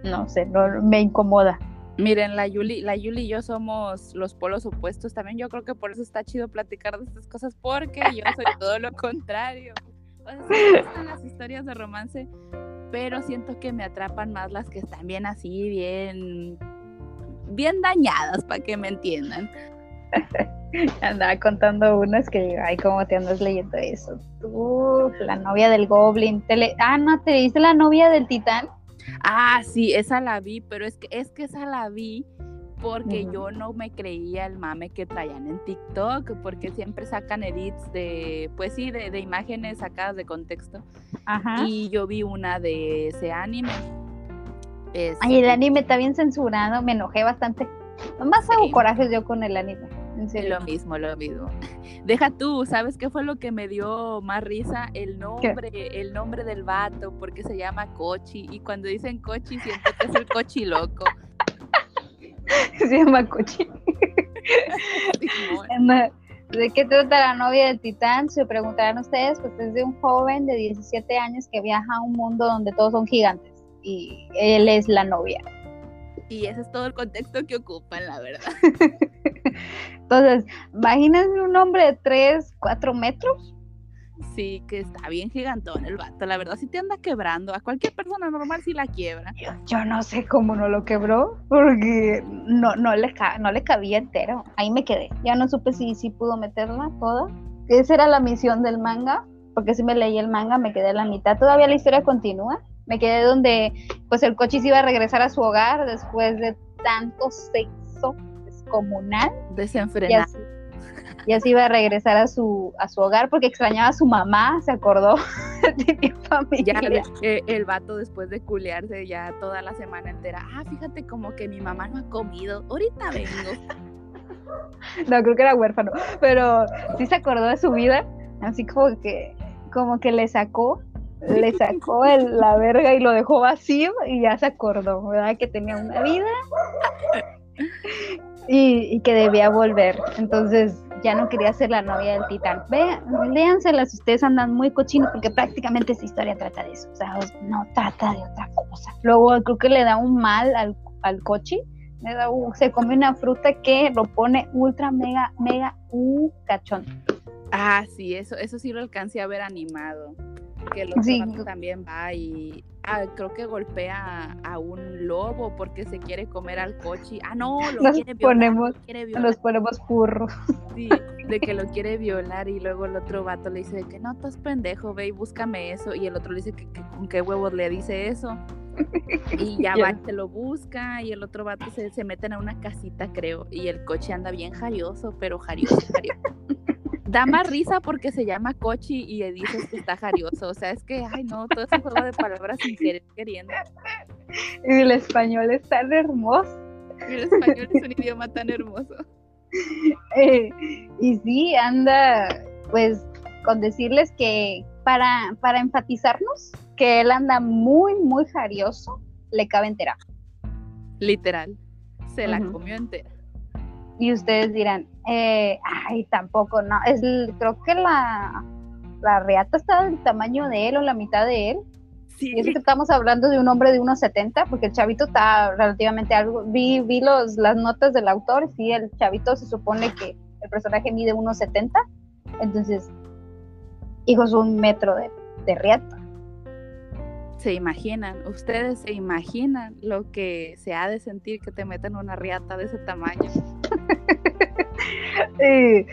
no sé, no, me incomoda. Miren, la Yuli, la Yuli y yo somos los polos opuestos también. Yo creo que por eso está chido platicar de estas cosas, porque yo soy todo lo contrario. O sea, me gustan las historias de romance, pero siento que me atrapan más las que están bien así, bien, bien dañadas, para que me entiendan. Andaba contando unas que, ay, ¿cómo te andas leyendo eso? Tú, la novia del Goblin. Ah, no, ¿te dice la novia del Titán? Ah, sí, esa la vi, pero es que, es que esa la vi porque yo no me creía el mame que traían en TikTok, porque siempre sacan edits de, pues sí, de, imágenes sacadas de contexto. Ajá. Y yo vi una de ese anime. Ay, el anime está bien censurado, me enojé bastante. Más hago corajes yo con el anime. Lo mismo, lo mismo. Deja tú, ¿sabes qué fue lo que me dio más risa? El nombre, el nombre del vato, porque se llama Cochi. Y cuando dicen Cochi, siento que es el Cochi loco. se llama Cochi. ¿De qué trata la novia del titán? Se preguntarán ustedes, pues es de un joven de 17 años que viaja a un mundo donde todos son gigantes y él es la novia. Y ese es todo el contexto que ocupan, la verdad. Entonces, imagínense un hombre de 3, 4 metros. Sí, que está bien gigantón el vato. La verdad, sí te anda quebrando. A cualquier persona normal sí la quiebra. Yo, no sé cómo no lo quebró, porque no, no, le, no le cabía entero. Ahí me quedé. Ya no supe si, si pudo meterla toda. Esa era la misión del manga, porque si me leí el manga, me quedé en la mitad. Todavía la historia continúa me quedé donde pues el coche se iba a regresar a su hogar después de tanto sexo descomunal. Desenfrenado. Y así, iba a regresar a su, a su hogar porque extrañaba a su mamá, se acordó. ya eh, el vato después de culearse ya toda la semana entera, ah, fíjate como que mi mamá no ha comido, ahorita vengo. no, creo que era huérfano, pero sí se acordó de su vida, así como que, como que le sacó le sacó la verga y lo dejó vacío y ya se acordó, ¿verdad? Que tenía una vida y, que debía volver. Entonces ya no quería ser la novia del titán. Vean, léanselas ustedes andan muy cochinos porque prácticamente esa historia trata de eso. O sea, no trata de otra cosa. Luego creo que le da un mal al, al coche. se come una fruta que lo pone ultra, mega, mega, un cachón. Ah, sí, eso, eso sí lo alcancé a ver animado. Que el otro también va y ah, creo que golpea a un lobo porque se quiere comer al coche. Ah, no, lo nos quiere violar, ponemos, Nos ponemos furro. Sí, de que lo quiere violar y luego el otro vato le dice que no, estás pendejo, ve y búscame eso. Y el otro le dice que, con qué huevos le dice eso. Y ya va, se lo busca y el otro vato se, se meten a una casita, creo. Y el coche anda bien jarioso, pero jarioso, jarioso da más risa porque se llama Cochi y dices que está jarioso. O sea, es que, ay, no, todo ese juego de palabras sin querer queriendo. Y el español es tan hermoso. Y el español es un idioma tan hermoso. Eh, y sí, anda, pues, con decirles que para, para enfatizarnos, que él anda muy, muy jarioso, le cabe entera. Literal, se la comió entera. Y ustedes dirán, eh, ay, tampoco, no, es, creo que la, la reata está del tamaño de él o la mitad de él. Sí. Y eso que estamos hablando de un hombre de unos 70, porque el chavito está relativamente algo. Vi, vi los, las notas del autor, sí, el chavito se supone que el personaje mide unos 70, entonces, hijos, un metro de, de riata se imaginan, ustedes se imaginan lo que se ha de sentir que te meten una riata de ese tamaño.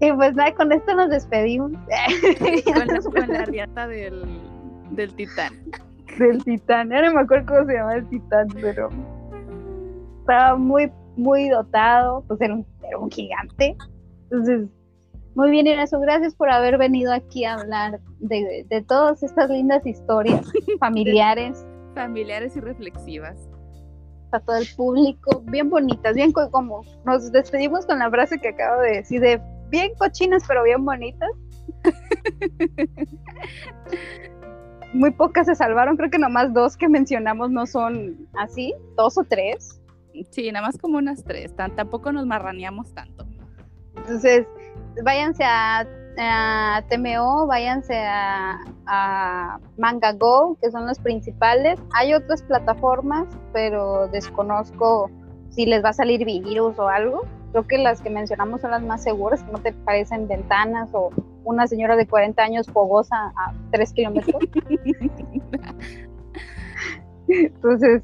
y, pues nada, con esto nos despedimos. con, la, riata del, del titán. Del titán, ya no me acuerdo cómo se llama el titán, pero estaba muy, muy dotado, pues era un, era un gigante. Entonces, muy bien, Irazo, gracias por haber venido aquí a hablar de, de todas estas lindas historias familiares. familiares y reflexivas. A todo el público, bien bonitas, bien como nos despedimos con la frase que acabo de decir, de bien cochinas, pero bien bonitas. Muy pocas se salvaron, creo que nomás dos que mencionamos no son así, dos o tres. Sí, nada más como unas tres, tampoco nos marraneamos tanto. Entonces, váyanse a, TMO, váyanse a, a Manga Go, que son las principales. Hay otras plataformas, pero desconozco si les va a salir virus o algo. Creo que las que mencionamos son las más seguras, que no te parecen ventanas o una señora de 40 años fogosa a 3 kilómetros. Entonces,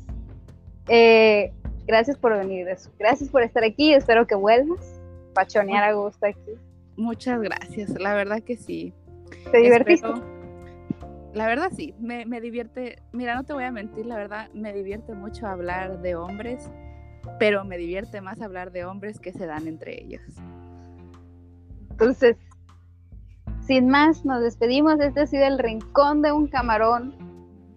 eh, gracias por venir, gracias por estar aquí, espero que vuelvas, pachonear a gusto aquí. Muchas gracias, la verdad que sí. ¿Te divertiste? la verdad sí, me, divierte, mira, no te voy a mentir, la verdad me divierte mucho hablar de hombres, pero me divierte más hablar de hombres que se dan entre ellos. Entonces, sin más, nos despedimos. Este ha sido el rincón de un camarón,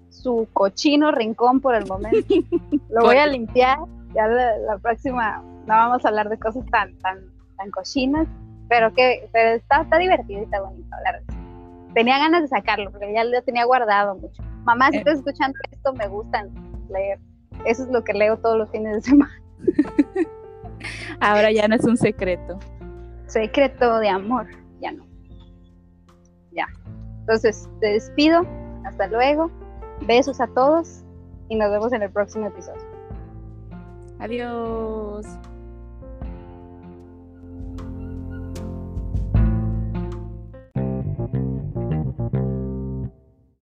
su cochino rincón por el momento. Lo voy a limpiar. Ya la, próxima no vamos a hablar de cosas tan, tan, tan cochinas pero que pero está, está divertido y está bonito hablar Tenía ganas de sacarlo porque ya lo tenía guardado mucho. Mamá, si eh. estás escuchando esto, me gustan leer. Eso es lo que leo todos los fines de semana. Ahora ya no es un secreto. Secreto de amor, ya no. Ya. Entonces, te despido. Hasta luego. Besos a todos y nos vemos en el próximo episodio. Adiós.